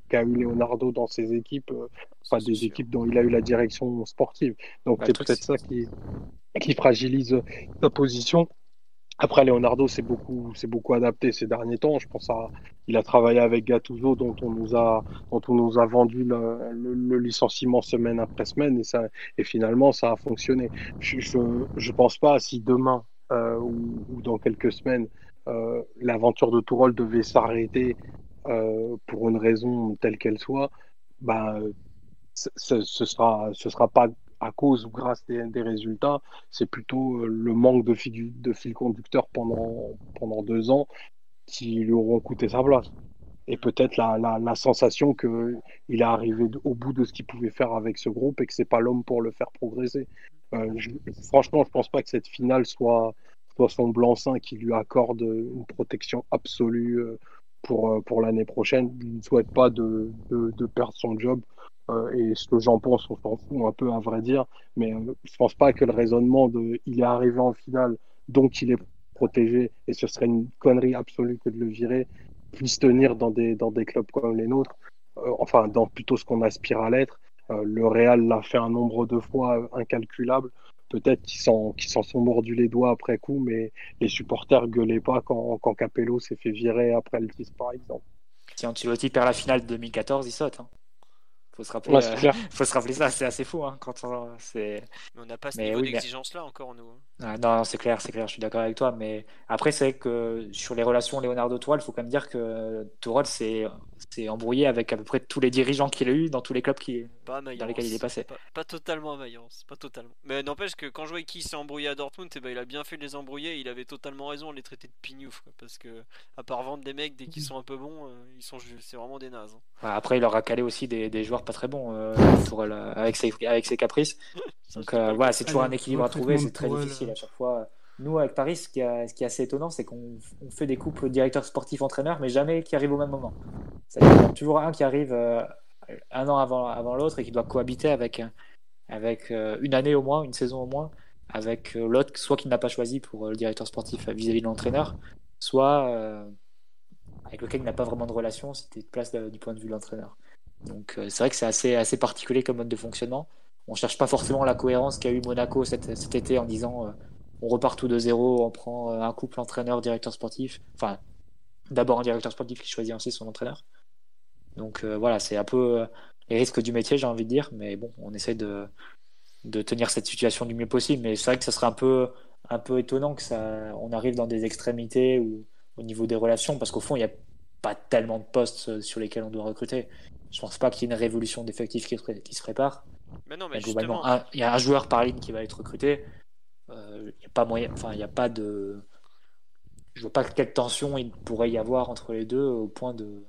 [SPEAKER 3] qu'a eu Leonardo dans ses équipes, euh,
[SPEAKER 1] c'est
[SPEAKER 3] des
[SPEAKER 1] sûr.
[SPEAKER 3] équipes dont il a eu la direction sportive. Donc
[SPEAKER 2] Bah,
[SPEAKER 3] c'est peut-être ça qui, qui fragilise sa position. Après, Leonardo s'est beaucoup, beaucoup adapté ces derniers temps. Je pense à, il a travaillé avec Gattuso, dont on nous a, dont on nous a vendu le, le- le licenciement semaine après semaine, et ça, et finalement, ça a fonctionné. Je, je, je pense pas si demain euh, ou, ou dans quelques semaines, euh, l'aventure de Tourelle devait s'arrêter euh, pour une raison telle qu'elle soit, bah, ce ce sera, ce sera pas à cause ou grâce des, résultats, c'est plutôt euh, le manque de fil, conducteur pendant, pendant deux ans qui lui auront coûté sa place. Et peut-être la, la, la sensation qu'il est arrivé au bout de ce qu'il pouvait faire avec ce groupe et que c'est pas l'homme pour le faire progresser. Euh, je, franchement, je pense pas que cette finale soit, soit son blanc-seing qui lui accorde une protection absolue euh, pour, euh, pour l'année prochaine. Il ne souhaite pas de, de perdre son job. Euh, et ce que j'en pense, on s'en fout un peu à vrai dire, mais euh, je pense pas que le raisonnement de il est arrivé en finale, donc il est protégé, et ce serait une connerie absolue que de le virer, puisse tenir dans des, dans des clubs comme les nôtres, euh, enfin dans plutôt ce qu'on aspire à l'être. Euh, le Real l'a fait un nombre de fois incalculable. Peut-être qu'ils s'en sont mordus les doigts après coup, mais les supporters gueulaient pas quand, quand Capello s'est fait virer après le 10 par exemple.
[SPEAKER 2] Si Ancelotti perd la finale de 2014, il saute. Hein. Faut se rappeler,
[SPEAKER 3] Ouais,
[SPEAKER 2] euh, faut se rappeler ça, c'est assez fou. Hein, quand on- c'est...
[SPEAKER 1] Mais on n'a pas ce
[SPEAKER 2] Mais
[SPEAKER 1] niveau
[SPEAKER 2] oui, mais-
[SPEAKER 1] d'exigence là encore, nous.
[SPEAKER 2] Non, c'est clair, c'est clair, je suis d'accord avec toi. Mais après, c'est vrai que sur les relations Leonardo-Tourelle, il faut quand même dire que Tourelle s'est embrouillé avec à peu près tous les dirigeants qu'il a eu dans tous les clubs qui.
[SPEAKER 1] Pas à Mayence.
[SPEAKER 2] Dans lesquels il est passé.
[SPEAKER 1] Pas, pas totalement à Mayence, pas totalement. Mais n'empêche que quand je vois qui s'est embrouillé à Dortmund, eh ben, il a bien fait de les embrouiller. Il avait totalement raison de les traiter de pignouf. quoi, parce que, à part vendre des mecs dès qu'ils sont un peu bons, euh, ils sont, c'est vraiment des nazes. hein.
[SPEAKER 2] Ouais, Après, il leur a calé aussi des, des joueurs pas très bons euh, Tourelle, euh, avec, ses, avec ses caprices. Donc euh, voilà, c'est toujours un équilibre à trouver, c'est très difficile. À chaque fois. Nous, avec Paris, ce qui, est- assez étonnant, c'est qu'on on fait des couples directeur sportif-entraîneur, mais jamais qui arrivent au même moment. C'est-à-dire qu'il y a toujours un qui arrive euh, un an avant, l'autre et qui doit cohabiter avec, euh, une année au moins, une saison au moins, avec euh, l'autre, soit qu'il n'a pas choisi pour le directeur sportif vis-à-vis de l'entraîneur, soit avec lequel il n'a pas vraiment de relation, c'était de place du point de vue de l'entraîneur. Donc c'est vrai que c'est assez, assez particulier comme mode de fonctionnement. On cherche pas forcément la cohérence qu'a eu Monaco cet, été en disant euh, on repart tout de zéro, on prend euh, un couple entraîneur, directeur sportif. Enfin, d'abord un directeur sportif qui choisit ainsi son entraîneur. Donc euh, voilà, c'est un peu les risques du métier, j'ai envie de dire. Mais bon, on essaie de, tenir cette situation du mieux possible. Mais c'est vrai que ça serait un peu, étonnant que ça, on arrive dans des extrémités ou au niveau des relations, parce qu'au fond, il n'y a pas tellement de postes sur lesquels on doit recruter. Je pense pas qu'il y ait une révolution d'effectifs qui se prépare.
[SPEAKER 1] Mais non, mais
[SPEAKER 2] globalement
[SPEAKER 1] justement,
[SPEAKER 2] il y a un joueur par ligne qui va être recruté. Euh, il n'y a pas moyen, enfin, il n'y a pas de. Je vois pas quelle tension il pourrait y avoir entre les deux au point de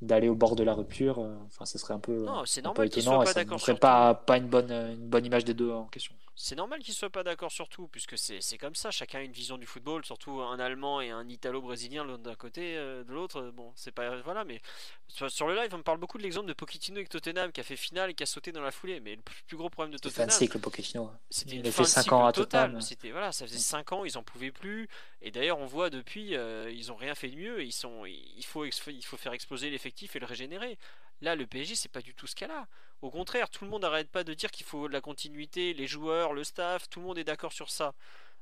[SPEAKER 2] d'aller au bord de la rupture. Euh, Enfin, ce serait un peu,
[SPEAKER 1] non, c'est normal qu'ils soient pas d'accord sur
[SPEAKER 2] pas, pas une, bonne, une bonne image des deux en question.
[SPEAKER 1] C'est normal qu'ils soient pas d'accord sur tout, puisque c'est comme ça, chacun a une vision du football, surtout un Allemand et un Italo-Brésilien l'un d'un côté, euh, de l'autre, bon, c'est pas... Voilà, mais sur, sur le live, on me parle beaucoup de l'exemple de Pochettino avec Tottenham, qui a fait finale et qui a sauté dans la foulée, mais le plus gros problème de
[SPEAKER 2] C'est fin de
[SPEAKER 1] Tottenham,
[SPEAKER 2] cycle, Pochettino.
[SPEAKER 1] c'était
[SPEAKER 2] Il
[SPEAKER 1] une
[SPEAKER 2] fait
[SPEAKER 1] de
[SPEAKER 2] 5
[SPEAKER 1] cycle
[SPEAKER 2] ans à. Tottenham.
[SPEAKER 1] C'était voilà, ça faisait 5 ans, ils en pouvaient plus. Et d'ailleurs, on voit depuis, euh, ils ont rien fait de mieux. Ils sont, il faut, il faut faire exploser l'effectif et le régénérer. Là, le PSG, c'est pas du tout ce cas-là. Au contraire, tout le monde n'arrête pas de dire qu'il faut de la continuité, les joueurs, le staff, tout le monde est d'accord sur ça.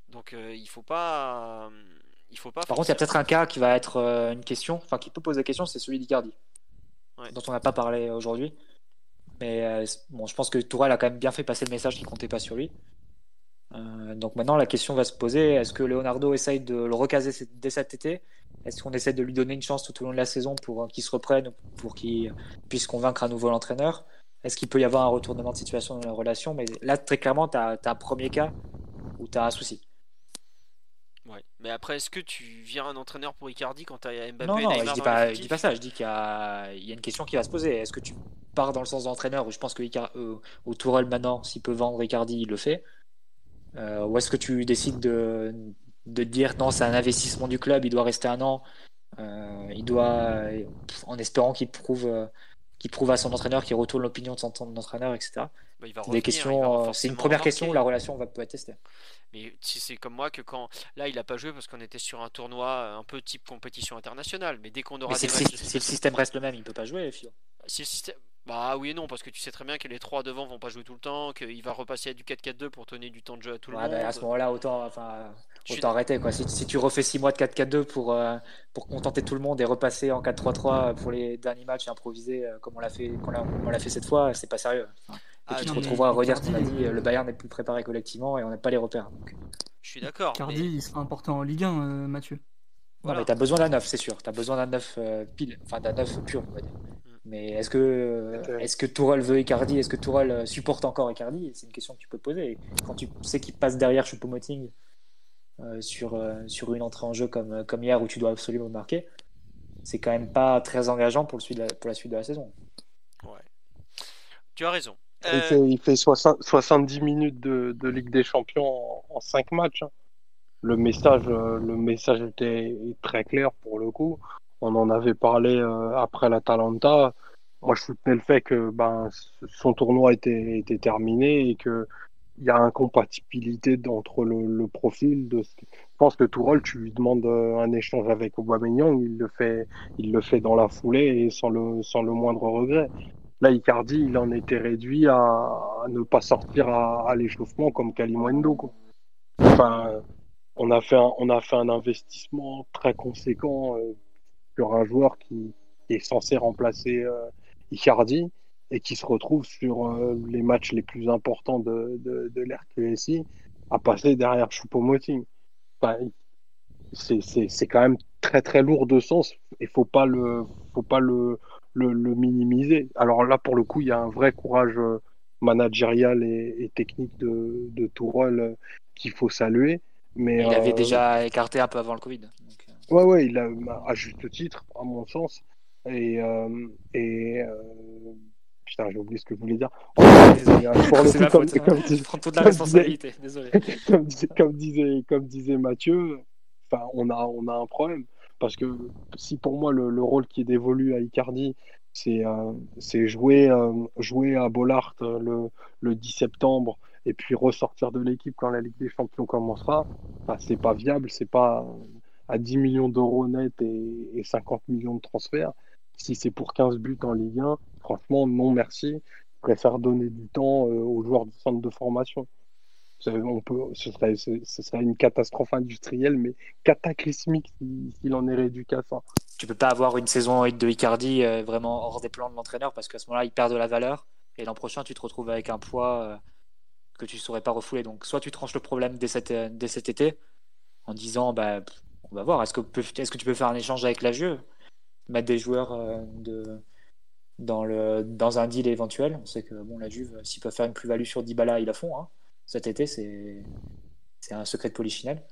[SPEAKER 1] Donc, euh, il faut pas, Il faut pas.
[SPEAKER 2] Par contre, il y a peut-être un cas qui va être euh, une question, enfin qui peut poser la question, c'est celui d'Icardi, dont on n'a pas parlé aujourd'hui. Mais euh, bon, je pense que Tourelle a quand même bien fait passer le message qu'il comptait pas sur lui. Euh, donc maintenant, la question va se poser est-ce que Leonardo essaye de le recaser dès cet été? Est-ce qu'on essaie de lui donner une chance tout au long de la saison pour qu'il se reprenne, pour qu'il puisse convaincre à nouveau l'entraîneur Est-ce qu'il peut y avoir un retournement de situation dans la relation? Mais là, très clairement, tu as, un premier cas où tu as un souci.
[SPEAKER 1] Ouais. Mais après, est-ce que tu viens un entraîneur pour Icardi quand tu as Mbappé
[SPEAKER 2] Non, non, je dis, pas, dis pas ça. Je dis qu'il y, a une question qui va se poser. Est-ce que tu pars dans le sens d'entraîneur? Où je pense que euh, au Tourelle maintenant, s'il peut vendre Icardi, il le fait euh, Ou est-ce que tu décides de, de dire non, c'est un investissement du club, il doit rester un an, euh, il doit, en espérant qu'il prouve, euh, qu'il prouve à son entraîneur, qu'il retourne l'opinion de son entraîneur, etc.
[SPEAKER 1] Bah,
[SPEAKER 2] des questions, c'est une première question où la relation va peut être testée.
[SPEAKER 1] Mais si c'est comme moi que quand là il a pas joué parce qu'on était sur un tournoi un peu type compétition internationale, mais dès qu'on aura
[SPEAKER 2] si, le système reste le même, il peut pas jouer, Philo.
[SPEAKER 1] Si le système bah oui et non, parce que tu sais très bien que les trois devant vont pas jouer tout le temps, qu'il va repasser à du 4-4-2 pour donner du temps de jeu à tout le monde.
[SPEAKER 2] Bah, à ce moment-là, autant, enfin, autant arrêter. Quoi. Si, tu refais 6 mois de 4-4-2 pour, euh, pour contenter tout le monde et repasser en 4-3-3 pour les derniers matchs et improviser euh, comme on l'a fait, on l'a fait cette fois, c'est pas sérieux. et ah, tu te retrouveras à redire ce qu'on a dit, le Bayern n'est plus préparé collectivement et on n'a pas les repères. Donc.
[SPEAKER 1] Je suis d'accord.
[SPEAKER 4] Cardi, il sera important en Ligue 1, euh, Mathieu.
[SPEAKER 2] Voilà. mais t'as besoin d'un neuf, c'est sûr. T'as besoin d'un neuf pile, enfin d'un neuf pur, on va dire. Mais est-ce que, est-ce que Tourelle veut Icardi? Est-ce que Tourelle supporte encore Icardi? C'est une question que tu peux poser. quand tu sais qu'il passe derrière Choupo-Moting euh, sur, euh, sur une entrée en jeu comme, comme hier où tu dois absolument marquer, c'est quand même pas très engageant pour, le pour la suite de la saison.
[SPEAKER 1] Ouais. Tu as raison.
[SPEAKER 3] Il fait, 70 minutes de, de, Ligue des Champions en, 5 matchs. Hein. Le message, euh, le message était très clair pour le coup on en avait parlé euh, après l'Atalanta. Moi, je soutenais le fait que ben, son tournoi était, était terminé et que il y a incompatibilité entre le, profil de. Je pense que Tourol, tu lui demandes euh, un échange avec Aubameyang, il le fait, il le fait dans la foulée et sans le, sans le moindre regret. Là, Icardi, il en était réduit à, ne pas sortir à, l'échauffement comme Kalimwendo. Enfin, on a fait un, on a fait un investissement très conséquent euh, sur un joueur qui, est censé remplacer euh, Icardi et qui se retrouve sur euh, les matchs les plus importants de, de, de l'RQSI à passer derrière Choupo-Moting. c'est quand même très très lourd de sens et faut pas le faut pas le, le, minimiser. Alors là pour le coup il y a un vrai courage euh, managérial et, technique de, de Tourelle qu'il faut saluer. Mais,
[SPEAKER 2] il avait déjà écarté un peu avant le Covid.
[SPEAKER 3] Ouais, ouais, il a à juste titre, à mon sens. Et, euh, et euh, putain, j'ai oublié ce que je voulais dire.
[SPEAKER 2] pour le coup, comme, comme, toute la responsabilité, désolé.
[SPEAKER 3] comme, comme, disait, comme disait Mathieu, on a, on a un problème. Parce que si pour moi, le, le rôle qui est dévolu à Icardi, c'est euh, jouer, euh, jouer à Bollard le, le 10 septembre et puis ressortir de l'équipe quand la Ligue des Champions commencera, c'est pas viable, c'est pas à 10 millions d'euros net et, 50 millions de transferts. Si c'est pour 15 buts en Ligue 1, franchement, non merci. Je préfère donner du temps euh, aux joueurs du centre de formation. On peut, ce, serait, ce, serait une catastrophe industrielle, mais cataclysmique s'il en est réduit qu'à ça.
[SPEAKER 2] Tu peux pas avoir une saison de Icardi euh, vraiment hors des plans de l'entraîneur parce qu'à ce moment-là, il perd de la valeur. Et l'an prochain, tu te retrouves avec un poids euh, que tu ne saurais pas refouler. Donc, soit tu tranches le problème dès, cet été en disant bah, on va voir. Est-ce que, est que, tu peux faire un échange avec la jeu Mettre des joueurs euh, de, dans, le, dans un deal éventuel. On sait que bon, la Juve, s'ils peuvent faire une plus-value sur Dybala, ils la font. Hein. Cet été, c'est un secret de polichinelle.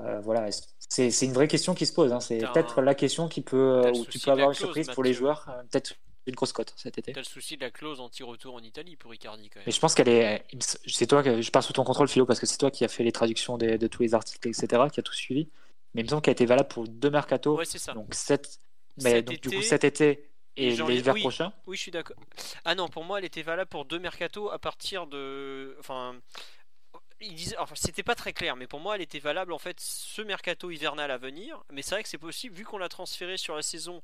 [SPEAKER 2] Euh, voilà, c'est une vraie question qui se pose. Hein. C'est peut-être la question qui peut, où tu peux avoir une surprise pour les joueurs. Euh, peut-être une grosse cote cet été.
[SPEAKER 1] T'as le souci de la clause anti-retour en Italie pour Icardi quand même.
[SPEAKER 2] Je pense qu'elle est. C'est toi que je parle sous ton contrôle, Philo, parce que c'est toi qui as fait les traductions de tous les articles, etc., qui a tout suivi mais il me semble qu'elle a été valable pour deux mercato.
[SPEAKER 1] Ouais, c'est ça.
[SPEAKER 2] Donc, cet... Mais donc, du coup, cet été et l'hiver prochain
[SPEAKER 1] Oui, je suis d'accord. Ah non, pour moi, elle était valable pour deux mercato à partir de. Enfin. Enfin, c'était pas très clair, mais pour moi, elle était valable en fait ce mercato hivernal à venir. Mais c'est vrai que c'est possible, vu qu'on l'a transféré sur la saison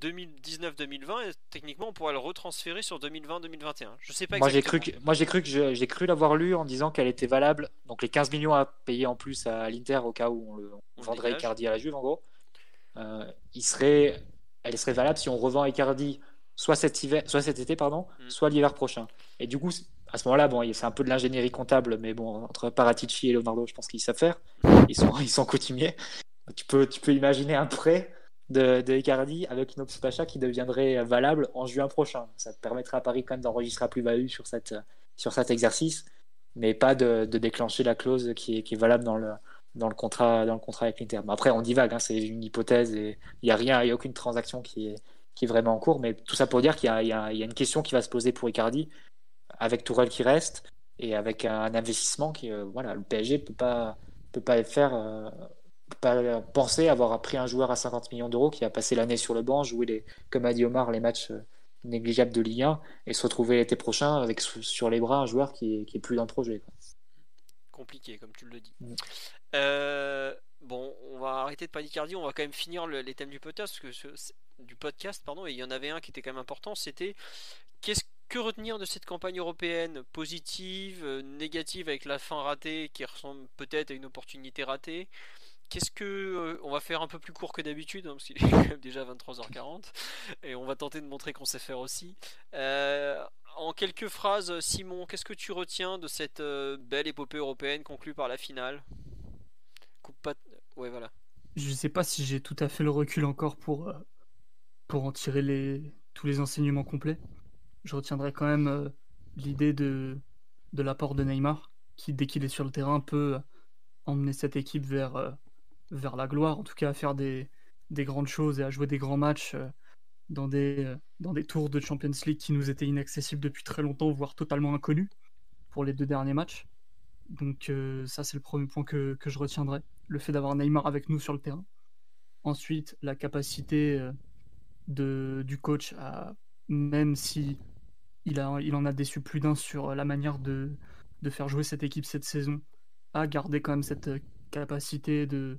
[SPEAKER 1] 2019-2020 et techniquement on pourrait le retransférer sur 2020-2021. Je sais pas
[SPEAKER 2] Moi j'ai cru que, moi j'ai cru que j'ai cru l'avoir lu en disant qu'elle était valable. Donc les 15 millions à payer en plus à l'Inter au cas où on, le, on
[SPEAKER 1] On le
[SPEAKER 2] vendrait
[SPEAKER 1] dégage.
[SPEAKER 2] Icardi à la Juve en gros. Euh, il serait, elle serait valable si on revend Icardi soit cet hiver, soit cet été pardon,
[SPEAKER 1] Mm.
[SPEAKER 2] soit l'hiver prochain. Et du coup à ce moment-là bon c'est un peu de l'ingénierie comptable mais bon entre Paratici et Leonardo je pense qu'ils savent faire. Ils sont ils sont coutumiers. Tu peux tu peux imaginer un prêt de, de Icardi avec une option d'achat qui deviendrait valable en juin prochain. Ça permettrait à Paris quand même d'enregistrer plus-value sur, cette, sur cet exercice, mais pas de, de déclencher la clause qui est, qui est valable dans le, dans le contrat, dans le contrat avec l'Inter. Après, on divague, hein, c'est une hypothèse et il n'y a rien, il a aucune transaction qui est, qui est vraiment en cours. Mais tout ça pour dire qu'il y y y a une question qui va se poser pour Icardi avec Tourelle qui reste et avec un investissement qui, euh, voilà, le PSG peut pas, peut pas faire. euh, pas penser avoir pris un joueur à 50 millions d'euros qui a passé l'année sur le banc, joué les, comme a dit Omar, les matchs euh, négligeables de Ligue 1 et se retrouver l'été prochain avec sur les bras un joueur qui est, qui est plus dans le projet. quoi.
[SPEAKER 1] compliqué, comme tu le dis.
[SPEAKER 2] Mm.
[SPEAKER 1] Euh, bon, on va arrêter de d'Icardi, on va quand même finir le- les thèmes du podcast, parce que ce- c'est- du podcast, pardon, et il y en avait un qui était quand même important, c'était qu'est-ce que retenir de cette campagne européenne? Positive, euh, négative avec la fin ratée qui ressemble peut-être à une opportunité ratée? Qu'est-ce que euh, on va faire un peu plus court que d'habitude hein, parce qu'il est déjà 23h40 et on va tenter de montrer qu'on sait faire aussi. Euh, en quelques phrases, Simon, qu'est-ce que tu retiens de cette euh, belle épopée européenne conclue par la finale? Coupe pas. Ouais, voilà.
[SPEAKER 4] Je sais pas si j'ai tout à fait le recul encore pour, pour en tirer les, tous les enseignements complets. Je retiendrai quand même l'idée de, de l'apport de Neymar, qui dès qu'il est sur le terrain peut emmener cette équipe vers, vers la gloire, en tout cas à faire des, des grandes choses et à jouer des grands matchs euh, dans, des, euh, dans des tours de Champions League qui nous étaient inaccessibles depuis très longtemps, voire totalement inconnus pour les deux derniers matchs. Donc euh, ça c'est le premier point que, que je retiendrai, le fait d'avoir Neymar avec nous sur le terrain. Ensuite, la capacité de, du coach à, même si il, a, il en a déçu plus d'un sur la manière de, de faire jouer cette équipe cette saison, à garder quand même cette capacité de,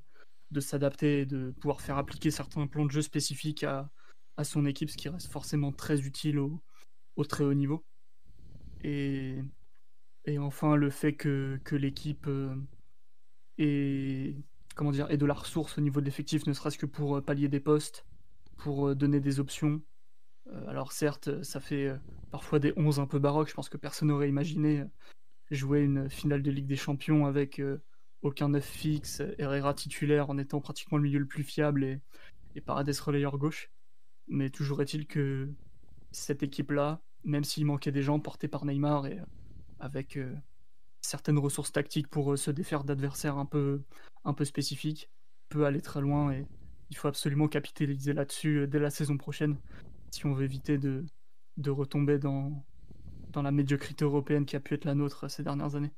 [SPEAKER 4] de s'adapter et de pouvoir faire appliquer certains plans de jeu spécifiques à, à son équipe, ce qui reste forcément très utile au, au très haut niveau. Et, et enfin, le fait que, que l'équipe euh, ait, ait de la ressource au niveau de l'effectif, ne serait-ce que pour euh, pallier des postes, pour euh, donner des options. Alors certes, ça fait parfois des 11 un peu baroques, je pense que personne n'aurait imaginé jouer une finale de Ligue des Champions avec aucun neuf fixe, Herrera titulaire en étant pratiquement le milieu le plus fiable et, et relayeur gauche. Mais toujours est-il que cette équipe-là, même s'il manquait des gens portés par Neymar et euh, avec euh, certaines ressources tactiques pour euh, se défaire d'adversaires un peu, un peu spécifiques, peut aller très loin et il faut absolument capitaliser là-dessus dès la saison prochaine si on veut éviter de, de retomber dans, dans la médiocrité européenne qui a pu être la nôtre ces dernières années.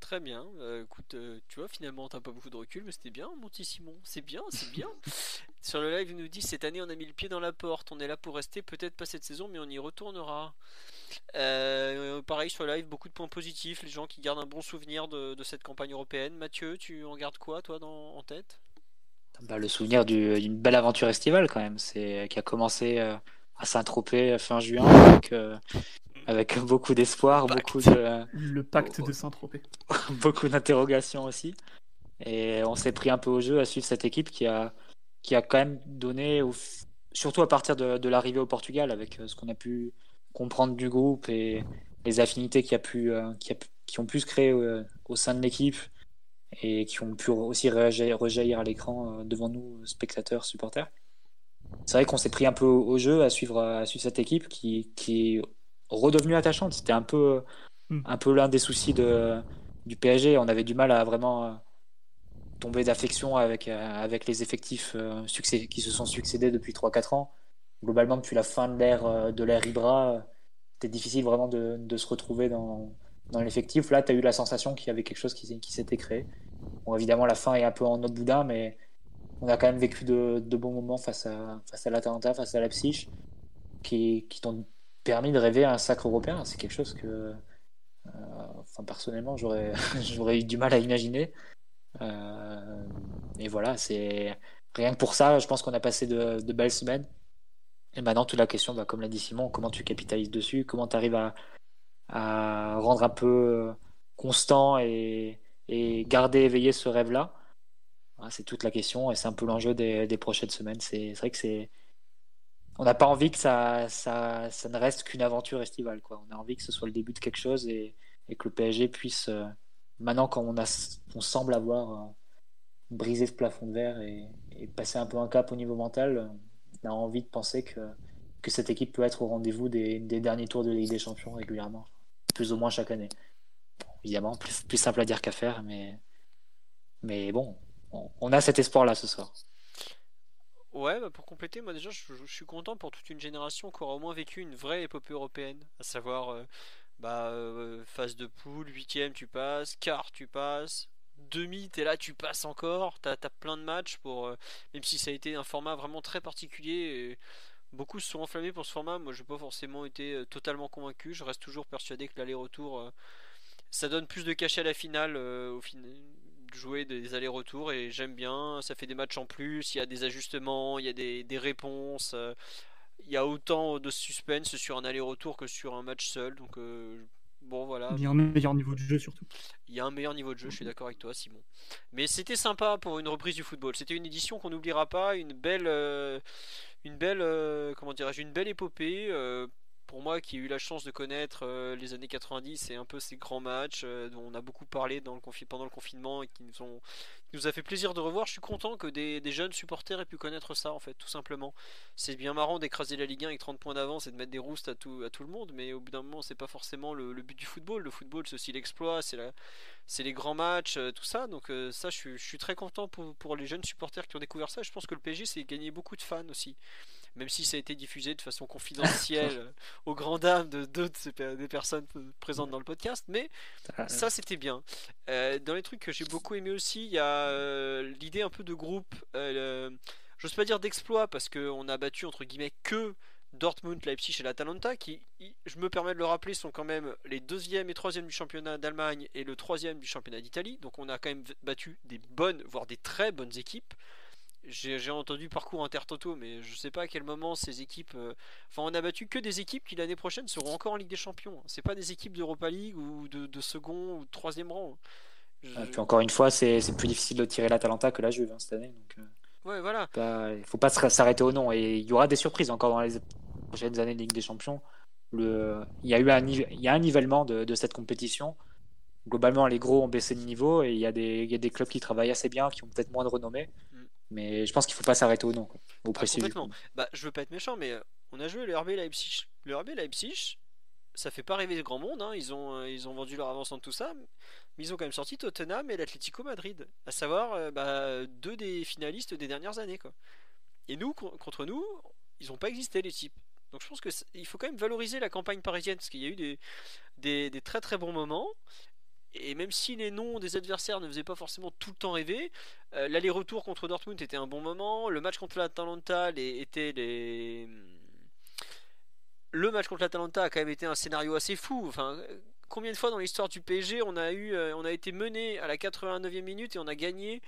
[SPEAKER 1] Très bien. Euh, écoute, euh, tu vois, finalement, t'as pas beaucoup de recul, mais c'était bien, mon petit Simon. C'est bien, c'est bien. Sur le live, il nous dit cette année, on a mis le pied dans la porte. On est là pour rester, peut-être pas cette saison, mais on y retournera. Euh, pareil sur le live, beaucoup de points positifs. Les gens qui gardent un bon souvenir de, de cette campagne européenne. Mathieu, tu en gardes quoi, toi, dans, en tête?
[SPEAKER 2] Bah, le souvenir du- d'une belle aventure estivale quand même, c'est qui a commencé à Saint-Tropez fin juin avec beaucoup d'espoir, beaucoup de
[SPEAKER 4] Le pacte de Saint-Tropez.
[SPEAKER 2] beaucoup d'interrogations aussi. Et on s'est pris un peu au jeu à suivre cette équipe qui a, qui a quand même donné, surtout à partir de, de l'arrivée au Portugal, avec euh, ce qu'on a pu comprendre du groupe et les affinités qui, a pu, euh, qui, a pu- qui ont pu se créer euh, au sein de l'équipe et qui ont pu aussi rejaillir, rejaillir à l'écran devant nous, spectateurs, supporters. C'est vrai qu'on s'est pris un peu au, jeu à suivre, à suivre cette équipe qui, qui redevenue attachante. C'était un peu,
[SPEAKER 4] Mm.
[SPEAKER 2] un peu l'un des soucis de, du PSG. On avait du mal à vraiment euh, tomber d'affection avec, euh, avec les effectifs euh, succès, qui se sont succédés depuis 3-4 ans. Globalement, depuis la fin de l'ère de l'ère Ibra, c'était difficile vraiment de, de se retrouver dans, dans l'effectif. Là, tu as eu la sensation qu'il y avait quelque chose qui, s'était créé. Bon, évidemment, la fin est un peu en notre boudin, mais on a quand même vécu de, de bons moments face à, face à l'Atalanta, face à Leipzig, qui, qui t'ont permis de rêver à un sacre européen. C'est quelque chose que, euh, enfin, personnellement, j'aurais, eu du mal à imaginer. Euh, et voilà, c'est rien que pour ça, je pense qu'on a passé de, belles semaines. Et maintenant, toute la question, bah, comme l'a dit Simon, comment tu capitalises dessus, comment tu arrives à, rendre un peu constant et, garder éveillé ce rêve-là? C'est toute la question et c'est un peu l'enjeu des, des, prochaines semaines. C'est vrai que c'est. On n'a pas envie que ça, ça, ne reste qu'une aventure estivale. On a envie que ce soit le début de quelque chose et, que le PSG puisse, euh, maintenant quand on, semble avoir euh, brisé ce plafond de verre et, et passer un peu un cap au niveau mental, on a envie de penser que, cette équipe peut être au rendez-vous des, derniers tours de Ligue des Champions régulièrement, plus ou moins chaque année. évidemment, plus, plus, simple à dire qu'à faire, mais, mais bon, on, on, a cet espoir-là ce soir.
[SPEAKER 1] Ouais, bah pour compléter, moi déjà, je, suis content pour toute une génération qui aura au moins vécu une vraie épopée européenne, à savoir euh, bah, euh, phase de poule, huitième, tu passes, quart, tu passes, demi, t'es là, tu passes encore, t'as as plein de matchs pour, euh, même si ça a été un format vraiment très particulier. Et beaucoup se sont enflammés pour ce format. Moi, j'ai pas forcément été totalement convaincu. Je reste toujours persuadé que l'aller-retour, ça donne plus de cachet à la finale au final jouer des allers-retours et j'aime bien, ça fait des matchs en plus, il y a des ajustements, il y a des, des réponses, il y a autant de suspense sur un aller-retour que sur un match seul, donc bon voilà.
[SPEAKER 4] Il y a un meilleur niveau de jeu surtout.
[SPEAKER 1] Il y a un meilleur niveau de jeu, je suis d'accord avec toi Simon. Mais c'était sympa pour une reprise du football, c'était une édition qu'on n'oubliera pas, une belle une belle, euh, comment dirais-je, une belle épopée. Euh, pour moi qui ai eu la chance de connaître euh, les années 90 et un peu ces grands matchs dont on a beaucoup parlé pendant le confinement et qui nous, ont, nous a fait plaisir de revoir, je suis content que des, jeunes supporters aient pu connaître ça en fait, tout simplement. C'est bien marrant d'écraser la Ligue 1 avec 30 points d'avance et de mettre des roustes à tout, le monde, mais au bout d'un moment c'est pas forcément le, but du football. Le football c'est aussi l'exploit, c'est les grands matchs, tout ça. Donc ça, je suis, très content pour, les jeunes supporters qui ont découvert ça. Je pense que le PSG, c'est gagné beaucoup de fans aussi même si ça a été diffusé de façon confidentielle aux grandes dames de d'autres des personnes présentes dans le podcast. Mais ça, c'était bien. Euh, dans les trucs que j'ai beaucoup aimé aussi, il y a euh, l'idée un peu de groupe. Euh, J'ose pas dire d'exploit parce qu'on a battu entre guillemets que Dortmund, Leipzig et l'Atalanta, qui, je me permets de le rappeler, sont quand même les deuxième et troisième du championnat d'Allemagne et le troisième du championnat d'Italie. Donc on a quand même battu des bonnes, voire des très bonnes équipes. J'ai entendu parcours intertoto, mais je sais pas à quel moment ces équipes. Euh, enfin, on a battu que des équipes qui l'année prochaine seront encore en Ligue des Champions. C'est pas des équipes d'Europa League ou de, second ou de troisième rang.
[SPEAKER 2] Ah, puis encore une fois, c'est plus difficile de tirer l'Atalanta que la Juve hein, cette année. Donc,
[SPEAKER 1] euh, ouais, voilà.
[SPEAKER 2] Il faut pas s'arrêter au nom. Et il y aura des surprises encore dans les prochaines années de Ligue des Champions. Le... Il, y a eu un, il y a un nivellement de, de cette compétition globalement, les gros ont baissé de niveau et il y, a des, il y a des clubs qui travaillent assez bien, qui ont peut-être moins de renommée. Mais je pense qu'il faut pas s'arrêter au nom, au
[SPEAKER 1] ah, complètement. Bah, je veux pas être méchant, mais euh, on a joué le RB Leipzig. Le RB Leipzig, ça fait pas rêver le grand monde. Hein. Ils, ont, euh, ils ont vendu leur avance en tout ça. Mais ils ont quand même sorti Tottenham et l'Atlético Madrid. À savoir euh, bah, deux des finalistes des dernières années. Quoi. Et nous, contre nous, ils n'ont pas existé les types. Donc je pense qu'il faut quand même valoriser la campagne parisienne parce qu'il y a eu des, des, des, très très bons moments. Et même si les noms des adversaires ne faisaient pas forcément tout le temps rêver, euh, l'aller-retour contre Dortmund était un bon moment. Le match contre l'Atalanta était les. Le match contre l'Atalanta a quand même été un scénario assez fou. Enfin, combien de fois dans l'histoire du PSG on a eu, euh, on a été mené à la 89e minute et on a gagné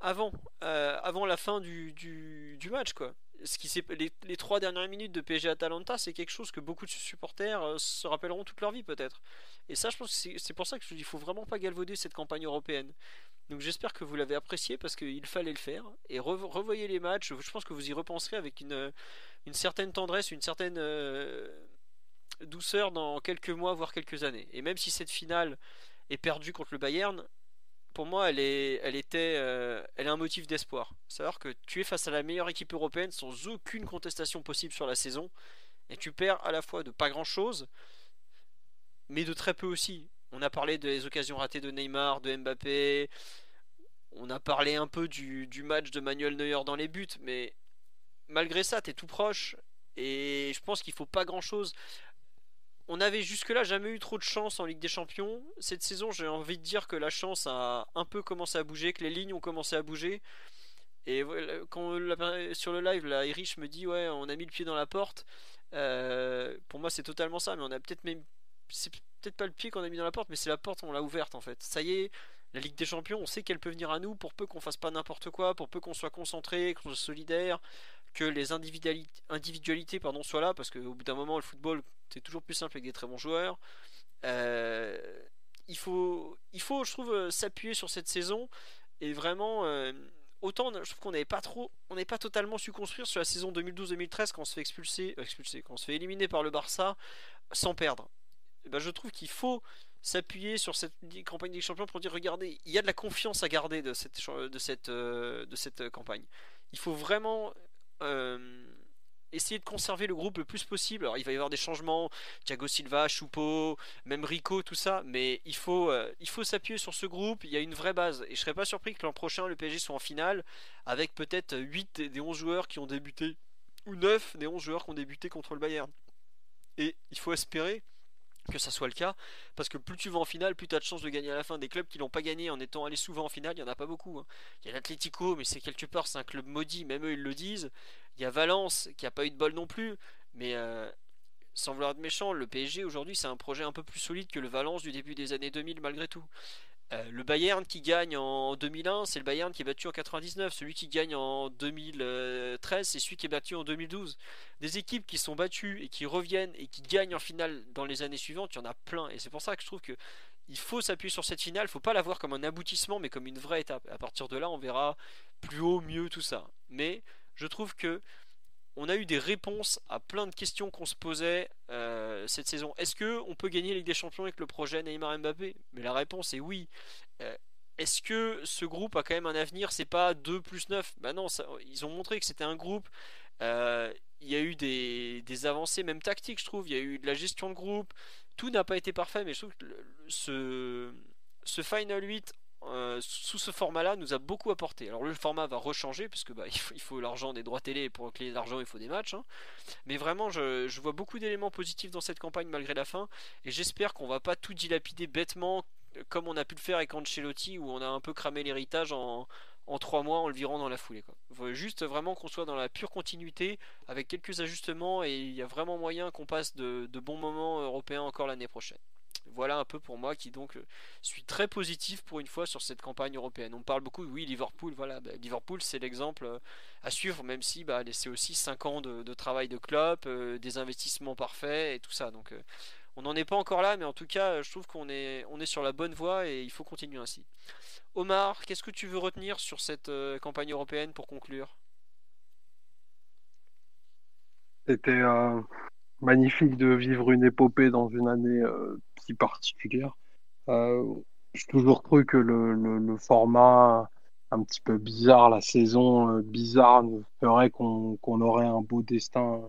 [SPEAKER 1] avant, euh, avant la fin du, du, du match quoi ce qui les, les, trois dernières minutes de PSG Atalanta, c'est quelque chose que beaucoup de supporters euh, se rappelleront toute leur vie peut-être. Et ça, je pense que c'est pour ça que je dis, faut vraiment pas galvauder cette campagne européenne. Donc j'espère que vous l'avez apprécié parce qu'il fallait le faire. Et revoyez les matchs, je pense que vous y repenserez avec une, une certaine tendresse, une certaine euh, douceur dans quelques mois, voire quelques années. Et même si cette finale est perdue contre le Bayern, pour moi, elle est, elle était, euh, elle est un motif d'espoir. Savoir que tu es face à la meilleure équipe européenne sans aucune contestation possible sur la saison, et tu perds à la fois de pas grand chose, mais de très peu aussi. On a parlé des occasions ratées de Neymar, de Mbappé. On a parlé un peu du, match de Manuel Neuer dans les buts, mais malgré ça, tu es tout proche. Et je pense qu'il faut pas grand chose on avait jusque-là jamais eu trop de chance en Ligue des Champions. Cette saison, j'ai envie de dire que la chance a un peu commencé à bouger, que les lignes ont commencé à bouger. Et quand sur le live, là, Erich me dit ouais, on a mis le pied dans la porte. Euh, pour moi, c'est totalement ça, mais on a peut-être même, c'est peut-être pas le pied qu'on a mis dans la porte, mais c'est la porte on l'a ouverte en fait. Ça y est, La Ligue des Champions, on sait qu'elle peut venir à nous pour peu qu'on fasse pas n'importe quoi, pour peu qu'on soit concentré, qu'on soit solidaire, que les individualités, individualités pardon, soient là, parce qu'au bout d'un moment, le football, c'est toujours plus simple avec des très bons joueurs. Euh, il, faut, il faut, je trouve, euh, s'appuyer sur cette saison et vraiment. Euh, autant je trouve qu'on n'avait pas trop, on n'est pas totalement su construire sur la saison 2012-2013 quand on se fait expulser, expulser, quand on se fait éliminer par le Barça sans perdre. Et ben, je trouve qu'il faut s'appuyer sur cette campagne des champions pour dire regardez, il y a de la confiance à garder de cette, de cette, de cette campagne. Il faut vraiment essayer de conserver le groupe le plus possible. Alors il va y avoir des changements, Thiago Silva, Choupo, même Rico, tout ça, mais il faut, euh, s'appuyer sur ce groupe, il y a une vraie base. Et je serais pas surpris que l'an prochain le PSG soit en finale avec peut-être 8 des 11 joueurs qui ont débuté, ou 9 des 11 joueurs qui ont débuté contre le Bayern. Et il faut espérer que ça soit le cas, parce que plus tu vas en finale, plus tu as de chances de gagner à la fin. Des clubs qui l'ont pas gagné en étant allés souvent en finale, il y en a pas beaucoup. Hein. Il y a l'Atlético, mais c'est quelque part, c'est un club maudit, même eux ils le disent. Il y a Valence qui a pas eu de bol non plus, mais euh, sans vouloir être méchant, le PSG aujourd'hui c'est un projet un peu plus solide que le Valence du début des années 2000 malgré tout. Euh, le Bayern qui gagne en 2001, c'est le Bayern qui est battu en 99. Celui qui gagne en 2013, c'est celui qui est battu en 2012. Des équipes qui sont battues et qui reviennent et qui gagnent en finale dans les années suivantes, il y en a plein. Et c'est pour ça que je trouve que il faut s'appuyer sur cette finale. Il ne faut pas la voir comme un aboutissement, mais comme une vraie étape. À partir de là, on verra plus haut, mieux, tout ça. Mais je trouve que on a eu des réponses à plein de questions qu'on se posait euh, cette saison. Est-ce que on peut gagner Ligue des Champions avec le projet Neymar Mbappé? Mais la réponse est oui. Euh, est-ce que ce groupe a quand même un avenir? C'est pas 2 plus 9 Bah non, ils ont montré que c'était un groupe. Euh, il y a eu des, avancées, même tactiques, je trouve. Il y a eu de la gestion de groupe. Tout n'a pas été parfait, mais je trouve que ce, ce Final 8 euh, sous ce format-là nous a beaucoup apporté. Alors le format va rechanger puisque bah, il faut, l'argent des droits télé et pour qu'il ait l'argent il faut des matchs. Hein. Mais vraiment je, vois beaucoup d'éléments positifs dans cette campagne malgré la fin et j'espère qu'on va pas tout dilapider bêtement comme on a pu le faire avec Ancelotti où on a un peu cramé l'héritage en, 3 mois en le virant dans la foulée. Quoi. juste vraiment qu'on soit dans la pure continuité avec quelques ajustements et il y a vraiment moyen qu'on passe de bons moments européens encore l'année prochaine. Voilà un peu pour moi qui donc euh, suis très positif pour une fois sur cette campagne européenne. On parle beaucoup, oui, Liverpool, voilà, bah, Liverpool c'est l'exemple euh, à suivre, même si bah, c'est aussi 5 ans de, travail de club, euh, des investissements parfaits et tout ça. Donc on n'en est pas encore là, mais en tout cas, je trouve qu'on est, on est sur la bonne voie et il faut continuer ainsi. Omar, qu'est-ce que tu veux retenir sur cette campagne européenne pour conclure?
[SPEAKER 3] C'était magnifique de vivre une épopée dans une année euh, particulière. Euh, J'ai toujours cru que le, format un petit peu bizarre, la saison euh, bizarre, ferait qu'on aurait un beau destin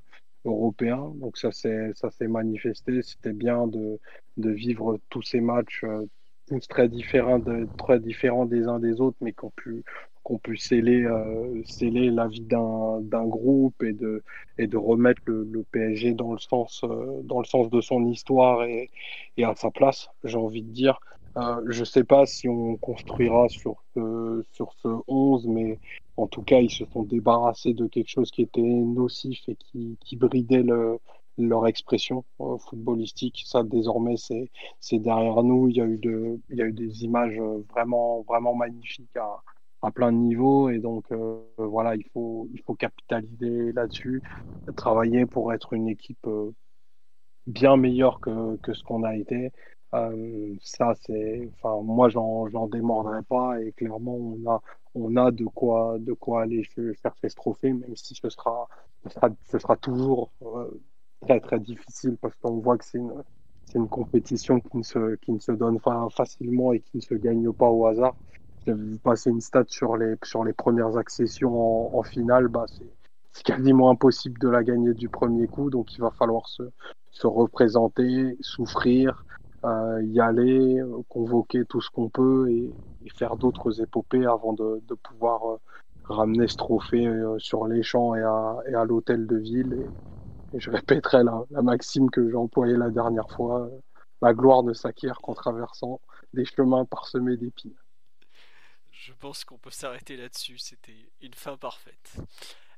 [SPEAKER 3] européen. Donc ça s'est manifesté. C'était bien de, vivre tous ces matchs euh, tous très différents, très différents des uns des autres, mais qu'on pu qu'on puisse sceller, euh, sceller la vie d'un groupe et de, et de remettre le, le PSG dans le, sens, euh, dans le sens de son histoire et, et à sa place, j'ai envie de dire. Euh, je ne sais pas si on construira sur ce, sur ce 11, mais en tout cas, ils se sont débarrassés de quelque chose qui était nocif et qui, qui bridait le, leur expression euh, footballistique. Ça, désormais, c'est derrière nous. Il y, a eu de, il y a eu des images vraiment, vraiment magnifiques à, à plein de niveaux et donc euh, voilà il faut il faut capitaliser là-dessus travailler pour être une équipe euh, bien meilleure que, que ce qu'on a été. Euh, ça c'est enfin moi j'en j'en démordrai pas et clairement on a on a de quoi de quoi aller chercher ce trophée même si ce sera ce sera, ce sera toujours très très difficile parce qu'on voit que c'est une c'est une compétition qui ne se qui ne se donne pas facilement et qui ne se gagne pas au hasard j'avais vu passer une stat sur les, premières accessions en, finale, bah, c'est quasiment impossible de la gagner du premier coup, donc il va falloir se, se représenter, souffrir, euh, y aller, convoquer tout ce qu'on peut et, faire d'autres épopées avant de, pouvoir euh, ramener ce trophée euh, sur les champs et à, l'hôtel de ville. Et je répéterai la, la maxime que j'ai employée la dernière fois, la gloire ne s'acquiert qu'en traversant des chemins parsemés d'épines
[SPEAKER 1] je pense qu'on peut s'arrêter là-dessus. C'était une fin parfaite.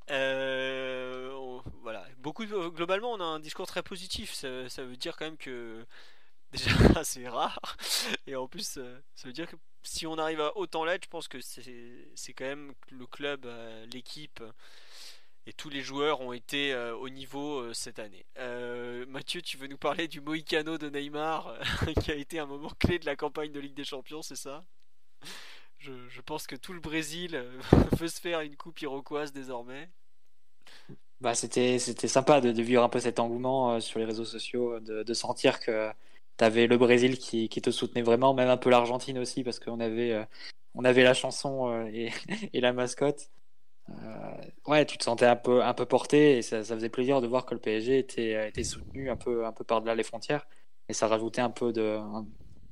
[SPEAKER 1] Euh, voilà. Beaucoup, globalement, on a un discours très positif. Ça, veut dire quand même que déjà c'est rare. Et en plus, euh, ça veut dire que si on arrive à autant l'être, je pense que c'est quand même le club, euh, l'équipe et tous les joueurs ont été au niveau cette année. Mathieu, tu veux nous parler du Mohicano de Neymar, qui a été un moment clé de la campagne de Ligue des Champions, c'est ça? Je, pense que tout le Brésil veut se faire une coupe iroquoise désormais.
[SPEAKER 2] Bah, c'était c'était sympa de, de, vivre un peu cet engouement sur les réseaux sociaux, de, de sentir que T'avais le Brésil qui, qui, te soutenait vraiment, même un peu l'Argentine aussi, parce qu'on avait, euh, on avait la chanson euh, et, et, la mascotte. Euh, ouais, tu te sentais un peu, un peu porté et ça, ça, faisait plaisir de voir que le PSG était, était soutenu un peu, un peu par-delà les frontières. Et ça rajoutait un peu de.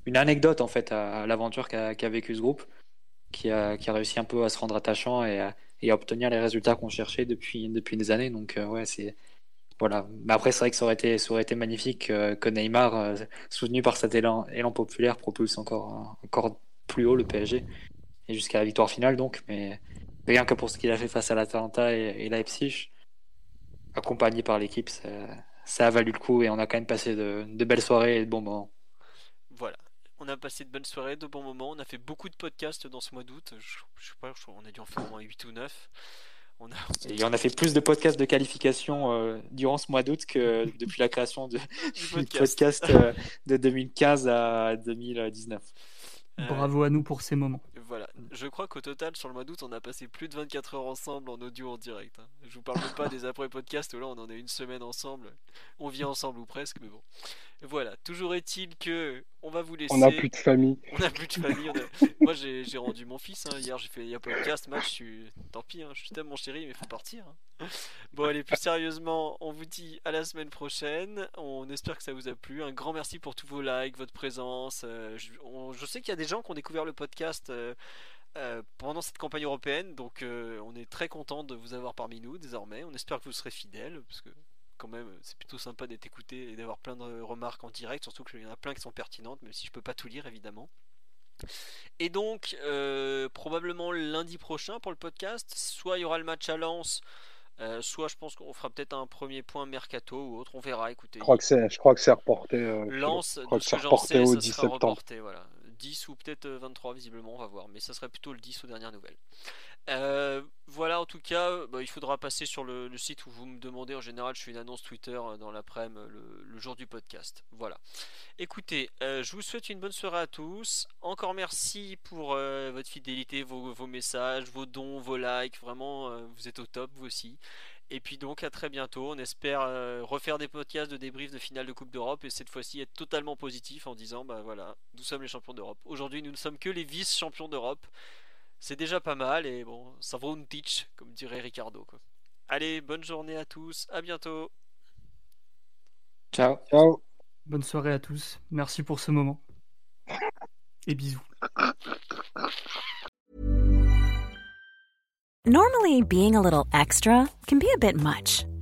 [SPEAKER 2] une anecdote en fait à, l'aventure qu'a qu vécu ce groupe, qui a, qui a réussi un peu à se rendre attachant et à, et obtenir les résultats qu'on cherchait depuis, depuis des années. Donc, ouais, c'est voilà. Mais après, c'est vrai que ça aurait été, ça aurait été magnifique euh, que Neymar, euh, soutenu par cet élan, élan populaire, propulse encore, encore plus haut le PSG et jusqu'à la victoire finale. Donc, mais rien que pour ce qu'il a fait face à l'Atalanta et, et Leipzig, accompagné par l'équipe, ça, ça, a valu le coup et on a quand même passé de, de belles soirées et de bons moments.
[SPEAKER 1] Voilà. On a passé de bonnes soirées, de bons moments. On a fait beaucoup de podcasts dans ce mois d'août. Je, je sais pas, je, on a dû en faire au moins 8 ou 9.
[SPEAKER 2] On a... Et on a fait plus de podcasts de qualification euh, durant ce mois d'août que depuis la création de, du podcast, podcast euh, de 2015 à 2019.
[SPEAKER 4] Euh, Bravo à nous pour ces moments.
[SPEAKER 1] Voilà, je crois qu'au total sur le mois d'août on a passé plus de 24 heures ensemble en audio en direct. Hein. Je vous parle même pas des après podcasts où là on en est une semaine ensemble. On vit ensemble ou presque, mais bon. Voilà, toujours est-il que on va vous laisser.
[SPEAKER 3] On n'a plus de famille.
[SPEAKER 1] On n'a plus de famille. Moi j'ai rendu mon fils hein. hier, j'ai fait un podcast, match, je suis... tant pis, hein. je t'aime mon chéri, mais il faut partir. Hein. Bon allez, plus sérieusement, on vous dit à la semaine prochaine. On espère que ça vous a plu. Un grand merci pour tous vos likes, votre présence. Euh, je, sais qu'il y a des gens qui ont découvert le podcast. Euh, euh, pendant cette campagne européenne, donc on est très content de vous avoir parmi nous désormais. On espère que vous serez fidèles, parce que quand même, c'est plutôt sympa d'être écouté et d'avoir plein de remarques en direct, surtout qu'il y en a plein qui sont pertinentes, même si je peux pas tout lire évidemment. Et donc, euh, probablement lundi prochain pour le podcast, soit il y aura le match à Lens, euh, soit je pense qu'on fera peut-être un premier point mercato ou autre, on verra. Écoutez,
[SPEAKER 3] je crois que c'est, je crois que c'est reporté. Euh,
[SPEAKER 1] Lens, de ce que j'en sais, au 10 sera reporté, voilà. 10 ou peut-être 23 visiblement, on va voir, mais ça serait plutôt le 10 aux dernières nouvelles. Euh, voilà, en tout cas, bah, il faudra passer sur le, site où vous me demandez. En général, je fais une annonce Twitter euh, dans l'après-midi, le, jour du podcast. Voilà. Écoutez, euh, je vous souhaite une bonne soirée à tous. Encore merci pour votre fidélité, vos, vos, messages, vos dons, vos likes. Vraiment, vous êtes au top, vous aussi. Et puis donc à très bientôt. On espère refaire des podcasts de débrief de finale de Coupe d'Europe et cette fois-ci être totalement positif en disant bah voilà, nous sommes les champions d'Europe. Aujourd'hui, nous ne sommes que les vice-champions d'Europe c'est déjà pas mal et bon, ça vaut une teach, comme dirait Ricardo. Quoi. Allez, bonne journée à tous, à bientôt.
[SPEAKER 2] Ciao.
[SPEAKER 3] Ciao.
[SPEAKER 4] Bonne soirée à tous, merci pour ce moment. Et bisous.
[SPEAKER 5] Normally, being a little extra can be a bit much,